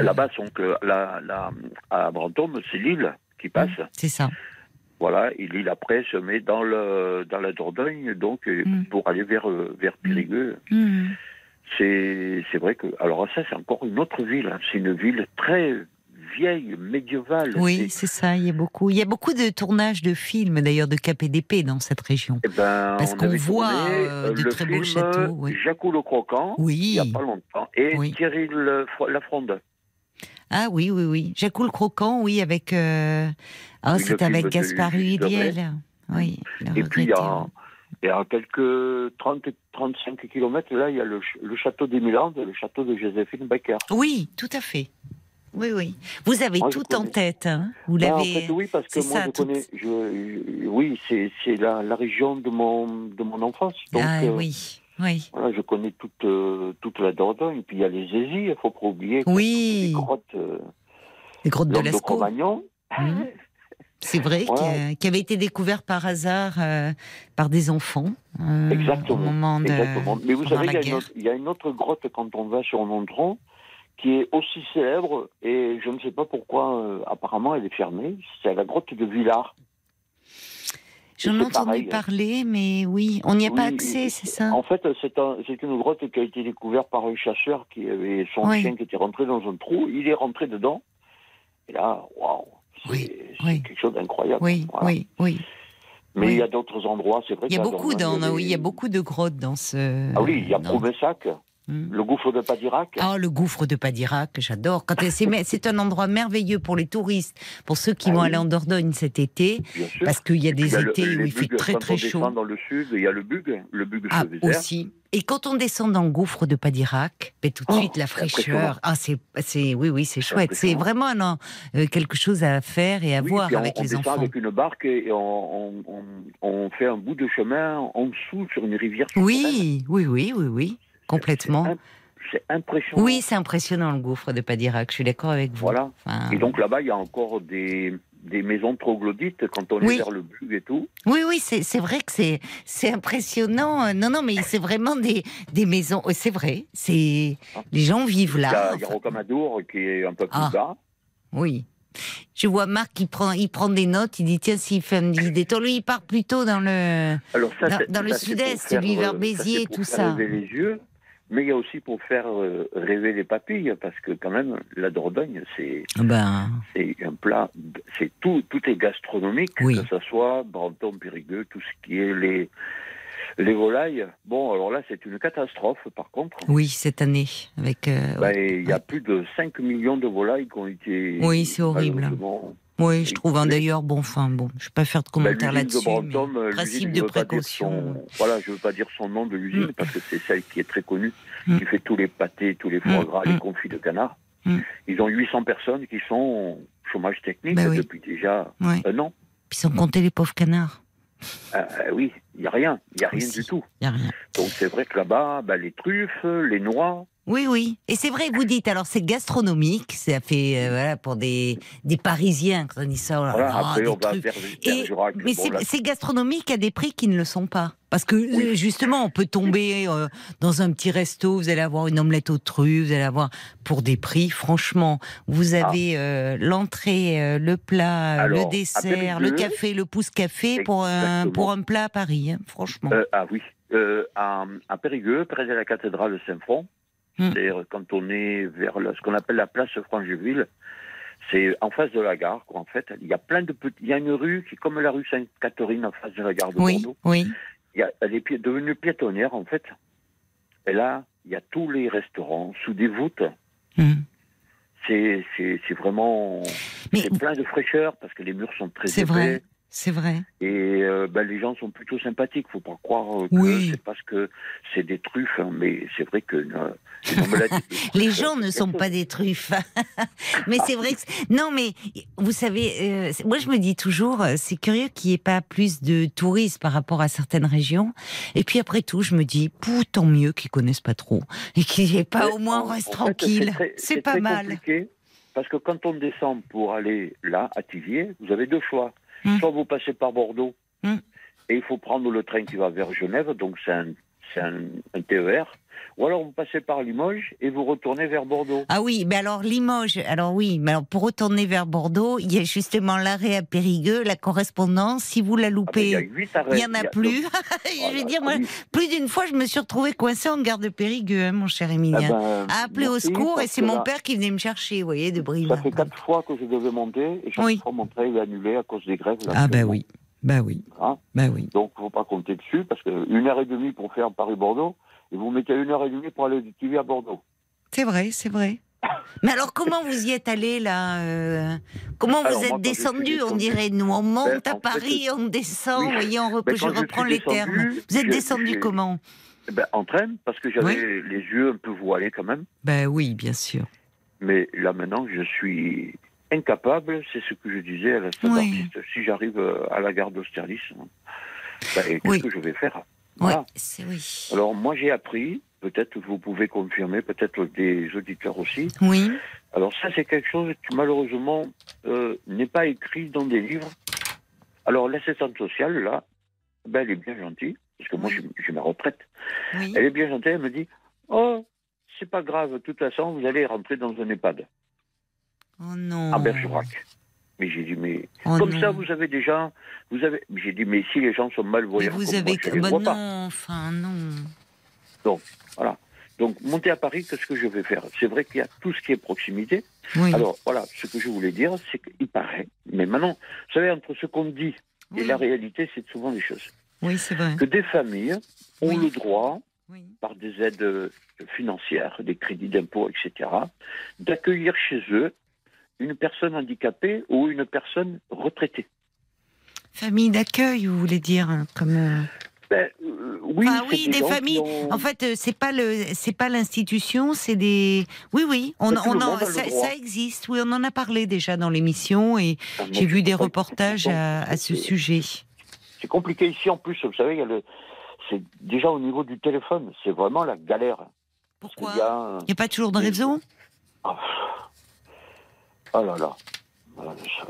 [SPEAKER 8] Là-bas, donc, euh, la, la, à Brantôme, c'est l'île qui passe.
[SPEAKER 1] c'est ça.
[SPEAKER 8] Voilà, et l'île après se met dans, le, dans la Dordogne, donc
[SPEAKER 1] Mm.
[SPEAKER 8] pour aller vers, euh, vers Périgueux. C'est c'est vrai que. Alors, ça, c'est encore une autre ville. hein. C'est une ville très vieille, médiévale.
[SPEAKER 1] Oui,
[SPEAKER 8] C'est-
[SPEAKER 1] ça. Il y a beaucoup, il y a beaucoup de tournages de films d'ailleurs de KPDP dans cette région.
[SPEAKER 8] eh ben,
[SPEAKER 1] Parce
[SPEAKER 8] on
[SPEAKER 1] qu'on voit,
[SPEAKER 8] tourné,
[SPEAKER 1] euh, de
[SPEAKER 8] le
[SPEAKER 1] très beaux châteaux, oui.
[SPEAKER 8] Jacou le Croquant, il
[SPEAKER 1] Oui.
[SPEAKER 8] n'y a pas longtemps, et
[SPEAKER 1] Oui.
[SPEAKER 8] Thierry Lafronde.
[SPEAKER 1] Ah oui, oui, oui. Jacques le croquant, oui, avec. Euh...
[SPEAKER 8] Oui, le
[SPEAKER 1] c'est avec Gaspard Huilliel. Oui.
[SPEAKER 8] Et puis, il y a, il y a quelques 30, 35 kilomètres, là, il y a le, ch- le château des Milandes, le château de Joséphine Becker.
[SPEAKER 1] Oui, tout à fait. Oui, oui. Vous avez
[SPEAKER 8] Moi,
[SPEAKER 1] tout en tête. Hein vous
[SPEAKER 8] Ah, en
[SPEAKER 1] l'avez.
[SPEAKER 8] fait, oui, parce que moi,
[SPEAKER 1] ça,
[SPEAKER 8] je
[SPEAKER 1] tout-
[SPEAKER 8] connais. Je, je- oui, c'est c'est la, la région de mon, de mon enfance. Donc,
[SPEAKER 1] ah
[SPEAKER 8] euh,
[SPEAKER 1] oui, oui.
[SPEAKER 8] voilà, je connais toute, euh, toute la Dordogne. Puis il y a les Zézis, il ne faut pas oublier.
[SPEAKER 1] Oui.
[SPEAKER 8] Les grottes. Euh,
[SPEAKER 1] Les grottes de.
[SPEAKER 8] Cro-Magnon.
[SPEAKER 1] Mhm. C'est vrai, qui, avait été découvert par hasard euh, par des enfants euh,
[SPEAKER 8] Exactement.
[SPEAKER 1] au moment de
[SPEAKER 8] Exactement. Mais vous savez, il y, a une autre, il y a une autre grotte quand on va sur Nontron qui est aussi célèbre et je ne sais pas pourquoi, euh, apparemment, elle est fermée. C'est la grotte de Villars.
[SPEAKER 1] J'en ai entendu
[SPEAKER 8] pareil.
[SPEAKER 1] parler, mais oui, on n'y a pas accès, c'est ça?
[SPEAKER 8] En fait, c'est un- c'est une grotte qui a été découverte par un chasseur qui avait son
[SPEAKER 1] Oui.
[SPEAKER 8] chien qui était rentré dans un trou. Il est rentré dedans. Et là, waouh, c'est
[SPEAKER 1] Oui,
[SPEAKER 8] c'est
[SPEAKER 1] oui.
[SPEAKER 8] quelque chose d'incroyable.
[SPEAKER 1] Oui,
[SPEAKER 8] Voilà.
[SPEAKER 1] oui, oui.
[SPEAKER 8] Mais il y a d'autres endroits, c'est vrai.
[SPEAKER 1] Il y a beaucoup oui, il y a beaucoup de grottes dans ce.
[SPEAKER 8] Ah oui, il y a
[SPEAKER 1] dans- Hmm.
[SPEAKER 8] le gouffre de Padirac.
[SPEAKER 1] Ah, le gouffre de Padirac, j'adore. Quand c'est un endroit merveilleux pour les touristes, pour ceux qui
[SPEAKER 8] Ah
[SPEAKER 1] vont
[SPEAKER 8] oui.
[SPEAKER 1] aller en Dordogne cet été, parce qu'il y a des
[SPEAKER 8] y a le-
[SPEAKER 1] étés où il fait très
[SPEAKER 8] quand
[SPEAKER 1] très
[SPEAKER 8] on
[SPEAKER 1] chaud.
[SPEAKER 8] descend dans le sud, il y a le bug, le bug
[SPEAKER 1] Ah, aussi. Et quand on descend dans le gouffre de Padirac, ben, tout de
[SPEAKER 8] Oh,
[SPEAKER 1] suite la fraîcheur. Ah, c'est, oui, oui, c'est chouette. C'est vraiment un, euh, quelque chose à faire et à
[SPEAKER 8] Oui,
[SPEAKER 1] voir
[SPEAKER 8] on,
[SPEAKER 1] avec
[SPEAKER 8] on
[SPEAKER 1] les
[SPEAKER 8] descend
[SPEAKER 1] enfants.
[SPEAKER 8] avec une barque et on, on- on- on fait un bout de chemin en dessous sur une rivière.
[SPEAKER 1] Oui, oui, oui, oui, oui, complètement.
[SPEAKER 8] C'est, im- c'est impressionnant.
[SPEAKER 1] Oui, c'est impressionnant le gouffre de Padirac. Je suis d'accord avec vous.
[SPEAKER 8] Voilà.
[SPEAKER 1] Enfin,
[SPEAKER 8] Et donc là-bas, il y a encore des, des maisons troglodytes quand on
[SPEAKER 1] Oui.
[SPEAKER 8] est vers le bug et tout.
[SPEAKER 1] Oui, oui, c'est, c'est vrai que c'est, c'est impressionnant. Euh, Non, non, mais c'est vraiment des, des maisons. euh, C'est vrai. C'est les gens vivent là.
[SPEAKER 8] il y a Rocamadour qui est un peu plus
[SPEAKER 1] Ah.
[SPEAKER 8] bas.
[SPEAKER 1] Oui. Je vois Marc qui prend, il prend des notes. Il dit tiens, s'il fait un petit détour, lui, il part plutôt dans le.
[SPEAKER 8] Alors ça,
[SPEAKER 1] Dans- le
[SPEAKER 8] ça,
[SPEAKER 1] sud-est, lui, vers Béziers, tout ça.
[SPEAKER 8] Les yeux, mais il y a aussi pour faire euh, rêver les papilles, parce que quand même, la Dordogne, c'est
[SPEAKER 1] Ben.
[SPEAKER 8] c'est un plat, c'est tout, tout est gastronomique,
[SPEAKER 1] Oui.
[SPEAKER 8] que ce soit Brantôme, Périgueux, tout ce qui est les les volailles. Bon, alors là, c'est une catastrophe, par contre.
[SPEAKER 1] Oui, cette année avec. euh,
[SPEAKER 8] Ben, il y a plus de 5 millions de volailles qui ont été.
[SPEAKER 1] Oui, c'est horrible.
[SPEAKER 8] malheureusement-
[SPEAKER 1] Oui, je trouve. hein, D'ailleurs, bon, enfin, bon, je vais pas faire de commentaires
[SPEAKER 8] l'usine de
[SPEAKER 1] là-dessus.
[SPEAKER 8] Euh,
[SPEAKER 1] Principe
[SPEAKER 8] l'usine,
[SPEAKER 1] de précaution.
[SPEAKER 8] son- Voilà, je veux pas dire son nom de l'usine
[SPEAKER 1] Mm.
[SPEAKER 8] parce que c'est celle qui est très connue,
[SPEAKER 1] Mm.
[SPEAKER 8] qui fait tous les pâtés, tous les foie
[SPEAKER 1] Mm,
[SPEAKER 8] gras, les confits de canard. Ils ont 800 personnes qui sont au chômage technique
[SPEAKER 1] oui.
[SPEAKER 8] depuis déjà
[SPEAKER 1] Ouais.
[SPEAKER 8] un an.
[SPEAKER 1] Puis sans compter les pauvres canards.
[SPEAKER 8] Euh, oui, il n'y a rien, il n'y a rien
[SPEAKER 1] Aussi.
[SPEAKER 8] du tout.
[SPEAKER 1] Y a rien.
[SPEAKER 8] Donc c'est vrai que là-bas, ben, les truffes, les noix,
[SPEAKER 1] Oui, oui. Et c'est vrai vous dites, alors c'est gastronomique, ça fait, euh, voilà, pour des, des Parisiens, quand on dit ça, oh
[SPEAKER 8] voilà, après
[SPEAKER 1] des
[SPEAKER 8] on va
[SPEAKER 1] trucs. Et- mais
[SPEAKER 8] bon,
[SPEAKER 1] c'est gastronomique à des prix qui ne le sont pas. Parce que
[SPEAKER 8] Oui.
[SPEAKER 1] euh, justement, on peut tomber euh, dans un petit resto, vous allez avoir une omelette aux truffes, vous allez avoir pour des prix, franchement, vous avez euh, l'entrée, le plat,
[SPEAKER 8] Ah. Alors,
[SPEAKER 1] le dessert, le café, le pouce café pour un, pour un plat à Paris, hein, franchement.
[SPEAKER 8] Ah oui, à, à Périgueux, près de la cathédrale de Saint-Front,
[SPEAKER 1] Hmm.
[SPEAKER 8] c'est-à-dire quand on est vers la- ce qu'on appelle la place Frangeville, c'est en face de la gare, quoi, en fait. Il y a plein de petits, il y a une rue qui est comme la rue Sainte-Catherine en face de la gare de
[SPEAKER 1] oui,
[SPEAKER 8] Bordeaux.
[SPEAKER 1] oui.
[SPEAKER 8] Il y a, elle est devenue piétonnière, en fait. Et là, il y a tous les restaurants sous des voûtes.
[SPEAKER 1] Hmm.
[SPEAKER 8] C'est, vraiment,
[SPEAKER 1] Mais
[SPEAKER 8] c'est plein de fraîcheur parce que les murs sont très
[SPEAKER 1] C'est
[SPEAKER 8] épais.
[SPEAKER 1] vrai. C'est vrai.
[SPEAKER 8] Et euh, ben, les gens sont plutôt sympathiques. Faut pas croire euh, que
[SPEAKER 1] Oui.
[SPEAKER 8] c'est parce que c'est des truffes, hein, mais c'est vrai que euh.
[SPEAKER 1] Les gens ne sont pas des truffes. mais c'est vrai que... Non, mais vous savez, euh, moi je me dis toujours, c'est curieux qu'il n'y ait pas plus de touristes par rapport à certaines régions. Et puis après tout, je me dis, tant mieux qu'ils connaissent pas trop. Et qu'il n'y ait pas
[SPEAKER 8] Mais
[SPEAKER 1] au moins, on reste
[SPEAKER 8] en fait,
[SPEAKER 1] tranquille. C'est pas
[SPEAKER 8] très
[SPEAKER 1] mal.
[SPEAKER 8] compliqué, parce que quand on descend pour aller là, à Tivier, vous avez deux choix.
[SPEAKER 1] Hmm.
[SPEAKER 8] Soit vous passez par Bordeaux,
[SPEAKER 1] Hmm.
[SPEAKER 8] et il faut prendre le train qui va vers Genève, donc c'est un, un TER. Ou alors vous passez par Limoges et vous retournez vers Bordeaux.
[SPEAKER 1] Ah oui, mais alors Limoges, alors oui, mais alors pour retourner vers Bordeaux, il y a justement l'arrêt à Périgueux, la correspondance. Si vous la
[SPEAKER 8] Ah ben,
[SPEAKER 1] loupez,
[SPEAKER 8] il y a huit arrêts.
[SPEAKER 1] il y en a plus.
[SPEAKER 8] donc,
[SPEAKER 1] je veux dire, moi,
[SPEAKER 8] oui.
[SPEAKER 1] plus d'une fois, je me suis retrouvée coincée en gare de Périgueux, hein, mon cher Émilien.
[SPEAKER 8] ben,
[SPEAKER 1] à appeler au secours et c'est mon
[SPEAKER 8] là,
[SPEAKER 1] père qui venait me chercher, vous voyez, de
[SPEAKER 8] Ça
[SPEAKER 1] Brive.
[SPEAKER 8] fait quatre fois que je devais monter et chaque
[SPEAKER 1] Oui.
[SPEAKER 8] fois mon train est annulé à cause des grèves. là,
[SPEAKER 1] Ah
[SPEAKER 8] actuellement.
[SPEAKER 1] oui, bah oui,
[SPEAKER 8] Hein
[SPEAKER 1] bah oui.
[SPEAKER 8] Donc, faut pas compter dessus parce que une heure et demie pour faire Paris-Bordeaux et vous mettez une heure et demie pour aller du TV à Bordeaux.
[SPEAKER 1] C'est vrai, c'est vrai. Mais alors comment vous y êtes allé là euh, Comment vous
[SPEAKER 8] Alors,
[SPEAKER 1] êtes descendu? On dirait nous on monte
[SPEAKER 8] Ben,
[SPEAKER 1] à
[SPEAKER 8] en fait,
[SPEAKER 1] Paris, on descend,
[SPEAKER 8] oui.
[SPEAKER 1] vous voyez, on
[SPEAKER 8] Ben,
[SPEAKER 1] je reprends les
[SPEAKER 8] descendu,
[SPEAKER 1] termes. Vous êtes descendu comment?
[SPEAKER 8] Ben, en train, parce que j'avais les yeux un peu voilés quand même.
[SPEAKER 1] Ben oui, bien sûr.
[SPEAKER 8] Mais là maintenant, je suis incapable, c'est ce que je disais à la salle
[SPEAKER 1] Oui.
[SPEAKER 8] d'artiste. Si j'arrive euh, à la gare d'Austerlitz, hein, ben, qu'est-ce
[SPEAKER 1] Oui.
[SPEAKER 8] que je vais faire? Voilà.
[SPEAKER 1] c'est oui.
[SPEAKER 8] Alors moi j'ai appris, peut-être vous pouvez confirmer, peut-être des auditeurs aussi.
[SPEAKER 1] Oui,
[SPEAKER 8] Alors ça c'est quelque chose qui malheureusement euh, n'est pas écrit dans des livres. Alors l'assistante sociale là, ben, elle est bien gentille, parce que moi
[SPEAKER 1] Oui.
[SPEAKER 8] j'ai j'ai ma retraite.
[SPEAKER 1] oui.
[SPEAKER 8] Elle est bien gentille, elle me dit Oh, c'est pas grave, de toute façon vous allez rentrer dans un EHPAD
[SPEAKER 1] Oh non.
[SPEAKER 8] à Bergerac. Mais j'ai dit mais
[SPEAKER 1] Oh
[SPEAKER 8] comme
[SPEAKER 1] non.
[SPEAKER 8] ça vous avez déjà, vous avez, j'ai dit mais si les gens sont
[SPEAKER 1] Mais
[SPEAKER 8] malvoyants,
[SPEAKER 1] vous
[SPEAKER 8] comme
[SPEAKER 1] avez.
[SPEAKER 8] moi,
[SPEAKER 1] Bah non,
[SPEAKER 8] pas.
[SPEAKER 1] enfin non.
[SPEAKER 8] Donc monter à Paris, qu'est-ce que je vais faire? C'est vrai qu'il y a tout ce qui est proximité.
[SPEAKER 1] Oui.
[SPEAKER 8] Alors voilà, ce que je voulais dire, c'est qu'il paraît, mais maintenant, vous savez, entre ce qu'on dit et la réalité, c'est souvent des choses.
[SPEAKER 1] Oui, c'est vrai.
[SPEAKER 8] Que des familles ont
[SPEAKER 1] Oui.
[SPEAKER 8] le droit, par des aides euh, financières, des crédits d'impôt, etc., d'accueillir chez eux une personne handicapée ou une personne retraitée.
[SPEAKER 1] Famille d'accueil, vous voulez dire, hein, comme. euh,
[SPEAKER 8] Ben, euh, oui,
[SPEAKER 1] Enfin, oui, des familles.
[SPEAKER 8] ont-
[SPEAKER 1] En fait, euh, c'est pas le, c'est pas l'institution, c'est des. Oui, oui, on, on en- ça, existe. Oui, on en a parlé déjà dans l'émission et
[SPEAKER 8] Ah,
[SPEAKER 1] j'ai vu des reportages à, à ce sujet.
[SPEAKER 8] C'est compliqué ici en plus, vous savez, le- c'est déjà au niveau du téléphone, c'est vraiment la galère.
[SPEAKER 1] Pourquoi? Il n'y a pas toujours de réseau?
[SPEAKER 8] Ah, oh là là.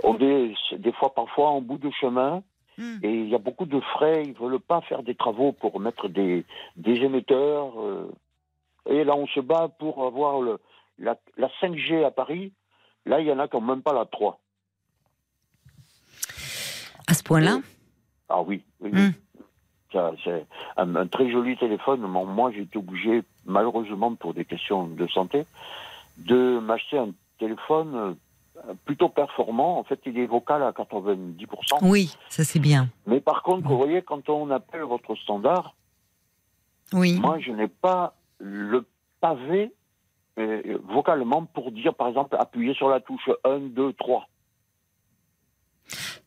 [SPEAKER 8] On est des fois, parfois, en bout de chemin,
[SPEAKER 1] Hmm.
[SPEAKER 8] et il y a beaucoup de frais. Ils veulent pas faire des travaux pour mettre des, des émetteurs. euh. et là, on se bat pour avoir le, la, la 5G à Paris. Là, il y en a qui n'ont même pas la 3.
[SPEAKER 1] À ce point-là
[SPEAKER 8] Ah oui.
[SPEAKER 1] Hmm.
[SPEAKER 8] C'est un, un très joli téléphone. Moi, moi, j'ai été obligé, malheureusement, pour des questions de santé, de m'acheter un téléphone euh, plutôt performant. En fait, il est vocal à 90%.
[SPEAKER 1] Oui, ça c'est bien.
[SPEAKER 8] Mais par contre, vous voyez, quand on appelle votre standard,
[SPEAKER 1] Oui.
[SPEAKER 8] moi, je n'ai pas le pavé euh, vocalement pour dire, par exemple, appuyer sur la touche 1, 2, 3.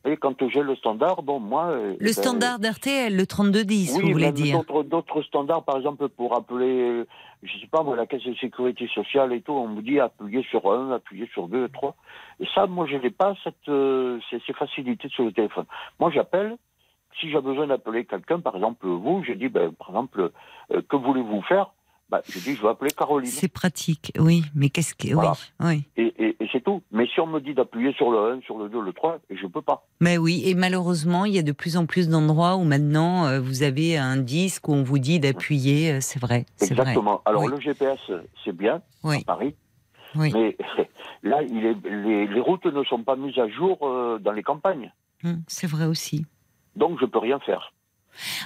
[SPEAKER 8] Et quand j'ai le standard, bon, moi. euh,
[SPEAKER 1] Le
[SPEAKER 8] ben,
[SPEAKER 1] standard d'RTL, le 3210,
[SPEAKER 8] oui,
[SPEAKER 1] vous voulez dire
[SPEAKER 8] d'autres- D'autres standards, par exemple, pour appeler, je sais pas, moi, la caisse de sécurité sociale et tout, on me dit appuyer sur un, appuyer sur deux, trois. Et ça, moi, je n'ai pas cette, euh, ces, ces facilités sur le téléphone. Moi, j'appelle. Si j'ai besoin d'appeler quelqu'un, par exemple vous, je dis, ben, par exemple, euh, que voulez-vous faire? Ben, Je dis, je vais appeler Caroline.
[SPEAKER 1] C'est pratique, oui, mais qu'est-ce que.
[SPEAKER 8] Voilà.
[SPEAKER 1] Oui, oui.
[SPEAKER 8] Et, et, et c'est tout. Mais si on me dit d'appuyer sur le 1, sur le 2, le 3, je peux pas.
[SPEAKER 1] Mais oui, et malheureusement, il y a de plus en plus d'endroits où maintenant euh, vous avez un disque où on vous dit d'appuyer, euh, c'est vrai.
[SPEAKER 8] Exactement. Alors,
[SPEAKER 1] Oui.
[SPEAKER 8] le GPS, c'est bien,
[SPEAKER 1] Oui.
[SPEAKER 8] à Paris.
[SPEAKER 1] Oui.
[SPEAKER 8] Mais là, il est, les, les routes ne sont pas mises à jour euh, dans les campagnes.
[SPEAKER 1] Hum, C'est vrai aussi.
[SPEAKER 8] Donc, je peux rien faire.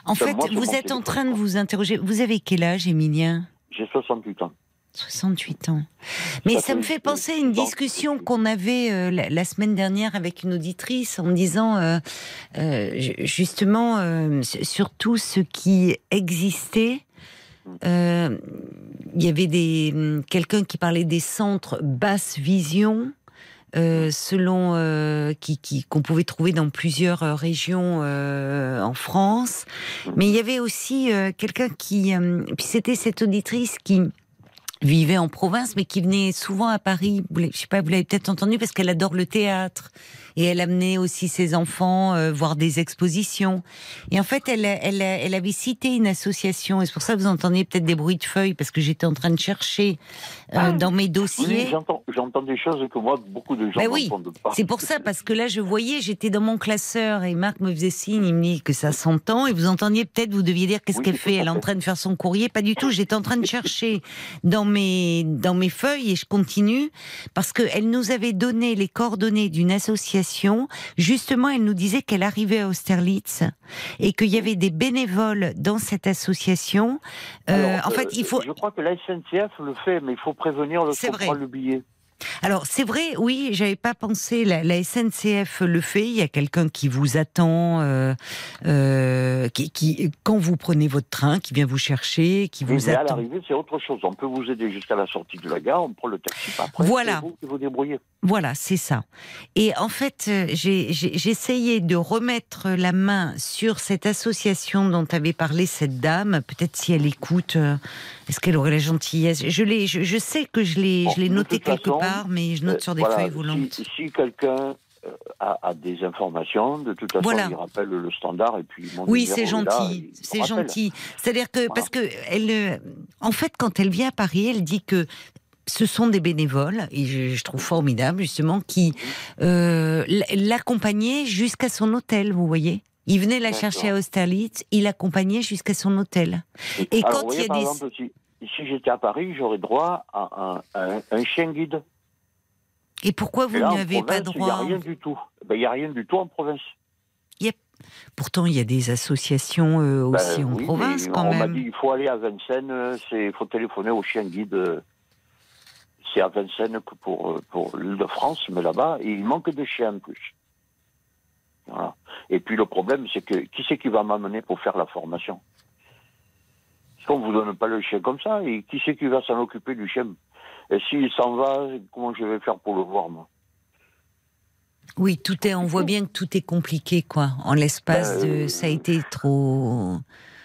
[SPEAKER 1] En fait,
[SPEAKER 8] moi,
[SPEAKER 1] vous êtes en train de vous interroger. Vous avez quel âge, Émilien?
[SPEAKER 8] J'ai 68 ans.
[SPEAKER 1] 68 ans. Mais ça,
[SPEAKER 8] Ça
[SPEAKER 1] me
[SPEAKER 8] fait-
[SPEAKER 1] penser à une discussion qu'on avait euh, la, la semaine dernière avec une auditrice en me disant euh, euh, ju- justement sur tout ce qui existait. euh, Il y avait des hum, quelqu'un qui parlait des centres basse vision. Euh, selon euh, qui qu'on pouvait trouver dans plusieurs euh, régions euh, en France, mais il y avait aussi euh, quelqu'un qui, puis c'était cette auditrice qui vivait en province, mais qui venait souvent à Paris. Je sais pas, vous l'avez peut-être entendu parce qu'elle adore le théâtre et elle amenait aussi ses enfants euh, voir des expositions. Et en fait, elle, elle, elle avait cité une association. Et c'est pour ça que vous entendiez peut-être des bruits de feuilles parce que j'étais en train de chercher euh, dans mes
[SPEAKER 8] Oui,
[SPEAKER 1] dossiers.
[SPEAKER 8] j'entends, j'entends des choses que moi, beaucoup de gens
[SPEAKER 1] Ben oui,
[SPEAKER 8] pas.
[SPEAKER 1] C'est pour ça, parce que là, je voyais, j'étais dans mon classeur et Marc me faisait signe, il me dit que ça s'entend et vous entendiez peut-être, vous deviez dire qu'est-ce
[SPEAKER 8] Oui,
[SPEAKER 1] qu'elle fait, elle est en train de faire son courrier, pas du tout, j'étais en train de chercher dans mes, dans mes feuilles et je continue parce qu'elle nous avait donné les coordonnées d'une association, justement, elle nous disait qu'elle arrivait à Austerlitz et qu'il y avait des bénévoles dans cette association. Euh,
[SPEAKER 8] Alors,
[SPEAKER 1] en fait,
[SPEAKER 8] euh,
[SPEAKER 1] il faut,
[SPEAKER 8] Je crois que la SNCF le fait, mais il faut prévenir le
[SPEAKER 1] vrai.
[SPEAKER 8] le billet.
[SPEAKER 1] Alors c'est vrai, oui, j'avais pas pensé. La, la SNCF le fait. Il y a quelqu'un qui vous attend, euh, euh, qui, qui, quand vous prenez votre train, qui vient vous chercher, qui vous
[SPEAKER 8] mais à
[SPEAKER 1] attend.
[SPEAKER 8] l'arrivée, c'est autre chose. On peut vous aider jusqu'à la sortie de la gare, on prend le taxi après.
[SPEAKER 1] Voilà.
[SPEAKER 8] C'est vous qui vous débrouillez.
[SPEAKER 1] Voilà, c'est ça. Et en fait, euh, j'ai essayé de remettre la main sur cette association dont avait parlé cette dame. Peut-être si elle écoute, est-ce qu'elle aurait la gentillesse? Je l'ai, je, je sais que je l'ai,
[SPEAKER 8] Bon,
[SPEAKER 1] je l'ai
[SPEAKER 8] de
[SPEAKER 1] noté quelque
[SPEAKER 8] façon,
[SPEAKER 1] part, mais je note
[SPEAKER 8] Euh,
[SPEAKER 1] sur des
[SPEAKER 8] voilà,
[SPEAKER 1] feuilles volantes.
[SPEAKER 8] Si, si quelqu'un euh, a, a des informations, de toute façon,
[SPEAKER 1] Voilà.
[SPEAKER 8] il rappelle le standard et puis mon
[SPEAKER 1] Oui, c'est gentil,
[SPEAKER 8] il
[SPEAKER 1] c'est gentil. C'est-à-dire que parce que elle, euh, en fait, quand elle vient à Paris, elle dit que ce sont des bénévoles et je, je trouve formidable justement qui euh, l- l'accompagnaient jusqu'à son hôtel. Vous voyez? Il venait la chercher à Austerlitz, il l'accompagnait jusqu'à son hôtel. Et
[SPEAKER 8] Alors,
[SPEAKER 1] quand
[SPEAKER 8] vous voyez,
[SPEAKER 1] il y a
[SPEAKER 8] par
[SPEAKER 1] des-
[SPEAKER 8] exemple, si, si j'étais à Paris, j'aurais droit à un, un- un chien guide.
[SPEAKER 1] Et pourquoi vous
[SPEAKER 8] en
[SPEAKER 1] n'avez pas
[SPEAKER 8] province, Il n'y
[SPEAKER 1] droit
[SPEAKER 8] a rien du tout. Ben, Il n'y a rien du tout en province.
[SPEAKER 1] Pourtant, il y a des associations euh, aussi
[SPEAKER 8] Ben,
[SPEAKER 1] en
[SPEAKER 8] oui,
[SPEAKER 1] province quand
[SPEAKER 8] on m'a
[SPEAKER 1] même.
[SPEAKER 8] dit il faut aller à Vincennes, euh, il faut téléphoner au chien guide. euh, C'est à Vincennes que pour, euh, pour l'île de France, mais là-bas, il manque de chiens en plus. Voilà. Et puis le problème, c'est que qui c'est qui va m'amener pour faire la formation? Qu'on ne vous donne pas le chien comme ça, et qui c'est qui va s'en occuper du chien? Et s'il s'en va, comment je vais faire pour le voir, moi?
[SPEAKER 1] Oui, tout est. On voit bien que tout est compliqué, quoi. En l'espace
[SPEAKER 8] Ben,
[SPEAKER 1] de,
[SPEAKER 8] euh,
[SPEAKER 1] ça a été trop.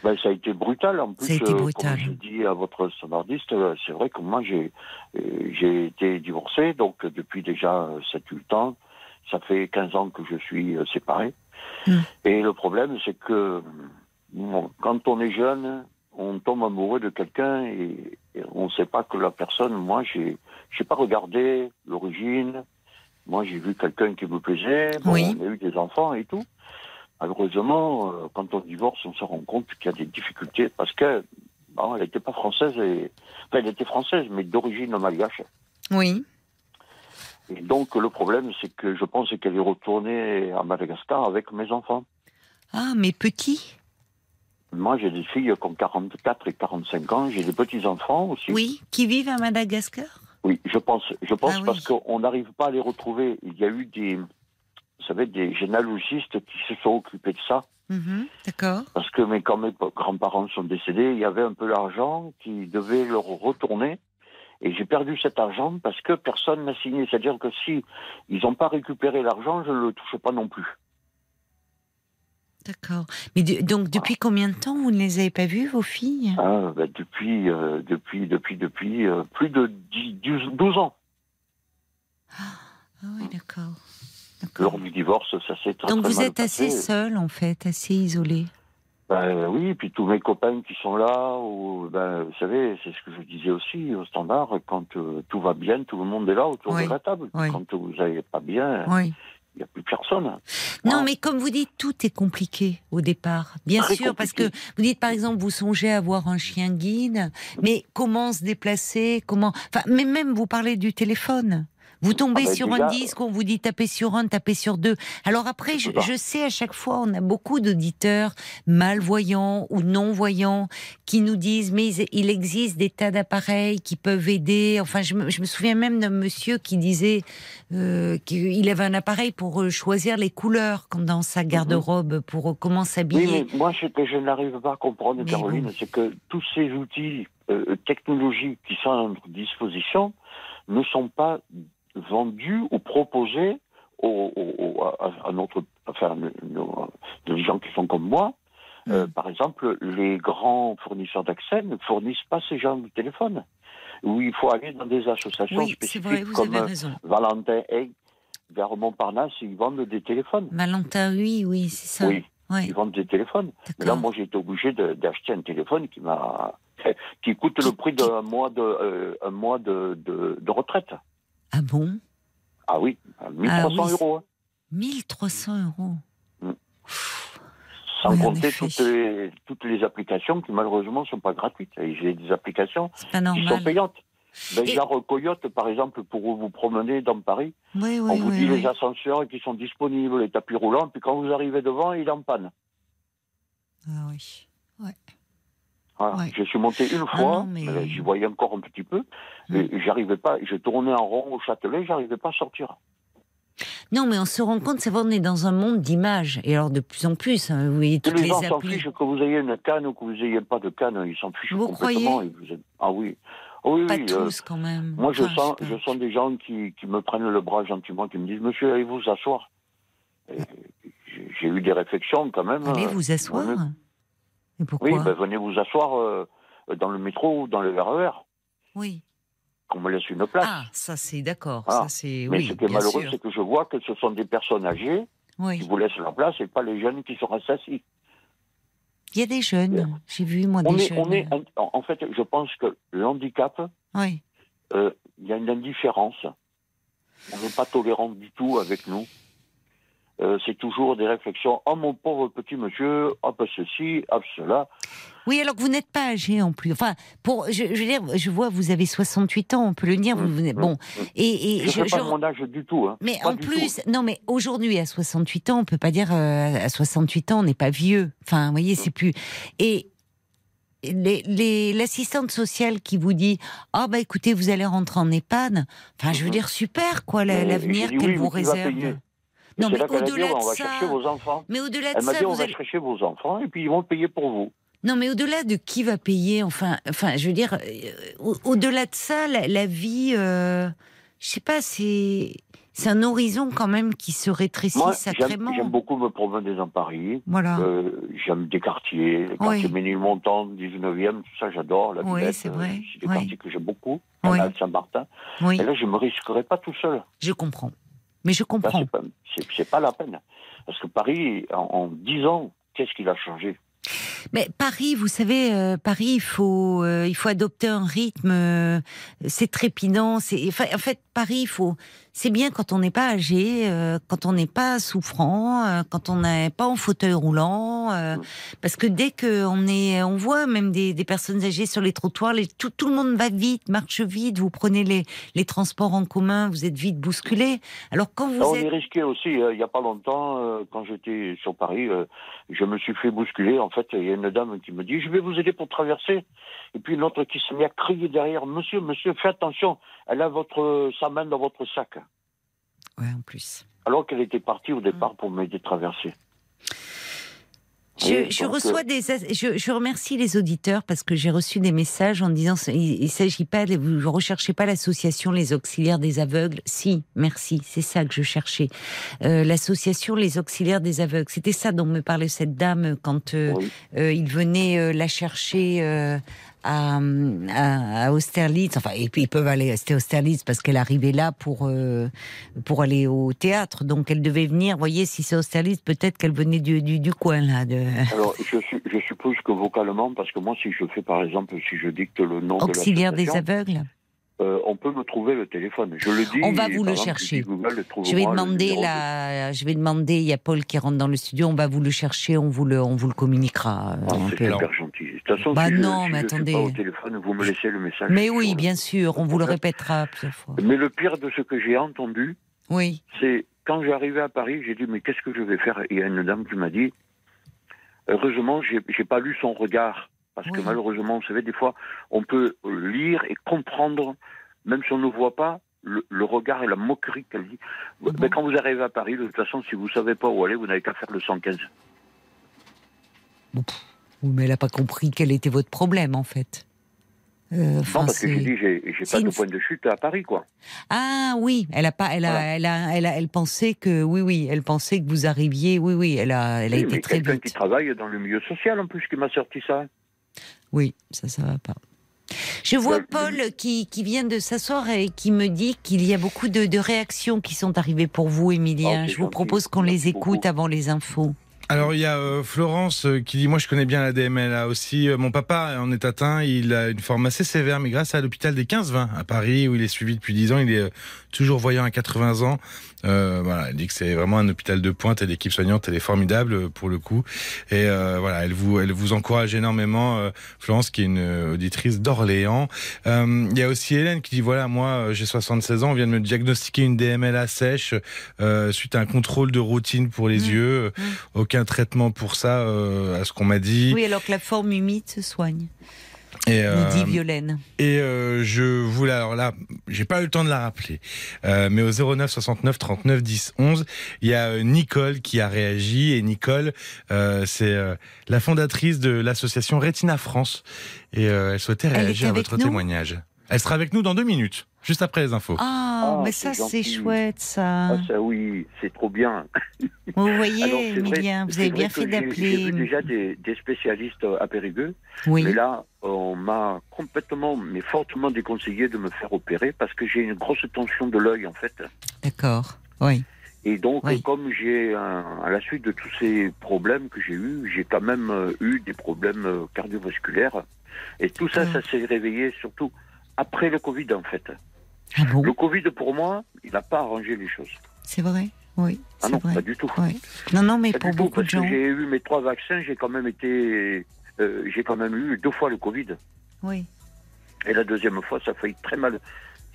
[SPEAKER 8] Ben, ça a été brutal en plus.
[SPEAKER 1] Ça a été
[SPEAKER 8] euh,
[SPEAKER 1] brutal.
[SPEAKER 8] Comme je dis à votre standardiste, euh, c'est vrai que moi j'ai j'ai été divorcé, donc depuis déjà 7-8 ans, ça fait 15 ans que je suis séparé.
[SPEAKER 1] Mm.
[SPEAKER 8] Et le problème, c'est que bon, quand on est jeune, on tombe amoureux de quelqu'un et, et on ne sait pas que la personne, moi j'ai j'ai pas regardé l'origine. Moi j'ai vu quelqu'un qui me plaisait, bon,
[SPEAKER 1] Oui.
[SPEAKER 8] on a eu des enfants et tout. Malheureusement, euh, quand on divorce, on se rend compte qu'il y a des difficultés parce que bon, elle n'était pas française et enfin, elle était française mais d'origine malgache.
[SPEAKER 1] Oui.
[SPEAKER 8] Et donc le problème, c'est que je pense qu'elle est retournée à Madagascar avec mes enfants.
[SPEAKER 1] Ah, mais petit.
[SPEAKER 8] Moi, j'ai des filles qui ont 44 et 45 ans. J'ai des petits enfants aussi.
[SPEAKER 1] Oui, qui vivent à Madagascar?
[SPEAKER 8] Oui, je pense, je pense
[SPEAKER 1] Ah oui.
[SPEAKER 8] parce qu'on n'arrive pas à les retrouver. Il y a eu des, vous savez, des généalogistes qui se sont occupés de ça.
[SPEAKER 1] Mhm, D'accord.
[SPEAKER 8] Parce que mais quand mes grands-parents sont décédés, il y avait un peu l'argent qui devait leur retourner. Et j'ai perdu cet argent parce que personne n'a signé. C'est-à-dire que si ils n'ont pas récupéré l'argent, je ne le touche pas non plus.
[SPEAKER 1] D'accord. Mais donc, depuis combien de temps vous ne les avez pas vues, vos filles?
[SPEAKER 8] Ah, bah, depuis, euh, depuis, depuis, depuis euh, plus de 10, 12, 12 ans.
[SPEAKER 1] Ah oui, d'accord.
[SPEAKER 8] Lors du divorce, ça s'est très,
[SPEAKER 1] Donc
[SPEAKER 8] très
[SPEAKER 1] vous
[SPEAKER 8] mal
[SPEAKER 1] êtes assez seul, en fait, assez isolé.
[SPEAKER 8] Ben, oui, puis tous mes copains qui sont là, ou, ben, vous savez, c'est ce que je disais aussi au standard, quand euh, tout va bien, tout le monde est là autour
[SPEAKER 1] Oui,
[SPEAKER 8] de la table.
[SPEAKER 1] oui.
[SPEAKER 8] Quand vous n'allez pas bien, il
[SPEAKER 1] Oui.
[SPEAKER 8] n'y a plus personne.
[SPEAKER 1] Non,
[SPEAKER 8] Voilà.
[SPEAKER 1] mais comme vous dites, tout est compliqué au départ. Bien
[SPEAKER 8] Très
[SPEAKER 1] sûr, parce que vous dites par exemple, vous songez à avoir un chien guide, mais comment se déplacer Comment Enfin, mais même vous parlez du téléphone. Vous tombez
[SPEAKER 8] Ah ben
[SPEAKER 1] sur
[SPEAKER 8] déjà,
[SPEAKER 1] un disque, on vous dit tapez sur un, tapez sur deux. Alors après, je, je sais à chaque fois, on a beaucoup d'auditeurs malvoyants ou non-voyants qui nous disent mais il- existe des tas d'appareils qui peuvent aider. Enfin, je me, je me souviens même d'un monsieur qui disait euh, qu'il avait un appareil pour euh, choisir les couleurs dans sa garde-robe pour euh, comment
[SPEAKER 8] Mhm. Oui,
[SPEAKER 1] s'habiller.
[SPEAKER 8] mais moi, ce que je n'arrive pas à comprendre,
[SPEAKER 1] Mais
[SPEAKER 8] Caroline, c'est que tous ces outils euh, technologiques qui sont à notre disposition ne sont pas vendus ou proposés aux, aux- à, à notre, enfin, nos- les gens qui sont comme moi. Euh,
[SPEAKER 1] Mm.
[SPEAKER 8] par exemple, les grands fournisseurs d'accès ne fournissent pas ces genres de téléphone. Où il faut aller dans des associations
[SPEAKER 1] Oui,
[SPEAKER 8] spécifiques
[SPEAKER 1] vrai, vous
[SPEAKER 8] comme
[SPEAKER 1] avez raison.
[SPEAKER 8] Valentin Hay, vers Montparnasse, ils vendent des téléphones.
[SPEAKER 1] Valentin, oui, oui, c'est ça.
[SPEAKER 8] Oui,
[SPEAKER 1] Ouais,
[SPEAKER 8] ils vendent des téléphones. Mais là, moi, j'ai été obligé d'acheter un téléphone qui m'a, qui coûte le prix d'un mois de, euh, un mois de, de, de retraite.
[SPEAKER 1] Ah bon?
[SPEAKER 8] Ah oui, à 1300
[SPEAKER 1] Ah oui,
[SPEAKER 8] euros. hein.
[SPEAKER 1] 1300 euros.
[SPEAKER 8] Sans
[SPEAKER 1] Oui, en
[SPEAKER 8] compter toutes les, toutes les applications qui, malheureusement, sont pas gratuites. J'ai des applications qui sont payantes. Ben,
[SPEAKER 1] Et-
[SPEAKER 8] Genre Coyote, par exemple, pour vous promener dans Paris,
[SPEAKER 1] Oui, oui,
[SPEAKER 8] on vous
[SPEAKER 1] oui,
[SPEAKER 8] dit les ascenseurs qui sont disponibles, les tapis roulants, puis quand vous arrivez devant, il est en panne.
[SPEAKER 1] Ah oui.
[SPEAKER 8] Voilà.
[SPEAKER 1] Ouais.
[SPEAKER 8] Je suis monté une
[SPEAKER 1] Ah
[SPEAKER 8] fois,
[SPEAKER 1] mais-
[SPEAKER 8] euh, j'y voyais encore un petit peu,
[SPEAKER 1] Mm.
[SPEAKER 8] et j'arrivais pas, je tournais en rond au Châtelet, j'arrivais pas à sortir.
[SPEAKER 1] Non, mais on se rend compte, c'est vrai, on est dans un monde d'images. Et alors, de plus en plus, hein, vous voyez toutes
[SPEAKER 8] les
[SPEAKER 1] les
[SPEAKER 8] gens s'en fichent que vous ayez une canne ou que vous ayez pas de canne, ils s'en fichent
[SPEAKER 1] Vous
[SPEAKER 8] complètement.
[SPEAKER 1] croyez
[SPEAKER 8] vous êtes- Ah oui, oui,
[SPEAKER 1] Pas
[SPEAKER 8] oui. euh,
[SPEAKER 1] tous, quand même.
[SPEAKER 8] moi, je sens, je sens des gens qui, qui me prennent le bras gentiment, qui me disent Monsieur, allez vous asseoir? J'ai eu des réflexions quand même.
[SPEAKER 1] Allez
[SPEAKER 8] euh,
[SPEAKER 1] vous asseoir. Et pourquoi
[SPEAKER 8] Oui, ben, venez vous asseoir euh, dans le métro ou dans le RER,
[SPEAKER 1] Oui.
[SPEAKER 8] qu'on me laisse une place.
[SPEAKER 1] Ah, ça c'est d'accord. Ça c'est
[SPEAKER 8] Mais
[SPEAKER 1] oui,
[SPEAKER 8] ce qui est malheureux, c'est que je vois que ce sont des personnes âgées qui vous laissent la place et pas les jeunes qui sont assis.
[SPEAKER 1] Il y a des jeunes. J'ai vu moi
[SPEAKER 8] On
[SPEAKER 1] des
[SPEAKER 8] est,
[SPEAKER 1] jeunes.
[SPEAKER 8] on est, en en fait, je pense que le handicap,
[SPEAKER 1] Oui.
[SPEAKER 8] euh, il y a une indifférence. On n'est pas tolérant du tout avec nous. Euh, c'est toujours des réflexions. Oh mon pauvre petit monsieur, hop ceci, hop cela.
[SPEAKER 1] Oui, alors que vous n'êtes pas âgé en plus. Enfin, pour, je, je veux dire, je vois, vous avez 68 ans, on peut le dire. Vous, venez- bon, et, et
[SPEAKER 8] Je ne fais pas mon âge du tout. Hein.
[SPEAKER 1] Mais
[SPEAKER 8] Pas
[SPEAKER 1] en plus, non, mais aujourd'hui, à 68 ans, on peut pas dire euh, à 68 ans, on n'est pas vieux. Enfin, vous voyez, c'est plus. Et l'assistante sociale qui vous dit Ah, bah écoutez, vous allez rentrer en EHPAD. Enfin, je veux
[SPEAKER 8] Mhm.
[SPEAKER 1] dire, super, quoi, l'avenir qu'elle
[SPEAKER 8] oui,
[SPEAKER 1] vous réserve. Non, mais
[SPEAKER 8] dit,
[SPEAKER 1] au-delà
[SPEAKER 8] on
[SPEAKER 1] de
[SPEAKER 8] va
[SPEAKER 1] ça.
[SPEAKER 8] chercher vos enfants.
[SPEAKER 1] Mais au-delà de
[SPEAKER 8] Elle m'a dit, on va
[SPEAKER 1] allez.
[SPEAKER 8] chercher vos enfants et puis ils vont payer pour vous.
[SPEAKER 1] Non, mais au-delà de qui va payer, enfin, enfin, je veux dire, euh, au- au-delà de ça, la, la vie, euh, je sais pas, c'est c'est un horizon quand même qui se rétrécit
[SPEAKER 8] Moi,
[SPEAKER 1] sacrément.
[SPEAKER 8] j'aime beaucoup me promener dans Paris.
[SPEAKER 1] Voilà.
[SPEAKER 8] Euh, j'aime des quartiers, les quartiers
[SPEAKER 1] Oui.
[SPEAKER 8] Ménilmontant, 19e, tout ça, j'adore. La
[SPEAKER 1] Oui, c'est
[SPEAKER 8] euh,
[SPEAKER 1] vrai.
[SPEAKER 8] c'est des
[SPEAKER 1] Oui.
[SPEAKER 8] quartiers que j'aime beaucoup.
[SPEAKER 1] Oui.
[SPEAKER 8] Saint-Martin. Et là, je me risquerais pas tout seul.
[SPEAKER 1] je comprends. Mais je comprends.
[SPEAKER 8] c'est pas, la peine. Parce que Paris, en, en 10 ans, qu'est-ce qu'il a changé?
[SPEAKER 1] Mais Paris, vous savez, euh, Paris, il faut, euh, il faut adopter un rythme. euh, c'est trépidant. C'est, en fait, Paris, il faut. C'est bien quand on n'est pas âgé, euh, quand on n'est pas souffrant, euh, quand on n'est pas en fauteuil roulant, euh, parce que dès que on est, on voit même des, des personnes âgées sur les trottoirs, les, tout, tout le monde va vite, marche vite. Vous prenez les, les transports en commun, vous êtes vite bousculé. Alors quand vous
[SPEAKER 8] Là, on
[SPEAKER 1] êtes
[SPEAKER 8] est risqué aussi. euh, il n'y a pas longtemps, euh, quand j'étais sur Paris, euh, je me suis fait bousculer. En fait, il y a une dame qui me dit Je vais vous aider pour traverser. Et puis une autre qui se met à crier derrière Monsieur, monsieur, faites attention, elle a votre, sa main dans votre sac.
[SPEAKER 1] ouais, en plus.
[SPEAKER 8] Alors qu'elle était partie au
[SPEAKER 1] Mm.
[SPEAKER 8] départ pour m'aider à traverser.
[SPEAKER 1] Je, reçois
[SPEAKER 8] euh,
[SPEAKER 1] des. Je, je remercie les auditeurs parce que j'ai reçu des messages en disant il, il s'agit pas, de- vous ne recherchez pas l'association Les Auxiliaires des Aveugles. Si, merci, c'est ça que je cherchais. Euh, l'association Les Auxiliaires des Aveugles. C'était ça dont me parlait cette dame quand euh,
[SPEAKER 8] oui.
[SPEAKER 1] euh, il venait la chercher. À, à, à Austerlitz, enfin, et puis ils peuvent aller, c'était Austerlitz parce qu'elle arrivait là pour euh, pour aller au théâtre, donc elle devait venir. Voyez, si c'est Austerlitz, peut-être qu'elle venait du, du, du coin là. De...
[SPEAKER 8] Alors, je, su- je suppose que vocalement, parce que moi, si je fais par exemple, si je dicte le nom
[SPEAKER 1] Auxiliaire
[SPEAKER 8] de
[SPEAKER 1] des aveugles.
[SPEAKER 8] Euh, on peut me trouver le téléphone. Je le dis.
[SPEAKER 1] On va vous le
[SPEAKER 8] exemple,
[SPEAKER 1] chercher.
[SPEAKER 8] je dis Google,
[SPEAKER 1] Je vais demander là, je vais demander. Il y a Paul qui rentre dans le studio. On va vous le chercher. On vous le, on vous le communiquera.
[SPEAKER 8] Ah, c'est super gentil. De toute façon,
[SPEAKER 1] Bah
[SPEAKER 8] si je-
[SPEAKER 1] non,
[SPEAKER 8] si
[SPEAKER 1] mais
[SPEAKER 8] je suis
[SPEAKER 1] attendez.
[SPEAKER 8] pas au téléphone, vous me laissez le message.
[SPEAKER 1] Mais oui, bien sûr. On vous le répétera plusieurs fois.
[SPEAKER 8] Mais le pire de ce que j'ai entendu,
[SPEAKER 1] Oui.
[SPEAKER 8] c'est quand j'arrivais à Paris, j'ai dit mais qu'est-ce que je vais faire? Il y a une dame qui m'a dit heureusement j'ai pas lu son regard parce que malheureusement vous savez des fois on peut lire et comprendre même si on ne voit pas le, le regard et la moquerie qu'elle dit.
[SPEAKER 1] Bon.
[SPEAKER 8] Mais quand vous arrivez à Paris, de toute façon, si vous savez pas où aller, vous n'avez qu'à faire le 115.
[SPEAKER 1] Oui, mais elle n'a pas compris quel était votre problème en fait. Euh,
[SPEAKER 8] non, parce que j'ai dit, j'ai pas de point de chute à Paris, quoi.
[SPEAKER 1] Ah oui, elle a pas, elle a,
[SPEAKER 8] Voilà.
[SPEAKER 1] elle a, elle a, elle pensait que oui, oui, elle pensait que vous arriviez, oui, oui, elle a, elle a
[SPEAKER 8] Oui,
[SPEAKER 1] été
[SPEAKER 8] mais
[SPEAKER 1] très
[SPEAKER 8] quelqu'un
[SPEAKER 1] vite.
[SPEAKER 8] qui travaille dans le milieu social, en plus, qui m'a sorti ça.
[SPEAKER 1] Oui, ça, ça va pas. Je vois
[SPEAKER 8] Le-
[SPEAKER 1] Paul qui, qui vient de s'asseoir et qui me dit qu'il y a beaucoup de, de réactions qui sont arrivées pour vous, Emilien.
[SPEAKER 8] Oh, c'est
[SPEAKER 1] Je vous propose qu'on les écoute
[SPEAKER 8] beaucoup.
[SPEAKER 1] avant les infos.
[SPEAKER 3] Alors il y a euh, Florence euh, qui dit moi je connais bien la DMLA aussi. Euh, mon papa en est atteint, il a une forme assez sévère, mais grâce à l'hôpital des 15-20 à Paris où il est suivi depuis 10 ans, il est euh, toujours voyant à 80 ans. Euh, voilà, elle dit que c'est vraiment un hôpital de pointe et l'équipe soignante elle est formidable euh, pour le coup. Et euh, voilà, elle vous elle vous encourage énormément, euh, Florence qui est une auditrice d'Orléans. Il y a aussi Hélène qui dit voilà moi j'ai 76 ans, on vient de me diagnostiquer une DMLA sèche suite à un contrôle de routine pour les
[SPEAKER 1] Mmh.
[SPEAKER 3] yeux.
[SPEAKER 1] Mmh.
[SPEAKER 3] Aucun traitement pour ça, à ce qu'on m'a dit.
[SPEAKER 1] Oui, alors que la forme humide se soigne,
[SPEAKER 3] Et, euh,
[SPEAKER 1] dit Violaine.
[SPEAKER 3] et euh, je voulais alors là, j'ai pas eu le temps de la rappeler, euh, mais au 09 69 39 10 11, il y a euh, Nicole qui a réagi et Nicole, euh, c'est euh, la fondatrice de l'association Retina France et euh, elle souhaitait réagir à votre
[SPEAKER 1] nous?
[SPEAKER 3] témoignage. Elle sera avec nous dans deux minutes, juste après les infos.
[SPEAKER 1] Ah,
[SPEAKER 8] Ah,
[SPEAKER 1] mais ça c'est chouette ça.
[SPEAKER 8] Ah, ça, oui, c'est trop bien.
[SPEAKER 1] Vous voyez,
[SPEAKER 8] Alors, c'est vrai-
[SPEAKER 1] Emilien, vous avez bien fait
[SPEAKER 8] j'ai- J'ai
[SPEAKER 1] d'appeler.
[SPEAKER 8] vu déjà des, des spécialistes à Périgueux,
[SPEAKER 1] Oui,
[SPEAKER 8] mais là, on m'a complètement, mais fortement déconseillé de me faire opérer parce que j'ai une grosse tension de l'œil, en fait.
[SPEAKER 1] d'accord. Oui.
[SPEAKER 8] Et donc,
[SPEAKER 1] Oui.
[SPEAKER 8] euh, comme j'ai, à la suite de tous ces problèmes que j'ai eus, j'ai quand même euh, eu des problèmes euh, cardiovasculaires. Et tout ça, ça s'est réveillé surtout après le Covid, en fait.
[SPEAKER 1] Ah bon
[SPEAKER 8] Le Covid, pour moi, il n'a pas arrangé les choses.
[SPEAKER 1] C'est vrai Oui,
[SPEAKER 8] Ah non,
[SPEAKER 1] vrai.
[SPEAKER 8] pas du tout.
[SPEAKER 1] Oui. Non, non, mais
[SPEAKER 8] Pas
[SPEAKER 1] pour
[SPEAKER 8] tout,
[SPEAKER 1] beaucoup de
[SPEAKER 8] parce
[SPEAKER 1] gens.
[SPEAKER 8] que j'ai eu mes trois vaccins, j'ai quand même été, euh, j'ai quand même eu deux fois le Covid.
[SPEAKER 1] Oui,
[SPEAKER 8] Et la deuxième fois, ça a failli très mal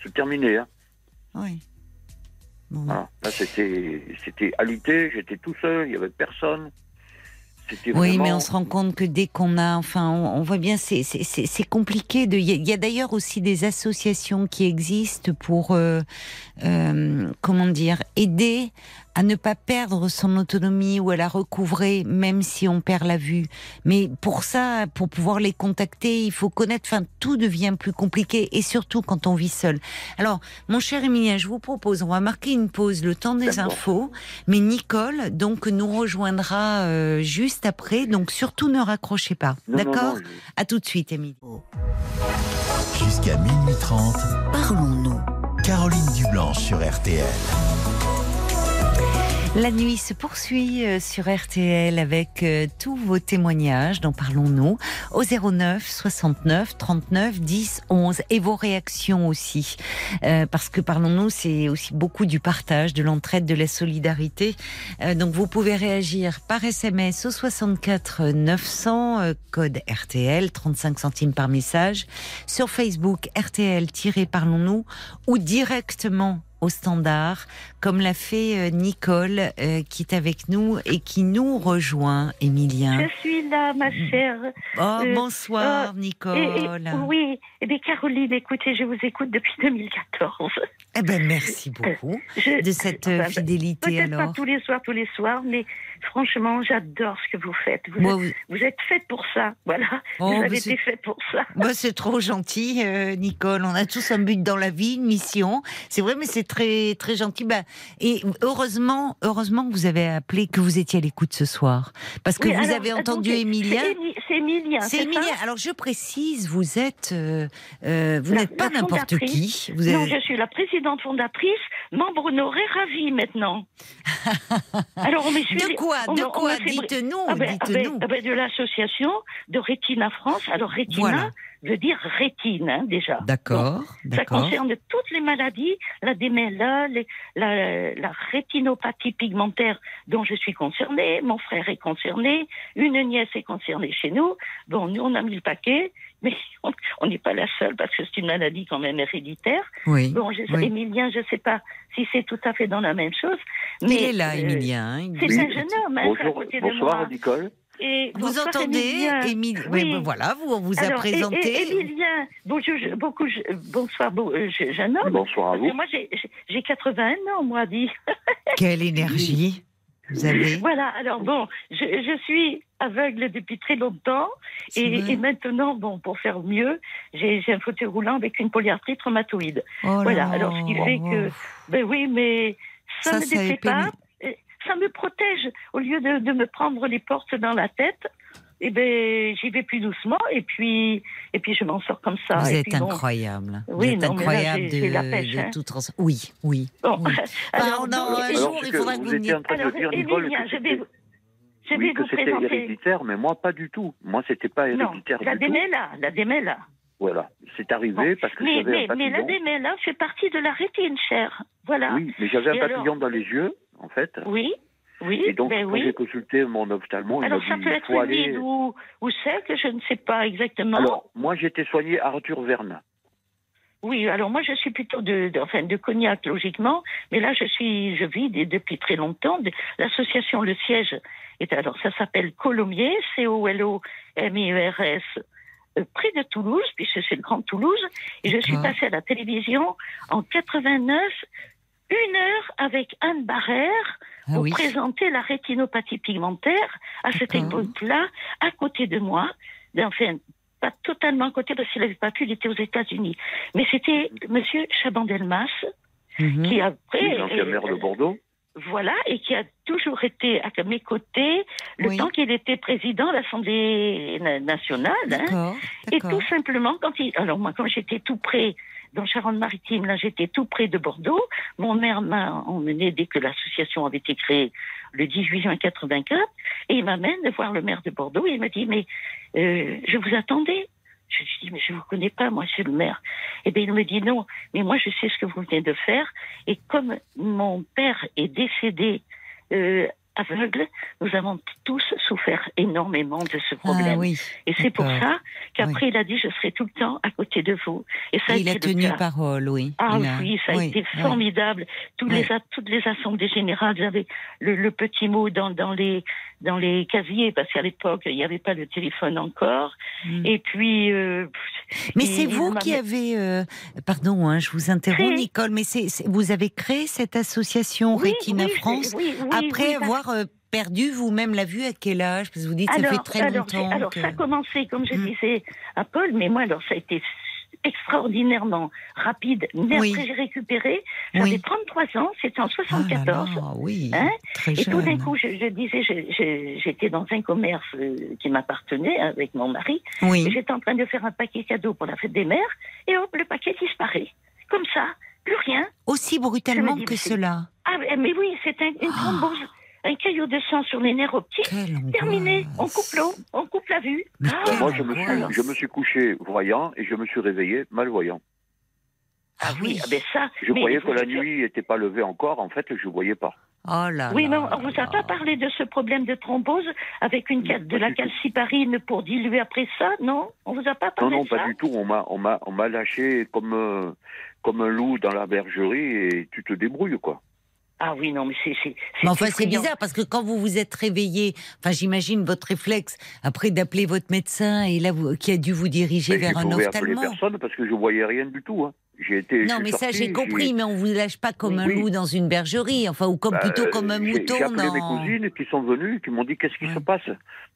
[SPEAKER 8] se terminer. Hein.
[SPEAKER 1] oui. Bon.
[SPEAKER 8] Voilà. Là, c'était, c'était alité, j'étais tout seul, il y avait personne.
[SPEAKER 1] Oui, mais on se rend compte que dès qu'on a, enfin, on, on voit bien, c'est c'est- c'est- c'est compliqué. De, il y a, il y a d'ailleurs aussi des associations qui existent pour, euh, euh, comment dire, aider à ne pas perdre son autonomie ou à la recouvrer, même si on perd la vue. Mais pour ça, pour pouvoir les contacter, il faut connaître. Enfin, tout devient plus compliqué, et surtout quand on vit seul. Alors, mon cher Emilien, je vous propose, on va marquer une pause, le temps des
[SPEAKER 8] D'accord.
[SPEAKER 1] infos. Mais Nicole, donc, nous rejoindra euh, juste après. Donc, surtout, ne raccrochez pas. D'accord
[SPEAKER 8] je-
[SPEAKER 1] À tout de suite, Émilie.
[SPEAKER 4] Jusqu'à minuit 30,
[SPEAKER 5] Parlons-nous.
[SPEAKER 4] Caroline Dublanche sur RTL.
[SPEAKER 1] La nuit se poursuit euh, sur RTL avec euh, tous vos témoignages. Dont parlons-nous au 09 69 39 10 11 et vos réactions aussi. Euh, parce que parlons-nous c'est aussi beaucoup du partage, de l'entraide, de la solidarité. Donc vous pouvez réagir par SMS au 64 900 euh, code RTL 35 centimes par message. Sur Facebook RTL-parlons-nous ou directement au standard, comme l'a fait euh, Nicole, euh, qui est avec nous et qui nous rejoint, Emilien.
[SPEAKER 9] Je suis là, ma chère.
[SPEAKER 1] Oh,
[SPEAKER 9] euh,
[SPEAKER 1] bonsoir,
[SPEAKER 9] Et- et-
[SPEAKER 1] Nicole.
[SPEAKER 9] oui, eh bien, Caroline, écoutez, je vous écoute depuis 2014.
[SPEAKER 1] Eh ben, merci beaucoup
[SPEAKER 9] Je-
[SPEAKER 1] de cette euh,
[SPEAKER 9] Enfin,
[SPEAKER 1] fidélité
[SPEAKER 9] Peut-être pas tous les soirs, tous les soirs, mais franchement, j'adore ce que vous faites. Vous,
[SPEAKER 1] Moi,
[SPEAKER 9] êtes,
[SPEAKER 1] vous-
[SPEAKER 9] vous êtes faite pour ça. Voilà.
[SPEAKER 1] Oh,
[SPEAKER 9] vous
[SPEAKER 1] bah,
[SPEAKER 9] avez été faite pour ça.
[SPEAKER 1] Bah, c'est trop gentil, euh, Nicole. On a tous un but dans la vie, une mission. C'est vrai, mais c'est très très gentil. Bah, et heureusement, heureusement que vous avez appelé, que vous étiez à l'écoute ce soir, parce que
[SPEAKER 9] Oui,
[SPEAKER 1] vous
[SPEAKER 9] alors,
[SPEAKER 1] avez entendu
[SPEAKER 9] donc,
[SPEAKER 1] Emilien.
[SPEAKER 9] C'est Émi- c'est.
[SPEAKER 1] Alors je précise, vous êtes, euh, euh, vous n'êtes pas n'importe qui.
[SPEAKER 9] Non, je suis la présidente fondatrice, membre honoré ravie maintenant. Alors on.
[SPEAKER 1] De quoi
[SPEAKER 9] on
[SPEAKER 1] De
[SPEAKER 9] on
[SPEAKER 1] quoi Dites-nous,
[SPEAKER 9] Ah ben, ah ben, ah ben, de l'association de Rétina France. Alors Rétina
[SPEAKER 1] Voilà.
[SPEAKER 9] Veut dire rétine hein, déjà.
[SPEAKER 1] D'accord,
[SPEAKER 9] Ça concerne toutes les maladies, la les- la, la rétinopathie pigmentaire dont je suis concernée, mon frère est concerné, une nièce est concernée chez nous. Bon, nous on a mis le paquet, mais on- n'est pas la seule parce que c'est une maladie quand même héréditaire.
[SPEAKER 1] Oui.
[SPEAKER 9] Bon, je,
[SPEAKER 1] oui.
[SPEAKER 9] Emilien, je ne sais pas si c'est tout à fait dans la même chose.
[SPEAKER 1] Il
[SPEAKER 9] Mais,
[SPEAKER 1] est là,
[SPEAKER 9] euh,
[SPEAKER 1] Emilien. hein, il
[SPEAKER 9] C'est un jeune homme, hein, c'est à
[SPEAKER 8] Bonjour,
[SPEAKER 9] côté de
[SPEAKER 8] bonsoir
[SPEAKER 9] moi.
[SPEAKER 8] Nicole.
[SPEAKER 9] Et
[SPEAKER 1] Vous
[SPEAKER 9] bonsoir,
[SPEAKER 1] entendez,
[SPEAKER 9] Emilien.
[SPEAKER 1] Émile
[SPEAKER 9] Oui.
[SPEAKER 1] Ben voilà, vous, on vous a
[SPEAKER 9] Alors,
[SPEAKER 1] présenté.
[SPEAKER 9] et- Emilien, bonjour, je- beaucoup, je- bonsoir, bon, euh, je- jeune homme.
[SPEAKER 8] Bonsoir à vous.
[SPEAKER 9] moi, j'ai- j'ai j'ai 81 ans, moi, dit.
[SPEAKER 1] Quelle énergie vous avez.
[SPEAKER 9] Voilà, alors bon, je, je suis aveugle depuis très longtemps. Et, maintenant, bon, pour faire mieux, j'ai un fauteuil roulant avec une polyarthrite rhumatoïde.
[SPEAKER 1] Oh là
[SPEAKER 9] voilà,
[SPEAKER 1] là.
[SPEAKER 9] alors ce qui fait que- Ben oui, mais ça,
[SPEAKER 1] Ça,
[SPEAKER 9] me déplaît pas. Ça me protège. Au lieu de, de me prendre les portes dans la tête, eh ben, j'y vais plus doucement et puis, et puis je m'en sors comme ça.
[SPEAKER 1] Vous
[SPEAKER 9] Et
[SPEAKER 1] êtes
[SPEAKER 9] puis bon,
[SPEAKER 1] incroyable.
[SPEAKER 9] Oui,
[SPEAKER 1] vous êtes
[SPEAKER 9] non, là,
[SPEAKER 1] incroyable
[SPEAKER 9] j'ai- j'ai la
[SPEAKER 1] de,
[SPEAKER 9] pêche,
[SPEAKER 1] de
[SPEAKER 9] hein.
[SPEAKER 1] toute trans- Oui, oui.
[SPEAKER 9] Bon,
[SPEAKER 1] oui.
[SPEAKER 9] alors,
[SPEAKER 1] Enfin, non,
[SPEAKER 9] bon,
[SPEAKER 1] un jour,
[SPEAKER 8] Alors,
[SPEAKER 1] il
[SPEAKER 8] que
[SPEAKER 1] faudra que
[SPEAKER 8] vous
[SPEAKER 1] vous
[SPEAKER 8] étiez en train
[SPEAKER 9] alors,
[SPEAKER 8] de dire, Nicole, que
[SPEAKER 9] je vais, je vais
[SPEAKER 8] oui, que c'était héréditaire, mais moi, pas du tout. Moi, c'était pas
[SPEAKER 9] Non,
[SPEAKER 8] héréditaire
[SPEAKER 9] la
[SPEAKER 8] du tout.
[SPEAKER 9] démêla, la démêla.
[SPEAKER 8] Voilà. C'est arrivé
[SPEAKER 9] Bon.
[SPEAKER 8] parce que
[SPEAKER 9] Mais,
[SPEAKER 8] j'avais
[SPEAKER 9] mais,
[SPEAKER 8] un
[SPEAKER 9] mais la
[SPEAKER 8] papillon.
[SPEAKER 9] démêla fait partie de la rétine, cher. Voilà.
[SPEAKER 8] Oui, mais j'avais un papillon
[SPEAKER 9] alors
[SPEAKER 8] dans les yeux, en fait.
[SPEAKER 9] Oui, oui,
[SPEAKER 8] Et donc,
[SPEAKER 9] ben
[SPEAKER 8] quand
[SPEAKER 9] oui.
[SPEAKER 8] j'ai consulté mon ophtalmo, il
[SPEAKER 9] Alors
[SPEAKER 8] m'a
[SPEAKER 9] ça
[SPEAKER 8] dit
[SPEAKER 9] peut
[SPEAKER 8] il
[SPEAKER 9] être
[SPEAKER 8] faut
[SPEAKER 9] une
[SPEAKER 8] aller.
[SPEAKER 9] ville ou, ou sec, je ne sais pas exactement.
[SPEAKER 8] Alors, moi, j'étais soigné à Arthur Verne.
[SPEAKER 9] Oui, alors moi je suis plutôt de, de- enfin, de Cognac logiquement, mais là je suis, je vis depuis très longtemps. L'association, le siège, est alors ça s'appelle Colomiers, C-O-L-O-M-I-E-R-S, euh, près de Toulouse, puisque c'est le Grand Toulouse, et je suis passée à la télévision en 89, une heure avec Anne Barrère
[SPEAKER 1] Ah
[SPEAKER 9] pour
[SPEAKER 1] oui.
[SPEAKER 9] présenter la rétinopathie pigmentaire à cette époque-là, à côté de moi, enfin, pas totalement à côté parce qu'il n'avait pas pu, il était aux États-Unis. Mais c'était Monsieur Chabandelmas
[SPEAKER 1] Mhm.
[SPEAKER 9] qui après, euh,
[SPEAKER 8] maire de Bordeaux.
[SPEAKER 9] voilà, et qui a toujours été à mes côtés le
[SPEAKER 1] Oui.
[SPEAKER 9] temps qu'il était président de l'Assemblée na- nationale. hein.
[SPEAKER 1] D'accord,
[SPEAKER 9] Et tout simplement, quand il. Alors, moi, quand j'étais tout près, dans Charente-Maritime, là, j'étais tout près de Bordeaux. Mon maire m'a emmené dès que l'association avait été créée le 18 juin 84. Et il m'amène voir le maire de Bordeaux. Il m'a dit Mais euh, je vous attendais. Je lui dis Mais je ne vous connais pas, moi, c'est le maire. Et bien, il me dit Non, mais moi, je sais ce que vous venez de faire. Et comme mon père est décédé. euh, aveugle, nous avons tous souffert énormément de ce problème.
[SPEAKER 1] Ah oui.
[SPEAKER 9] Et c'est pour ça qu'après, il a dit, je serai tout le temps à côté de vous. Et ça a
[SPEAKER 1] Il a tenu parole, oui.
[SPEAKER 9] Ah
[SPEAKER 1] a-
[SPEAKER 9] oui, ça a
[SPEAKER 1] oui,
[SPEAKER 9] été formidable.
[SPEAKER 1] Ouais.
[SPEAKER 9] les, toutes les assemblées générales, j'avais le, le petit mot dans, dans, les, dans les casiers, parce qu'à l'époque, il n'y avait pas le téléphone encore.
[SPEAKER 1] Mm.
[SPEAKER 9] Et puis... euh,
[SPEAKER 1] Mais c'est vous qui avez, euh, pardon, hein, je vous interromps,
[SPEAKER 9] Créé.
[SPEAKER 1] Nicole, mais c'est vous avez créé cette association
[SPEAKER 9] Oui,
[SPEAKER 1] France
[SPEAKER 9] oui,
[SPEAKER 1] après avoir euh, perdu vous-même la vue à quel âge? Parce que vous dites ça fait très
[SPEAKER 9] alors,
[SPEAKER 1] longtemps.
[SPEAKER 9] alors,
[SPEAKER 1] que-
[SPEAKER 9] ça a commencé, comme je
[SPEAKER 1] Hmm.
[SPEAKER 9] disais à Paul, mais moi, alors, ça a été extraordinairement rapide. Mais
[SPEAKER 1] Oui.
[SPEAKER 9] après, j'ai récupéré. J'avais
[SPEAKER 1] Oui.
[SPEAKER 9] 33 ans, c'était en
[SPEAKER 1] Ah là
[SPEAKER 9] 74.
[SPEAKER 1] là, oui,
[SPEAKER 9] Hein
[SPEAKER 1] très
[SPEAKER 9] Et tout d'un coup, je, je disais, j'étais dans un commerce euh, qui m'appartenait avec mon mari.
[SPEAKER 1] Oui,
[SPEAKER 9] j'étais en train de faire un paquet cadeau pour la fête des mères. Et hop, le paquet disparaît. Comme ça, plus rien.
[SPEAKER 1] aussi brutalement
[SPEAKER 9] dis,
[SPEAKER 1] que cela.
[SPEAKER 9] Ah, mais oui, c'est un, une
[SPEAKER 1] Ah.
[SPEAKER 9] thrombose. Un caillot de sang sur les nerfs optiques. Terminé. On coupe l'eau, on coupe la vue.
[SPEAKER 1] Mais
[SPEAKER 9] Ah,
[SPEAKER 8] Moi, je me, suis, je me suis couché voyant et je me suis réveillé malvoyant.
[SPEAKER 9] Ah oui, ah ben ça.
[SPEAKER 8] Je
[SPEAKER 9] mais
[SPEAKER 8] croyais que la nuit n'était pas levée encore. En fait, je ne voyais pas.
[SPEAKER 1] Oh là
[SPEAKER 9] Oui, mais on ne vous a
[SPEAKER 1] là
[SPEAKER 9] pas parlé de ce problème de thrombose avec une de
[SPEAKER 8] Pas
[SPEAKER 9] la
[SPEAKER 8] du tout.
[SPEAKER 9] calciparine pour diluer après ça, non? On vous a pas
[SPEAKER 8] Non,
[SPEAKER 9] parlé
[SPEAKER 8] non,
[SPEAKER 9] de ça?
[SPEAKER 8] pas du tout. On m'a, on m'a, on m'a lâché comme, euh, comme un loup dans la bergerie et tu te débrouilles, quoi.
[SPEAKER 9] Ah oui, non, mais c'est. c'est-
[SPEAKER 1] Mais enfin, c'est bizarre parce que quand vous vous êtes réveillé, enfin, j'imagine votre réflexe après d'appeler votre médecin et là, vous, qui a dû vous diriger
[SPEAKER 8] Mais
[SPEAKER 1] vers
[SPEAKER 8] je
[SPEAKER 1] un
[SPEAKER 8] pouvais appeler
[SPEAKER 1] ophtalmo.
[SPEAKER 8] personne parce que je voyais rien du tout. hein. J'ai été. je
[SPEAKER 1] Non, mais ça
[SPEAKER 8] sorti,
[SPEAKER 1] j'ai
[SPEAKER 8] j'ai-
[SPEAKER 1] compris, mais on vous lâche pas comme un loup dans une bergerie, enfin, ou comme
[SPEAKER 8] Bah,
[SPEAKER 1] plutôt comme un mouton
[SPEAKER 8] J'ai appelé mes
[SPEAKER 1] dans.
[SPEAKER 8] cousines qui sont venues, qui m'ont dit qu'est-ce qui
[SPEAKER 1] Ouais.
[SPEAKER 8] se passe?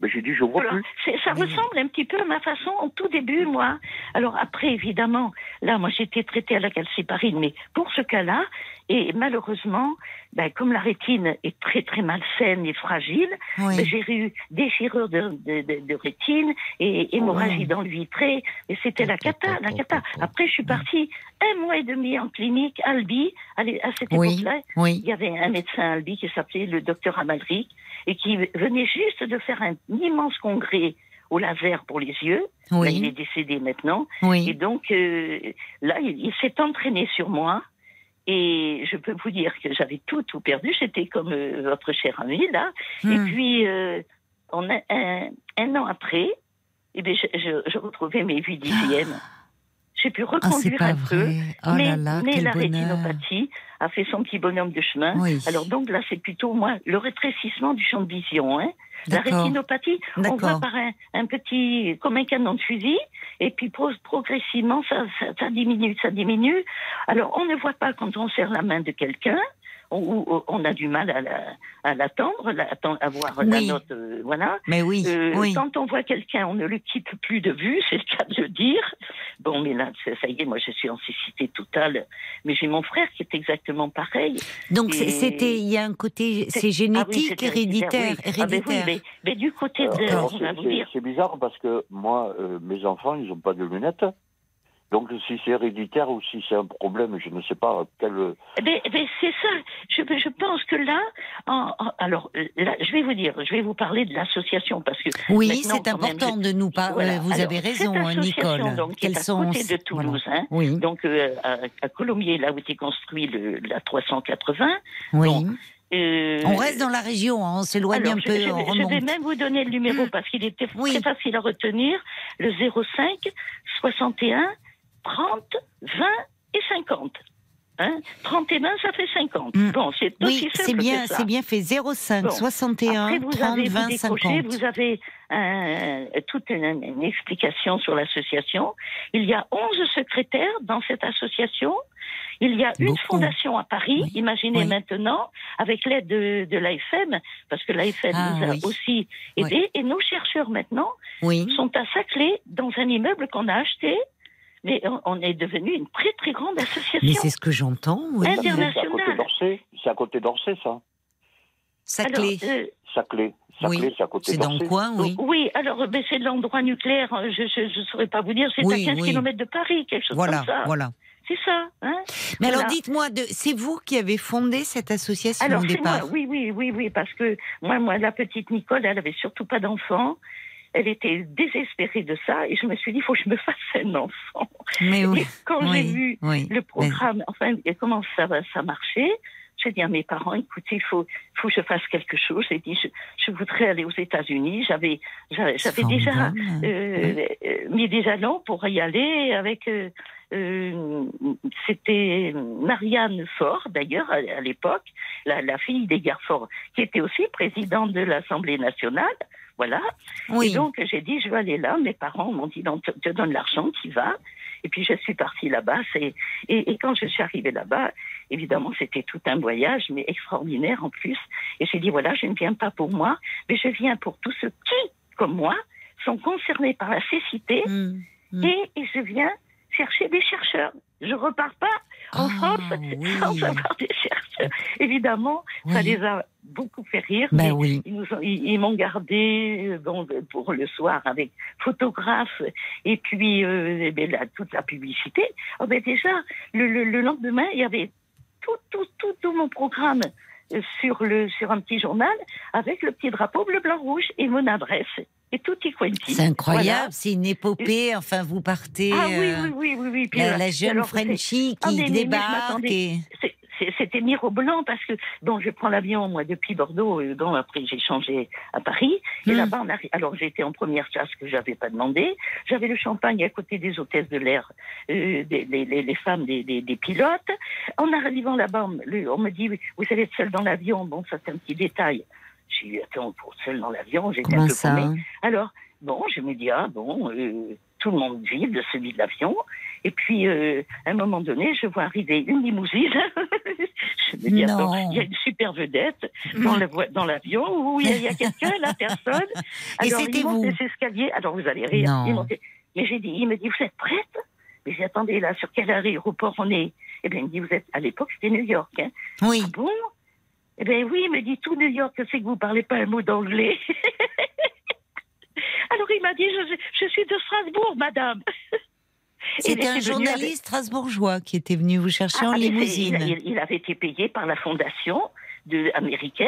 [SPEAKER 8] Ben, j'ai dit je vois
[SPEAKER 9] Alors,
[SPEAKER 8] plus.
[SPEAKER 9] ça ressemble un petit peu à ma façon au tout début, moi. Alors après, évidemment, là, moi, j'ai été traitée à la calciparine, mais pour ce cas-là, et malheureusement, ben, comme la rétine est très très malsaine et fragile,
[SPEAKER 1] Oui.
[SPEAKER 9] ben, j'ai eu déchirure de, de, de- de rétine et hémorragie
[SPEAKER 1] Ouais.
[SPEAKER 9] dans le vitré, et c'était la cata, la cata. Après, je suis partie un mois et demi en clinique, Albi, à cette
[SPEAKER 1] Oui.
[SPEAKER 9] époque-là,
[SPEAKER 1] Oui.
[SPEAKER 9] il y avait un médecin à Albi qui s'appelait le docteur Amalric et qui venait juste de faire un immense congrès au laser pour les yeux. Là, il est décédé maintenant. Et donc, euh, là, il, il s'est entraîné sur moi. Et je peux vous dire que j'avais tout, tout perdu. J'étais comme euh, votre cher ami, là. Et
[SPEAKER 1] Hmm.
[SPEAKER 9] puis, euh, on a, un, un an après, eh bien, je, je, je retrouvais mes vues d'hygiène. J'ai pu
[SPEAKER 1] Ah,
[SPEAKER 9] reconduire un peu.
[SPEAKER 1] Oh
[SPEAKER 9] mais
[SPEAKER 1] là là,
[SPEAKER 9] mais la
[SPEAKER 1] bonheur.
[SPEAKER 9] rétinopathie a fait son petit bonhomme de chemin.
[SPEAKER 1] Oui.
[SPEAKER 9] Alors donc là, c'est plutôt moi le rétrécissement du champ de vision. Hein. La rétinopathie, on voit par un, un petit, comme un canon de fusil, et puis pro- progressivement, ça, ça, ça diminue, ça diminue. Alors on ne voit pas quand on serre la main de quelqu'un. On, ou- on a du mal à la- à l'attendre, la, à voir la note, euh, voilà.
[SPEAKER 1] Mais oui,
[SPEAKER 9] Euh,
[SPEAKER 1] oui.
[SPEAKER 9] Quand on voit quelqu'un, on ne le quitte plus de vue, c'est le cas de le dire. Bon, mais là, c'est- ça y est, moi, je suis en cécité totale. Mais j'ai mon frère qui est exactement pareil.
[SPEAKER 1] Donc
[SPEAKER 9] Et-
[SPEAKER 1] c'était, il y a un côté, c'est
[SPEAKER 9] Ah oui,
[SPEAKER 1] génétique, héréditaire,
[SPEAKER 9] oui. Ah, ben oui,
[SPEAKER 1] héréditaire.
[SPEAKER 9] mais, mais du côté de, va
[SPEAKER 8] c'est- bizarre parce que moi, euh, mes enfants, ils n'ont pas de lunettes. Donc si c'est héréditaire ou si c'est un problème, je ne sais pas quel.
[SPEAKER 9] Eh ben, eh ben, c'est ça. Je, je pense que là, en- en- alors euh, là, je vais vous dire, je vais vous parler de l'association parce que
[SPEAKER 1] Oui, c'est
[SPEAKER 9] même,
[SPEAKER 1] important
[SPEAKER 9] je-
[SPEAKER 1] de nous parler.
[SPEAKER 9] Voilà.
[SPEAKER 1] Vous
[SPEAKER 9] Alors,
[SPEAKER 1] avez
[SPEAKER 9] cette
[SPEAKER 1] raison, hein,
[SPEAKER 9] association,
[SPEAKER 1] Nicole.
[SPEAKER 9] Donc, qui est
[SPEAKER 1] Quels
[SPEAKER 9] à
[SPEAKER 1] sont
[SPEAKER 9] côté de Toulouse,
[SPEAKER 1] voilà.
[SPEAKER 9] hein.
[SPEAKER 1] Oui,
[SPEAKER 9] Donc euh, à, à Colombier, là où était construit le, la 380.
[SPEAKER 1] oui.
[SPEAKER 9] bon, euh,
[SPEAKER 1] On reste dans la région, hein, on s'éloigne
[SPEAKER 9] Alors,
[SPEAKER 1] un
[SPEAKER 9] je,
[SPEAKER 1] peu,
[SPEAKER 9] je
[SPEAKER 1] on
[SPEAKER 9] vais, je vais
[SPEAKER 1] remonte.
[SPEAKER 9] même vous donner le numéro parce qu'il était
[SPEAKER 1] Oui.
[SPEAKER 9] très facile à retenir. Le 05 61 30 20 et 50. Hein 30 et 20, ça fait 50.
[SPEAKER 1] Mm.
[SPEAKER 9] Bon, c'est
[SPEAKER 1] Oui,
[SPEAKER 9] aussi
[SPEAKER 1] c'est bien, c'est bien fait. 05
[SPEAKER 9] Bon.
[SPEAKER 1] 61
[SPEAKER 9] Après, vous
[SPEAKER 1] 30
[SPEAKER 9] avez, vous
[SPEAKER 1] 20
[SPEAKER 9] décrochez,
[SPEAKER 1] 50.
[SPEAKER 9] vous avez euh, toute une, une explication sur l'association. Il y a 11 secrétaires dans cette association. Il y a une
[SPEAKER 1] Beaucoup.
[SPEAKER 9] fondation à Paris,
[SPEAKER 1] Oui,
[SPEAKER 9] imaginez
[SPEAKER 1] oui.
[SPEAKER 9] maintenant, avec l'aide de, de l'AFM, parce que l'AFM
[SPEAKER 1] Ah,
[SPEAKER 9] nous a
[SPEAKER 1] oui.
[SPEAKER 9] aussi aidés. Et nos chercheurs maintenant sont à Saclay, dans un immeuble qu'on a acheté. Mais on, est devenu une très très grande
[SPEAKER 1] Mais
[SPEAKER 9] association.
[SPEAKER 1] c'est ce que j'entends, oui.
[SPEAKER 8] C'est à
[SPEAKER 9] International.
[SPEAKER 8] côté d'Orsay. C'est à côté d'Orsay, ça.
[SPEAKER 1] Saclay.
[SPEAKER 9] Euh,
[SPEAKER 8] Saclay. Saclay, c'est à côté
[SPEAKER 1] c'est dans le
[SPEAKER 8] d'Orsay.
[SPEAKER 1] coin, oui.
[SPEAKER 9] Oui, alors ben, c'est de l'endroit nucléaire, hein, je ne saurais pas vous dire, c'est
[SPEAKER 1] Oui,
[SPEAKER 9] à 15
[SPEAKER 1] oui.
[SPEAKER 9] km de Paris, quelque chose
[SPEAKER 1] Voilà,
[SPEAKER 9] comme ça.
[SPEAKER 1] voilà.
[SPEAKER 9] C'est ça. Hein
[SPEAKER 1] Mais alors dites-moi, de- c'est vous qui avez fondé cette association
[SPEAKER 9] alors
[SPEAKER 1] au
[SPEAKER 9] moi,
[SPEAKER 1] départ?
[SPEAKER 9] Oui, oui, oui, oui, parce que moi, moi, la petite Nicole, elle avait surtout pas d'enfant. Elle était désespérée de ça et je me suis dit, il faut que je me fasse un enfant.
[SPEAKER 1] Mais oui.
[SPEAKER 9] Et quand
[SPEAKER 1] oui,
[SPEAKER 9] j'ai vu
[SPEAKER 1] oui.
[SPEAKER 9] le programme, enfin, comment ça, va- ça marchait, j'ai dit à mes parents, écoutez, il faut, faut que je fasse quelque chose. J'ai dit, je, je voudrais aller aux États-Unis. J'avais, j'avais déjà euh, euh, mis des jalons pour y aller avec. euh, euh, C'était Marianne Faure, d'ailleurs, à, à l'époque, la, la fille d'Edgar Faure, qui était aussi présidente de l'Assemblée nationale. Voilà.
[SPEAKER 1] Oui.
[SPEAKER 9] Et donc, j'ai dit, je vais aller là. Mes parents m'ont dit, non, te, te donne l'argent, tu vas. Et puis, je suis partie là-bas. Et, et quand je suis arrivée là-bas, évidemment, c'était tout un voyage, mais extraordinaire en plus. Et j'ai dit, voilà, je ne viens pas pour moi, mais je viens pour tous ceux qui, comme moi, sont concernés par la cécité.
[SPEAKER 1] Mm, mm.
[SPEAKER 9] Et, et je viens chercher des chercheurs. Je repars pas en
[SPEAKER 1] Ah,
[SPEAKER 9] France
[SPEAKER 1] oui.
[SPEAKER 9] sans avoir des chercheurs. Évidemment, ça les a beaucoup fait rire.
[SPEAKER 1] Ben oui.
[SPEAKER 9] ils m'ont gardé euh, bon, pour le soir avec photographe et puis euh, eh ben, toute la publicité. Oh, ben déjà, le, le- le lendemain, il y avait tout, tout, tout, tout mon programme euh, sur, le, sur un petit journal avec le petit drapeau bleu, blanc, rouge et mon adresse. Et tout y quanti.
[SPEAKER 1] C'est incroyable,
[SPEAKER 9] Voilà.
[SPEAKER 1] c'est une épopée. Enfin, vous partez.
[SPEAKER 9] Ah oui,
[SPEAKER 1] euh,
[SPEAKER 9] oui, oui, oui, oui. Puis,
[SPEAKER 1] la, la jeune
[SPEAKER 9] alors,
[SPEAKER 1] Frenchie
[SPEAKER 9] Ah,
[SPEAKER 1] qui
[SPEAKER 9] mais- mais- mais je
[SPEAKER 1] débarque. et-
[SPEAKER 9] C'était mirobolant parce que bon, je prends l'avion moi depuis Bordeaux. euh, Bon, après j'ai changé à Paris et
[SPEAKER 1] Hmm.
[SPEAKER 9] là-bas. Alors j'étais en première classe que j'avais pas demandé. J'avais le champagne à côté des hôtesses de l'air, euh, des, les, femmes des, des- des pilotes. En arrivant là-bas, on, me- dit vous allez être seule dans l'avion. Bon, ça c'est un petit détail. J'ai eu attends pour seule dans l'avion, j'étais un peu
[SPEAKER 1] ça
[SPEAKER 9] paumée. Alors, bon, je me dis, ah bon, euh, tout le monde vide, celui de l'avion. Et puis, euh, à un moment donné, je vois arriver une limousine. je me dis,
[SPEAKER 1] Non.
[SPEAKER 9] attends, il y a une super vedette dans vo- dans l'avion. où il y a, quelqu'un, la personne.
[SPEAKER 1] Et
[SPEAKER 9] Alors,
[SPEAKER 1] c'était
[SPEAKER 9] il monte
[SPEAKER 1] vous.
[SPEAKER 9] les escaliers. Alors, vous allez rire.
[SPEAKER 1] Non.
[SPEAKER 9] Il monte- Mais j'ai dit, il me dit, vous êtes prête? Mais j'ai attendez, là, sur quel aéroport on est? Eh bien, il me dit, vous êtes, à l'époque, c'était New York. Hein.
[SPEAKER 1] Oui.
[SPEAKER 9] Ah bon? Eh bien, oui, il me dit, tout New York, c'est que vous parlez pas un mot d'anglais. Alors, il m'a dit, je, je suis de Strasbourg, madame.
[SPEAKER 1] C'était un
[SPEAKER 9] avec-
[SPEAKER 1] journaliste strasbourgeois qui était venu vous chercher en
[SPEAKER 9] ah, c'est-
[SPEAKER 1] limousine.
[SPEAKER 9] Il, avait été payé par la fondation de, américaine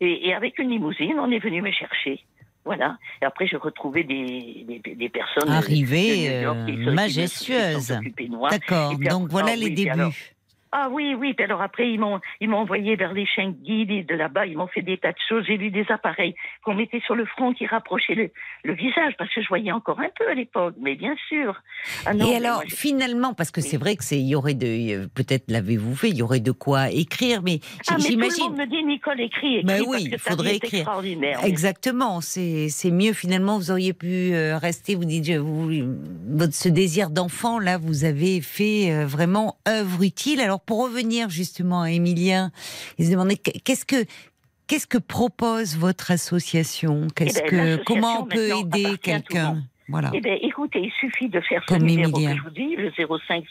[SPEAKER 9] et, et avec une limousine, on est venu me chercher. Voilà. Et après, j'ai retrouvé des, des, des personnes.
[SPEAKER 1] Arrivée,
[SPEAKER 9] de New York qui se- qui
[SPEAKER 1] euh,
[SPEAKER 9] me-
[SPEAKER 1] majestueuse.
[SPEAKER 9] qui se sont occupées de moi.
[SPEAKER 1] D'accord, donc
[SPEAKER 9] après-
[SPEAKER 1] voilà
[SPEAKER 9] ah
[SPEAKER 1] les débuts.
[SPEAKER 9] alors- Ah oui, oui. Puis alors après, ils m'ont, ils m'ont envoyé vers les chiens guides et de là-bas, ils m'ont fait des tas de choses. J'ai vu des appareils qu'on mettait sur le front qui rapprochaient le, le visage parce que je voyais encore un peu à l'époque, mais bien sûr. Ah non,
[SPEAKER 1] Et
[SPEAKER 9] mais
[SPEAKER 1] alors,
[SPEAKER 9] moi,
[SPEAKER 1] finalement, parce que c'est vrai que c'est, il y aurait de, peut-être l'avez-vous fait, il y aurait de quoi écrire, mais
[SPEAKER 9] ah, mais tout le
[SPEAKER 1] j'imagine.
[SPEAKER 9] monde me dit, Nicole, écrit, écrit.
[SPEAKER 1] Ben oui, il faudrait écrire.
[SPEAKER 9] extraordinaire.
[SPEAKER 1] Exactement, c'est c'est mieux finalement. Vous auriez pu euh, rester. Vous dites, vous, votre ce désir d'enfant là, vous avez fait euh, vraiment œuvre utile. Alors pour revenir justement à Émilien, il se demandait qu- qu'est-ce que qu'est-ce que propose votre association? Qu'est-ce
[SPEAKER 9] Eh ben,
[SPEAKER 1] que comment on peut aider quelqu'un? Voilà.
[SPEAKER 9] Eh bien, écoutez, il suffit de faire ce
[SPEAKER 1] Comme
[SPEAKER 9] numéro
[SPEAKER 1] Émilien.
[SPEAKER 9] que je vous dis, le 05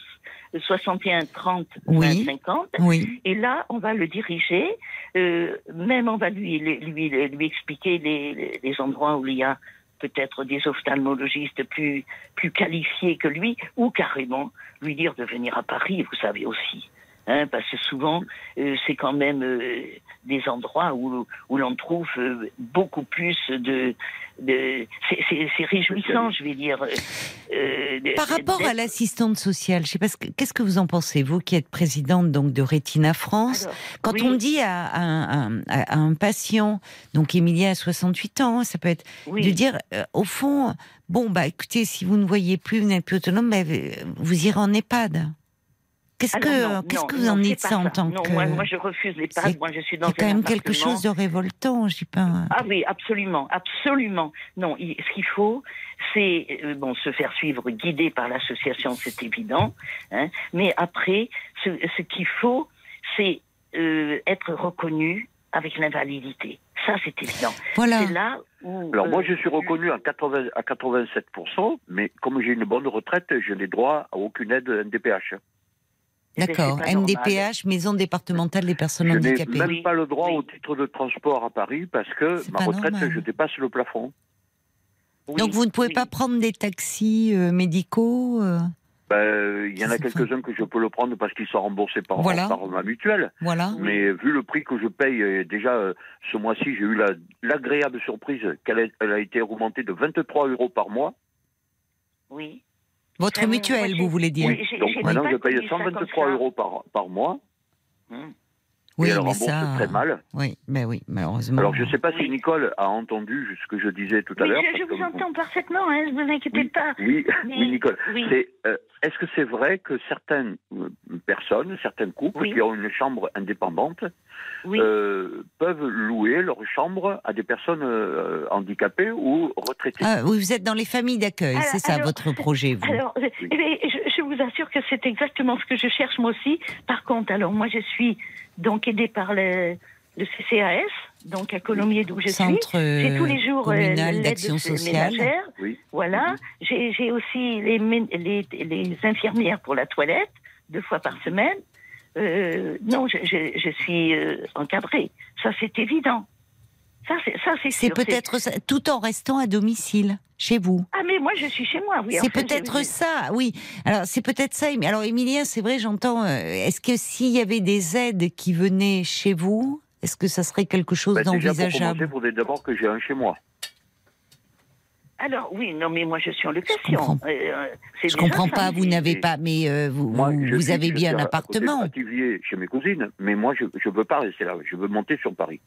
[SPEAKER 9] 61 30
[SPEAKER 1] Oui.
[SPEAKER 9] 20 50.
[SPEAKER 1] Oui.
[SPEAKER 9] Et là, on va le diriger. euh, même on va lui, lui, lui, lui expliquer les, les- les endroits où il y a peut-être des ophtalmologistes plus, plus qualifiés que lui, ou carrément lui dire de venir à Paris, vous savez aussi. Hein, parce que souvent, euh, c'est quand même euh, des endroits où, où l'on trouve euh, beaucoup plus de... de c'est- réjouissant, je vais dire.
[SPEAKER 1] Par rapport à l'assistante sociale, je sais pas ce que- qu'est-ce que vous en pensez, vous qui êtes présidente donc de Rétina France.
[SPEAKER 9] Alors,
[SPEAKER 1] Quand
[SPEAKER 9] oui.
[SPEAKER 1] on dit à, à un- à- à un patient, donc Emilia a 68 ans, hein, ça peut être
[SPEAKER 9] Oui.
[SPEAKER 1] de dire au fond, bon bah écoutez, si vous ne voyez plus, vous n'êtes plus autonome, vous irez en EHPAD. Qu'est-ce que
[SPEAKER 9] non,
[SPEAKER 1] qu'est-ce
[SPEAKER 9] non,
[SPEAKER 1] que vous
[SPEAKER 9] non,
[SPEAKER 1] en dites ça en tant
[SPEAKER 9] non,
[SPEAKER 1] que
[SPEAKER 9] moi, moi, je refuse les
[SPEAKER 1] c'est-
[SPEAKER 9] pads. Moi, je suis dans
[SPEAKER 1] c'est quand même quelque chose de révoltant, je dis pas.
[SPEAKER 9] Ah oui, absolument, absolument. Non, il- ce qu'il faut, c'est euh, bon se faire suivre, guidé par l'association, c'est évident. hein. mais après, ce, ce qu'il faut, c'est euh, être reconnu avec l'invalidité. Ça, c'est évident.
[SPEAKER 1] Voilà.
[SPEAKER 9] C'est là où.
[SPEAKER 8] Alors moi,
[SPEAKER 9] euh,
[SPEAKER 8] je suis reconnu à, 80, à 87%, mais comme j'ai une bonne retraite, je n'ai droit à aucune aide NDPH.
[SPEAKER 1] D'accord. MDPH, Maison départementale des personnes
[SPEAKER 8] Je n'ai
[SPEAKER 1] handicapées.
[SPEAKER 8] même pas le droit
[SPEAKER 9] oui.
[SPEAKER 8] au titre de transport à Paris parce que ma retraite,
[SPEAKER 1] normal.
[SPEAKER 8] je dépasse le plafond.
[SPEAKER 9] oui,
[SPEAKER 1] Donc vous ne pouvez
[SPEAKER 9] oui.
[SPEAKER 1] pas prendre des taxis euh, médicaux euh,
[SPEAKER 8] Ben, Il y en a quelques-uns que je peux le prendre parce qu'ils sont remboursés par,
[SPEAKER 1] Voilà.
[SPEAKER 8] par ma mutuelle.
[SPEAKER 1] Voilà.
[SPEAKER 8] Mais vu le prix que je paye, euh, déjà ce mois-ci, j'ai eu la- l'agréable surprise qu'elle a, elle a été augmentée de 23 euros par mois.
[SPEAKER 9] Oui.
[SPEAKER 1] Votre mutuelle, vous voulez dire
[SPEAKER 9] Oui, j'ai-
[SPEAKER 8] Donc
[SPEAKER 9] j'ai
[SPEAKER 8] maintenant, je paye
[SPEAKER 9] connu ça comme
[SPEAKER 8] 123
[SPEAKER 9] ça.
[SPEAKER 8] euros par, par mois
[SPEAKER 9] Hum.
[SPEAKER 1] Oui,
[SPEAKER 8] et elle
[SPEAKER 1] mais
[SPEAKER 8] rembourse
[SPEAKER 1] ça.
[SPEAKER 8] très mal.
[SPEAKER 1] Oui, ben oui, malheureusement.
[SPEAKER 8] Alors je ne sais pas si. Nicole a entendu ce que je disais tout à l'heure.
[SPEAKER 9] je, je vous entends parfaitement, hein, ne vous inquiétez
[SPEAKER 8] Oui,
[SPEAKER 9] pas.
[SPEAKER 8] oui,
[SPEAKER 9] Mais-
[SPEAKER 8] oui, Nicole.
[SPEAKER 9] oui.
[SPEAKER 8] C'est, euh, Est-ce que c'est vrai que certaines euh, personnes, certains couples
[SPEAKER 9] Oui.
[SPEAKER 8] qui ont une chambre indépendante
[SPEAKER 9] Oui.
[SPEAKER 8] euh, peuvent louer leur chambre à des personnes euh, handicapées ou retraitées?
[SPEAKER 1] Ah, oui, vous êtes dans les familles d'accueil, c'est ça
[SPEAKER 9] alors-
[SPEAKER 1] votre projet, vous
[SPEAKER 9] Alors, euh, je vous assure que c'est exactement ce que je cherche moi aussi. Par contre, alors moi je suis donc aidée par le, le CCAS, donc à Colomiers d'où je
[SPEAKER 1] Centre
[SPEAKER 9] suis. J'ai tous les
[SPEAKER 1] euh,
[SPEAKER 9] jours euh,
[SPEAKER 1] communal
[SPEAKER 9] l'aide
[SPEAKER 1] d'action sociale.
[SPEAKER 9] ménagère.
[SPEAKER 8] Oui.
[SPEAKER 9] Voilà. J'ai j'ai aussi les, les, les infirmières pour la toilette, deux fois par semaine. Euh, non, je, je, je suis euh, encadrée. Ça, c'est évident. Ça, c'est ça, c'est
[SPEAKER 1] C'est
[SPEAKER 9] sûr.
[SPEAKER 1] peut-être ça, tout en restant à domicile, chez vous.
[SPEAKER 9] Ah, mais moi, je suis chez moi, oui.
[SPEAKER 1] c'est
[SPEAKER 9] enfin,
[SPEAKER 1] peut-être
[SPEAKER 9] je-
[SPEAKER 1] ça, oui. Alors c'est peut-être ça. Mais alors Émilien, c'est vrai, j'entends. euh, Est-ce que s'il y avait des aides qui venaient chez vous, est-ce que ça serait quelque chose
[SPEAKER 8] Ben, déjà pour commencer,
[SPEAKER 1] d'envisageable
[SPEAKER 8] faudrait d'abord que j'ai un chez moi.
[SPEAKER 9] Alors, oui, non, mais moi, je suis en location.
[SPEAKER 1] comprends.
[SPEAKER 9] Euh, euh, c'est
[SPEAKER 1] Je comprends
[SPEAKER 9] ça.
[SPEAKER 1] pas. Vous n'avez pas, mais euh, vous,
[SPEAKER 8] Moi,
[SPEAKER 1] vous,
[SPEAKER 8] je
[SPEAKER 1] vous
[SPEAKER 8] suis-
[SPEAKER 1] avez
[SPEAKER 8] je
[SPEAKER 1] bien
[SPEAKER 8] suis
[SPEAKER 1] un appartement.
[SPEAKER 8] Bativier, chez mes cousines, mais moi, je ne veux pas rester là. Je veux monter sur Paris.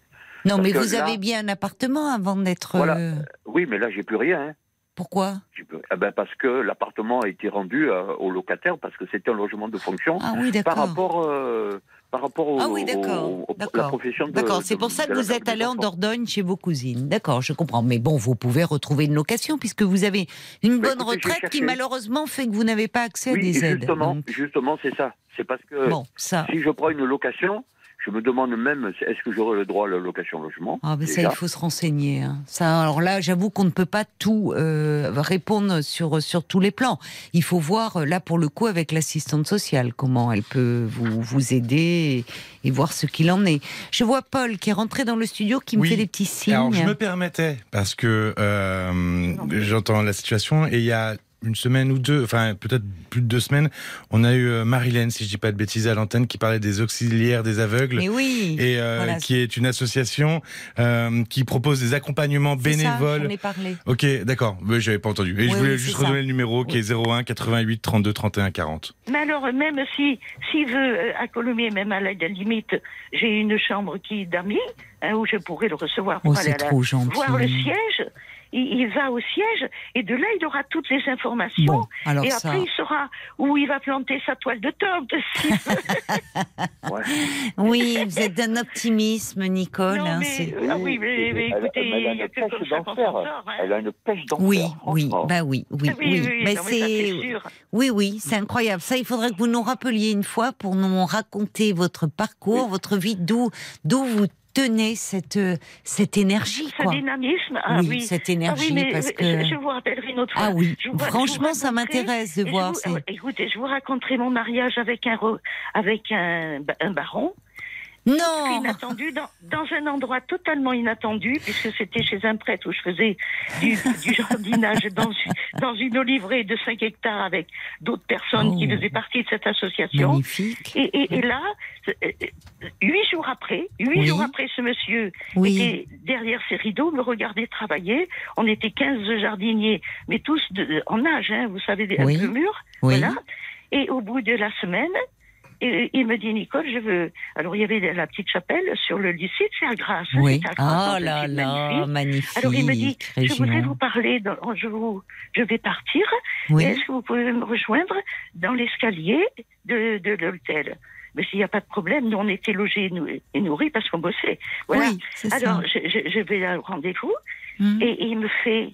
[SPEAKER 1] Non,
[SPEAKER 8] Parce
[SPEAKER 1] mais vous
[SPEAKER 8] là-
[SPEAKER 1] avez bien un appartement avant d'être.
[SPEAKER 8] Voilà.
[SPEAKER 1] euh,
[SPEAKER 8] Oui, mais là, j'ai plus rien. hein.
[SPEAKER 1] Pourquoi?
[SPEAKER 8] Eh ben, parce que l'appartement a été rendu euh, au locataire parce que c'était un logement de fonction.
[SPEAKER 1] Ah oui,
[SPEAKER 8] Par
[SPEAKER 1] d'accord.
[SPEAKER 8] rapport, euh, par rapport au,
[SPEAKER 1] Ah oui, d'accord.
[SPEAKER 8] la profession de.
[SPEAKER 1] D'accord, c'est pour ça que vous êtes allé en. Dordogne chez vos cousines. D'accord, je comprends. Mais bon, vous pouvez retrouver une location puisque vous avez une bonne
[SPEAKER 8] écoutez,
[SPEAKER 1] retraite qui malheureusement fait que vous n'avez pas accès à des aides.
[SPEAKER 8] justement,
[SPEAKER 1] Donc,
[SPEAKER 8] justement, c'est ça. C'est parce que
[SPEAKER 1] bon, ça.
[SPEAKER 8] si je prends une location, je me demande même est-ce que j'aurai le droit à la location logement.
[SPEAKER 1] Ah, mais ça, il faut se renseigner. hein. Ça, alors là, j'avoue qu'on ne peut pas tout euh, répondre sur, sur tous les plans. Il faut voir, là, pour le coup, avec l'assistante sociale, comment elle peut vous, vous aider et, et voir ce qu'il en est. Je vois Paul qui est rentré dans le studio, qui me
[SPEAKER 3] Oui.
[SPEAKER 1] fait des petits signes.
[SPEAKER 3] Alors, je me permettais, parce que euh, j'entends la situation, et il y a une semaine ou deux, enfin peut-être plus de deux semaines, on a eu euh, Marilène, si je dis pas de bêtises, à l'antenne, qui parlait des auxiliaires des aveugles.
[SPEAKER 1] Mais oui.
[SPEAKER 3] Et euh,
[SPEAKER 1] Voilà.
[SPEAKER 3] qui est une association euh, qui propose des accompagnements
[SPEAKER 1] ça,
[SPEAKER 3] bénévoles.
[SPEAKER 1] j'en ai parlé.
[SPEAKER 3] Ok, d'accord, mais j'avais pas entendu. Et
[SPEAKER 1] Oui,
[SPEAKER 3] je voulais
[SPEAKER 1] oui,
[SPEAKER 3] juste
[SPEAKER 1] ça.
[SPEAKER 3] redonner le numéro qui est 01 88 32 31 40.
[SPEAKER 9] Mais alors, même si s'il veut euh, à Colomiers, même à la limite, j'ai une chambre qui d'amis hein, où je pourrais le recevoir pour
[SPEAKER 1] Oh,
[SPEAKER 9] aller
[SPEAKER 1] c'est
[SPEAKER 9] à la-
[SPEAKER 1] trop gentil.
[SPEAKER 9] voir le siège. Il, il va au siège et de là il aura toutes les informations.
[SPEAKER 1] Bon, alors
[SPEAKER 9] et
[SPEAKER 1] ça.
[SPEAKER 9] après il saura où il va planter sa toile de.
[SPEAKER 8] Ouais.
[SPEAKER 1] Oui, vous êtes d'un optimisme, Nicole.
[SPEAKER 9] Non,
[SPEAKER 1] hein,
[SPEAKER 9] mais, ah oui, mais, mais
[SPEAKER 8] Elle-
[SPEAKER 9] écoutez,
[SPEAKER 8] elle a
[SPEAKER 9] il y a
[SPEAKER 8] une pêche d'enfer.
[SPEAKER 9] hein.
[SPEAKER 8] Elle a une pêche d'enfer.
[SPEAKER 1] Oui, oui, bah oui, oui,
[SPEAKER 9] Ah oui,
[SPEAKER 1] oui. Mais
[SPEAKER 9] non, mais ça, c'est
[SPEAKER 1] c'est,
[SPEAKER 9] sûr.
[SPEAKER 1] oui, oui, c'est incroyable. Ça, il faudrait que vous nous rappeliez une fois pour nous raconter votre parcours, votre vie, d'où, d'où vous tenez cette, cette énergie,
[SPEAKER 9] Ce
[SPEAKER 1] quoi.
[SPEAKER 9] dynamisme, ah
[SPEAKER 1] oui,
[SPEAKER 9] oui.
[SPEAKER 1] cette
[SPEAKER 9] Ah
[SPEAKER 1] énergie,
[SPEAKER 9] oui, mais
[SPEAKER 1] parce
[SPEAKER 9] je-
[SPEAKER 1] que.
[SPEAKER 9] je, vous rappellerai une autre fois.
[SPEAKER 1] Ah oui,
[SPEAKER 9] Je je
[SPEAKER 1] franchement, ça m'intéresse de voir.
[SPEAKER 9] vous- euh, écoutez, je vous raconterai mon mariage avec un, avec un baron.
[SPEAKER 1] Non
[SPEAKER 9] Inattendu, dans, dans un endroit totalement inattendu, puisque c'était chez un prêtre où je faisais du, du jardinage dans, une- dans une oliveraie de 5 hectares avec d'autres personnes qui
[SPEAKER 1] Oh.
[SPEAKER 9] faisaient partie de cette association.
[SPEAKER 1] Magnifique.
[SPEAKER 9] Et, et- et là, euh, huit jours après, huit
[SPEAKER 1] Oui.
[SPEAKER 9] jours après, ce monsieur
[SPEAKER 1] Oui.
[SPEAKER 9] était derrière ses rideaux, me regardait travailler. On était 15 jardiniers, mais tous de- en âge, hein, vous savez, un
[SPEAKER 1] Oui.
[SPEAKER 9] peu mûrs.
[SPEAKER 1] Oui.
[SPEAKER 9] Voilà. Et au bout de la semaine, et- il me dit, Nicole, je veux. Alors, il y avait la petite chapelle sur le lycée de hein,
[SPEAKER 1] Oui.
[SPEAKER 9] Grasse,
[SPEAKER 1] Oh là là,
[SPEAKER 9] magnifique.
[SPEAKER 1] magnifique.
[SPEAKER 9] Alors, il me dit, je voudrais vous parler, dans- je, vous, je vais partir.
[SPEAKER 1] Oui.
[SPEAKER 9] Est-ce que vous pouvez me rejoindre dans l'escalier de, de l'hôtel? Mais s'il n'y a pas de problème, nous on était logés et nou- et nourris parce qu'on bossait. Voilà.
[SPEAKER 1] Oui,
[SPEAKER 9] Alors
[SPEAKER 1] ça.
[SPEAKER 9] je, je- je vais au rendez-vous
[SPEAKER 1] Hmm.
[SPEAKER 9] et, et il me fait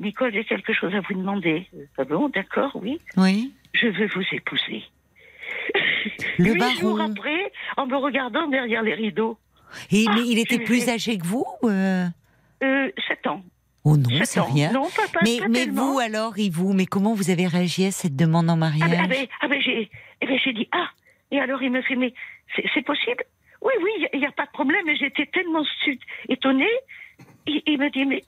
[SPEAKER 9] Nicole, j'ai quelque chose à vous demander. Ah bon, d'accord, oui.
[SPEAKER 1] Oui.
[SPEAKER 9] Je veux vous épouser.
[SPEAKER 1] Le
[SPEAKER 9] Huit jours
[SPEAKER 1] baron.
[SPEAKER 9] après, en me regardant derrière les rideaux,
[SPEAKER 1] Et,
[SPEAKER 9] Ah,
[SPEAKER 1] mais il était
[SPEAKER 9] je
[SPEAKER 1] plus âgé que vous euh
[SPEAKER 9] euh, 7 ans.
[SPEAKER 1] Oh non, c'est rien.
[SPEAKER 9] Non, pas, pas,
[SPEAKER 1] mais
[SPEAKER 9] pas
[SPEAKER 1] mais vous alors, et vous, mais comment vous avez réagi à cette demande en
[SPEAKER 9] Ah
[SPEAKER 1] mariage
[SPEAKER 9] ben, ah ben, ah ben, j'ai eh ben, j'ai dit ah et alors il me fait mais c'est possible? Oui oui il n'y a, pas de problème mais j'étais tellement étonnée. Il, il me dit mais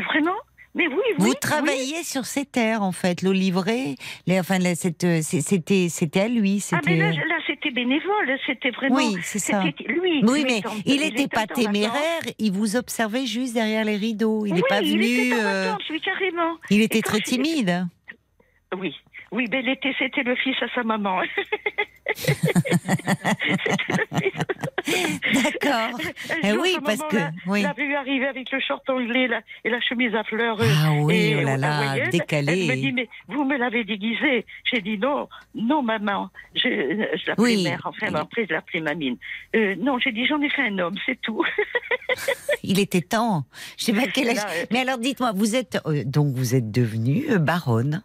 [SPEAKER 9] vraiment? Mais oui oui
[SPEAKER 1] Vous
[SPEAKER 9] oui.
[SPEAKER 1] travailliez sur ces terres en fait, l'olivret, les, enfin euh, c'était c'était à lui,
[SPEAKER 9] ah mais
[SPEAKER 1] c'était.
[SPEAKER 9] là, là c'était bénévole c'était vraiment
[SPEAKER 1] Oui, c'est ça.
[SPEAKER 9] c'était lui
[SPEAKER 1] Oui, mais il
[SPEAKER 9] était
[SPEAKER 1] n'était pas
[SPEAKER 9] en
[SPEAKER 1] téméraire, il vous observait juste derrière les rideaux. Il n'est pas
[SPEAKER 9] il
[SPEAKER 1] venu.
[SPEAKER 9] était en
[SPEAKER 1] euh,
[SPEAKER 9] oui carrément
[SPEAKER 1] il était très timide.
[SPEAKER 9] oui oui, ben l'été, c'était le fils à sa maman.
[SPEAKER 1] D'accord. Eh oui, parce
[SPEAKER 9] maman
[SPEAKER 1] que-
[SPEAKER 9] l'a-
[SPEAKER 1] oui.
[SPEAKER 9] l'a vu arriver avec le short anglais la- et la chemise à fleurs. euh,
[SPEAKER 1] Ah oui,
[SPEAKER 9] et,
[SPEAKER 1] oh là
[SPEAKER 9] euh,
[SPEAKER 1] là, décalé.
[SPEAKER 9] Elle me dit, mais vous me l'avez déguisé. J'ai dit, non, non, maman. Je, je l'appelais
[SPEAKER 1] Oui.
[SPEAKER 9] mère, enfin, mais après, je l'appelais mamine. Euh, non, j'ai dit, j'en ai fait un homme, c'est tout.
[SPEAKER 1] Il était temps. Je sais pas quel âge.
[SPEAKER 9] Là, euh,
[SPEAKER 1] Mais alors dites-moi, vous êtes euh, donc vous êtes devenue euh, baronne.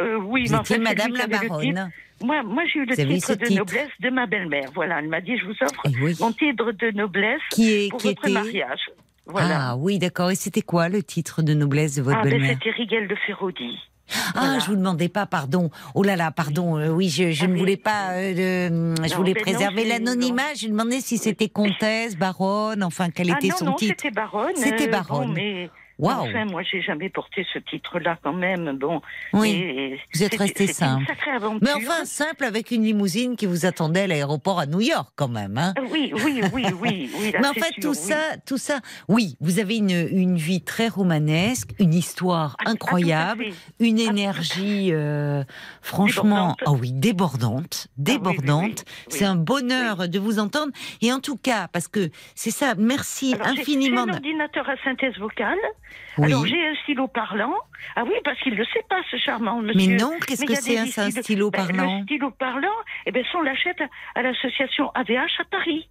[SPEAKER 9] Euh, oui, mais
[SPEAKER 1] Madame la baronne.
[SPEAKER 9] Moi, moi j'ai eu le titre de
[SPEAKER 1] titre.
[SPEAKER 9] noblesse de ma belle-mère. Voilà, elle m'a dit, je vous offre
[SPEAKER 1] Eh oui.
[SPEAKER 9] mon titre de noblesse
[SPEAKER 1] Qui est
[SPEAKER 9] pour
[SPEAKER 1] qui
[SPEAKER 9] votre
[SPEAKER 1] était
[SPEAKER 9] mariage. Voilà.
[SPEAKER 1] Ah oui, d'accord. Et c'était quoi le titre de noblesse de votre
[SPEAKER 9] Ah, ben,
[SPEAKER 1] belle-mère
[SPEAKER 9] c'était Rigel de Ferrodi.
[SPEAKER 1] Ah,
[SPEAKER 9] Voilà.
[SPEAKER 1] je vous demandais pas, pardon. Oh là là, pardon. euh, oui, je, je
[SPEAKER 9] Ah
[SPEAKER 1] ne voulais pas. euh, je voulais
[SPEAKER 9] ben
[SPEAKER 1] préserver l'anonymat. Je demandais si c'était comtesse, baronne, enfin quel
[SPEAKER 9] Ah
[SPEAKER 1] était
[SPEAKER 9] non,
[SPEAKER 1] son
[SPEAKER 9] non,
[SPEAKER 1] titre.
[SPEAKER 9] c'était baronne.
[SPEAKER 1] C'était baronne.
[SPEAKER 9] bon, mais
[SPEAKER 1] Waouh.
[SPEAKER 9] enfin, moi, j'ai jamais porté ce titre-là quand même. Bon.
[SPEAKER 1] Oui.
[SPEAKER 9] Et-
[SPEAKER 1] Vous êtes resté simple.
[SPEAKER 9] Une.
[SPEAKER 1] Mais enfin, simple avec une limousine qui vous attendait à l'aéroport à New York, quand même. Hein.
[SPEAKER 9] Ah Oui, oui, oui, oui, oui. là,
[SPEAKER 1] Mais en fait,
[SPEAKER 9] sûr,
[SPEAKER 1] tout
[SPEAKER 9] oui.
[SPEAKER 1] ça, tout ça, oui, vous avez une, une vie très romanesque, une histoire
[SPEAKER 9] Ah, ah,
[SPEAKER 1] incroyable, une
[SPEAKER 9] Ah,
[SPEAKER 1] énergie, euh, franchement,
[SPEAKER 9] Débordante.
[SPEAKER 1] oh oui, débordante,
[SPEAKER 9] Ah
[SPEAKER 1] débordante.
[SPEAKER 9] oui.
[SPEAKER 1] C'est un bonheur de vous entendre. Et en tout cas, parce que c'est ça, merci
[SPEAKER 9] Alors,
[SPEAKER 1] infiniment.
[SPEAKER 9] J'ai un ordinateur à synthèse vocale.
[SPEAKER 1] Oui.
[SPEAKER 9] Alors j'ai un stylo parlant. Ah oui, parce qu'il ne le sait pas, ce charmant monsieur.
[SPEAKER 1] Mais non, qu'est-ce que c'est un, stylo
[SPEAKER 9] Ben,
[SPEAKER 1] parlant?
[SPEAKER 9] Le stylo parlant, eh ben, ça, on l'achète à, à l'association AVH à Paris.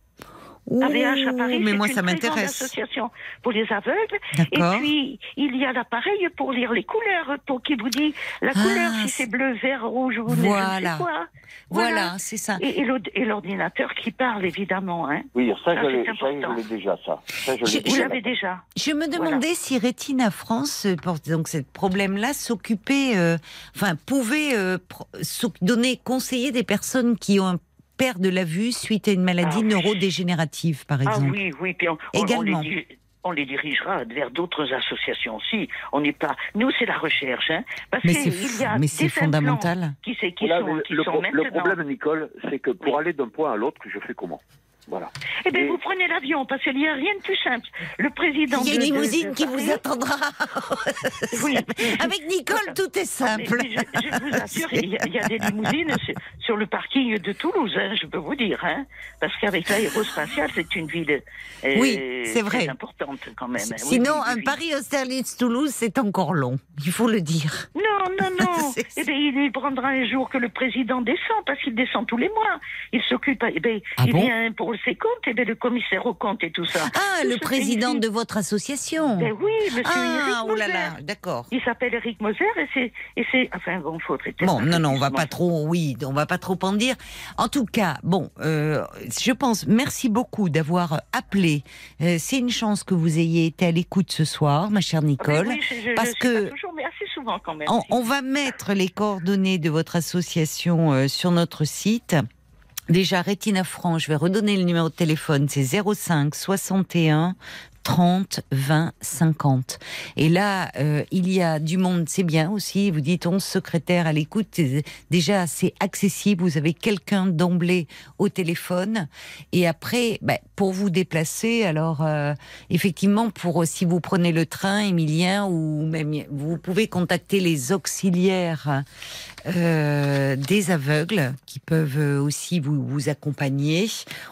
[SPEAKER 1] Ouh,
[SPEAKER 9] AVH à Paris,
[SPEAKER 1] mais moi
[SPEAKER 9] une
[SPEAKER 1] ça m'intéresse.
[SPEAKER 9] association pour les aveugles. Et puis, il y a l'appareil pour lire les couleurs, pour qui vous dit la
[SPEAKER 1] Ah,
[SPEAKER 9] couleur, si
[SPEAKER 1] c'est-
[SPEAKER 9] bleu, vert, rouge ou
[SPEAKER 1] Voilà.
[SPEAKER 9] quoi.
[SPEAKER 1] Voilà, c'est ça.
[SPEAKER 9] Et, et l'ord- et l'ordinateur qui parle, évidemment. Hein.
[SPEAKER 8] Oui, ça,
[SPEAKER 9] Ça,
[SPEAKER 8] je
[SPEAKER 9] c'est
[SPEAKER 8] l'ai ça,
[SPEAKER 9] important.
[SPEAKER 8] je l'ai déjà, ça. Ça, je
[SPEAKER 1] Je-
[SPEAKER 9] Vous
[SPEAKER 8] déjà.
[SPEAKER 9] l'avez déjà.
[SPEAKER 1] Je me demandais si Rétina France, euh, pour donc ce problème-là, s'occupait, euh, enfin, pouvait euh, donner, conseiller des personnes qui ont un père de la vue suite à une maladie
[SPEAKER 9] Ah oui.
[SPEAKER 1] neurodégénérative, par
[SPEAKER 9] Ah
[SPEAKER 1] exemple.
[SPEAKER 9] oui, oui. Puis on, on- on
[SPEAKER 1] Également.
[SPEAKER 9] les, di- on les dirigera vers d'autres associations aussi. On n'est pas. Nous, c'est la recherche. Hein, parce
[SPEAKER 1] Mais
[SPEAKER 9] qu'il
[SPEAKER 1] c'est
[SPEAKER 9] y a
[SPEAKER 1] mais c'est fondamental.
[SPEAKER 9] Qui, c'est- qui
[SPEAKER 8] Voilà,
[SPEAKER 9] sont, qui
[SPEAKER 8] le,
[SPEAKER 9] sont
[SPEAKER 8] pro- le problème, Nicole, c'est que pour aller d'un point à l'autre, je fais comment? Voilà.
[SPEAKER 9] Eh bien,
[SPEAKER 8] Et-
[SPEAKER 9] vous prenez l'avion, parce qu'il n'y a rien de plus simple. Le président.
[SPEAKER 1] Il y a une limousine
[SPEAKER 9] de
[SPEAKER 1] qui vous attendra.
[SPEAKER 9] Oui.
[SPEAKER 1] Avec Nicole, tout est
[SPEAKER 9] Mais-
[SPEAKER 1] simple.
[SPEAKER 9] mais je, je vous assure, il y, a, il y a des limousines sur, sur le parking de Toulouse, hein, je peux vous dire. Hein, parce qu'avec l'aérospatiale, c'est une ville euh,
[SPEAKER 1] Oui, c'est
[SPEAKER 9] très
[SPEAKER 1] vrai.
[SPEAKER 9] importante quand même. hein. Oui,
[SPEAKER 1] Sinon, un. Paris-Austerlitz-Toulouse, c'est encore long. Il faut le dire.
[SPEAKER 9] Non, non, non. Eh bien, il prendra un jour que le président descend, parce qu'il descend tous les mois. Il s'occupe, eh bien,
[SPEAKER 1] Ah
[SPEAKER 9] il
[SPEAKER 1] bon?
[SPEAKER 9] vient pour ses comptes, eh bien, le commissaire aux comptes et tout ça.
[SPEAKER 1] Ah,
[SPEAKER 9] Tout
[SPEAKER 1] le président de votre association.
[SPEAKER 9] Ben oui, monsieur
[SPEAKER 1] Ah,
[SPEAKER 9] Eric
[SPEAKER 1] oh là
[SPEAKER 9] Moser.
[SPEAKER 1] là, d'accord.
[SPEAKER 9] Il s'appelle Eric Moser et c'est, et c'est, enfin bon, faudrait peut-être
[SPEAKER 1] Bon, non, non, on va pas trop, oui, on va pas trop en dire. En tout cas, bon, euh, je pense, merci beaucoup d'avoir appelé. Euh, c'est une chance que vous ayez été à l'écoute ce soir, ma chère
[SPEAKER 9] Ah ben
[SPEAKER 1] Nicole.
[SPEAKER 9] oui, je, je,
[SPEAKER 1] parce
[SPEAKER 9] je
[SPEAKER 1] que-
[SPEAKER 9] pas toujours, mais assez souvent quand même.
[SPEAKER 1] On, on va mettre les coordonnées de votre association euh, sur notre site. Déjà, Rétina France, je vais redonner le numéro de téléphone, c'est 05 61 30 20 50. Et là, euh, il y a du monde, c'est bien aussi. Vous dites 11 secrétaires à l'écoute, déjà c'est accessible. Vous avez quelqu'un d'emblée au téléphone. Et après, ben, pour vous déplacer, alors euh, effectivement, pour si vous prenez le train, Emilien, ou même vous pouvez contacter les auxiliaires euh, des aveugles qui peuvent aussi vous, vous accompagner.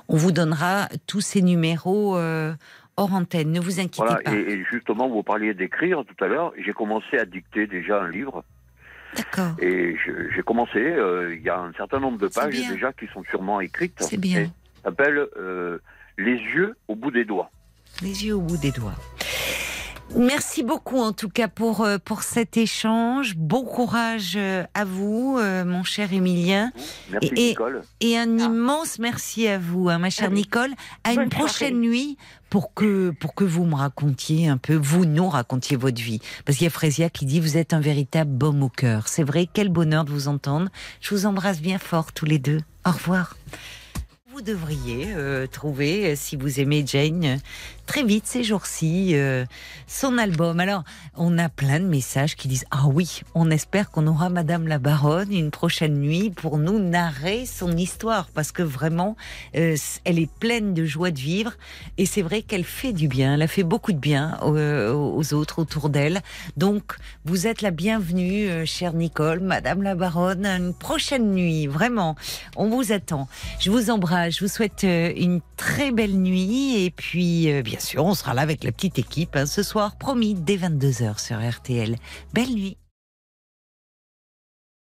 [SPEAKER 1] On vous donnera tous ces numéros euh, hors antenne. Ne vous inquiétez
[SPEAKER 8] Voilà,
[SPEAKER 1] pas.
[SPEAKER 8] et, et justement, vous parliez d'écrire tout à l'heure. J'ai commencé à dicter déjà un livre.
[SPEAKER 1] D'accord.
[SPEAKER 8] Et j'ai commencé, euh, il y a un certain nombre de pages déjà qui sont sûrement écrites.
[SPEAKER 1] C'est bien.
[SPEAKER 8] Ça s'appelle Les yeux au bout des doigts.
[SPEAKER 1] Les yeux au bout des doigts. Merci beaucoup en tout cas pour, euh, pour cet échange. Bon courage euh, à vous, euh, mon cher Émilien.
[SPEAKER 8] Merci
[SPEAKER 1] Et-
[SPEAKER 8] Nicole.
[SPEAKER 1] Et un immense merci à vous, hein, ma chère
[SPEAKER 9] Allez.
[SPEAKER 1] Nicole. À
[SPEAKER 9] Bonne
[SPEAKER 1] une prochaine
[SPEAKER 9] soirée.
[SPEAKER 1] nuit pour que, pour que vous me racontiez un peu, vous nous racontiez votre vie. Parce qu'il y a Frésia qui dit vous êtes un véritable baume au cœur. C'est vrai, quel bonheur de vous entendre. Je vous embrasse bien fort tous les deux. Au revoir. Vous devriez euh, trouver, si vous aimez Jane, très vite ces jours-ci, euh, son album. Alors, on a plein de messages qui disent Ah oui, on espère qu'on aura Madame la Baronne une prochaine nuit pour nous narrer son histoire. Parce que vraiment, euh, elle est pleine de joie de vivre. Et c'est vrai qu'elle fait du bien. Elle a fait beaucoup de bien euh, aux autres autour d'elle. Donc, vous êtes la bienvenue, euh, chère Nicole, Madame la Baronne, une prochaine nuit. Vraiment, on vous attend. Je vous embrasse. Je vous souhaite euh, une très belle nuit. Et puis, euh, bien sûr, on sera là avec la petite équipe hein, ce soir, promis, dès 22h sur RTL. Belle nuit.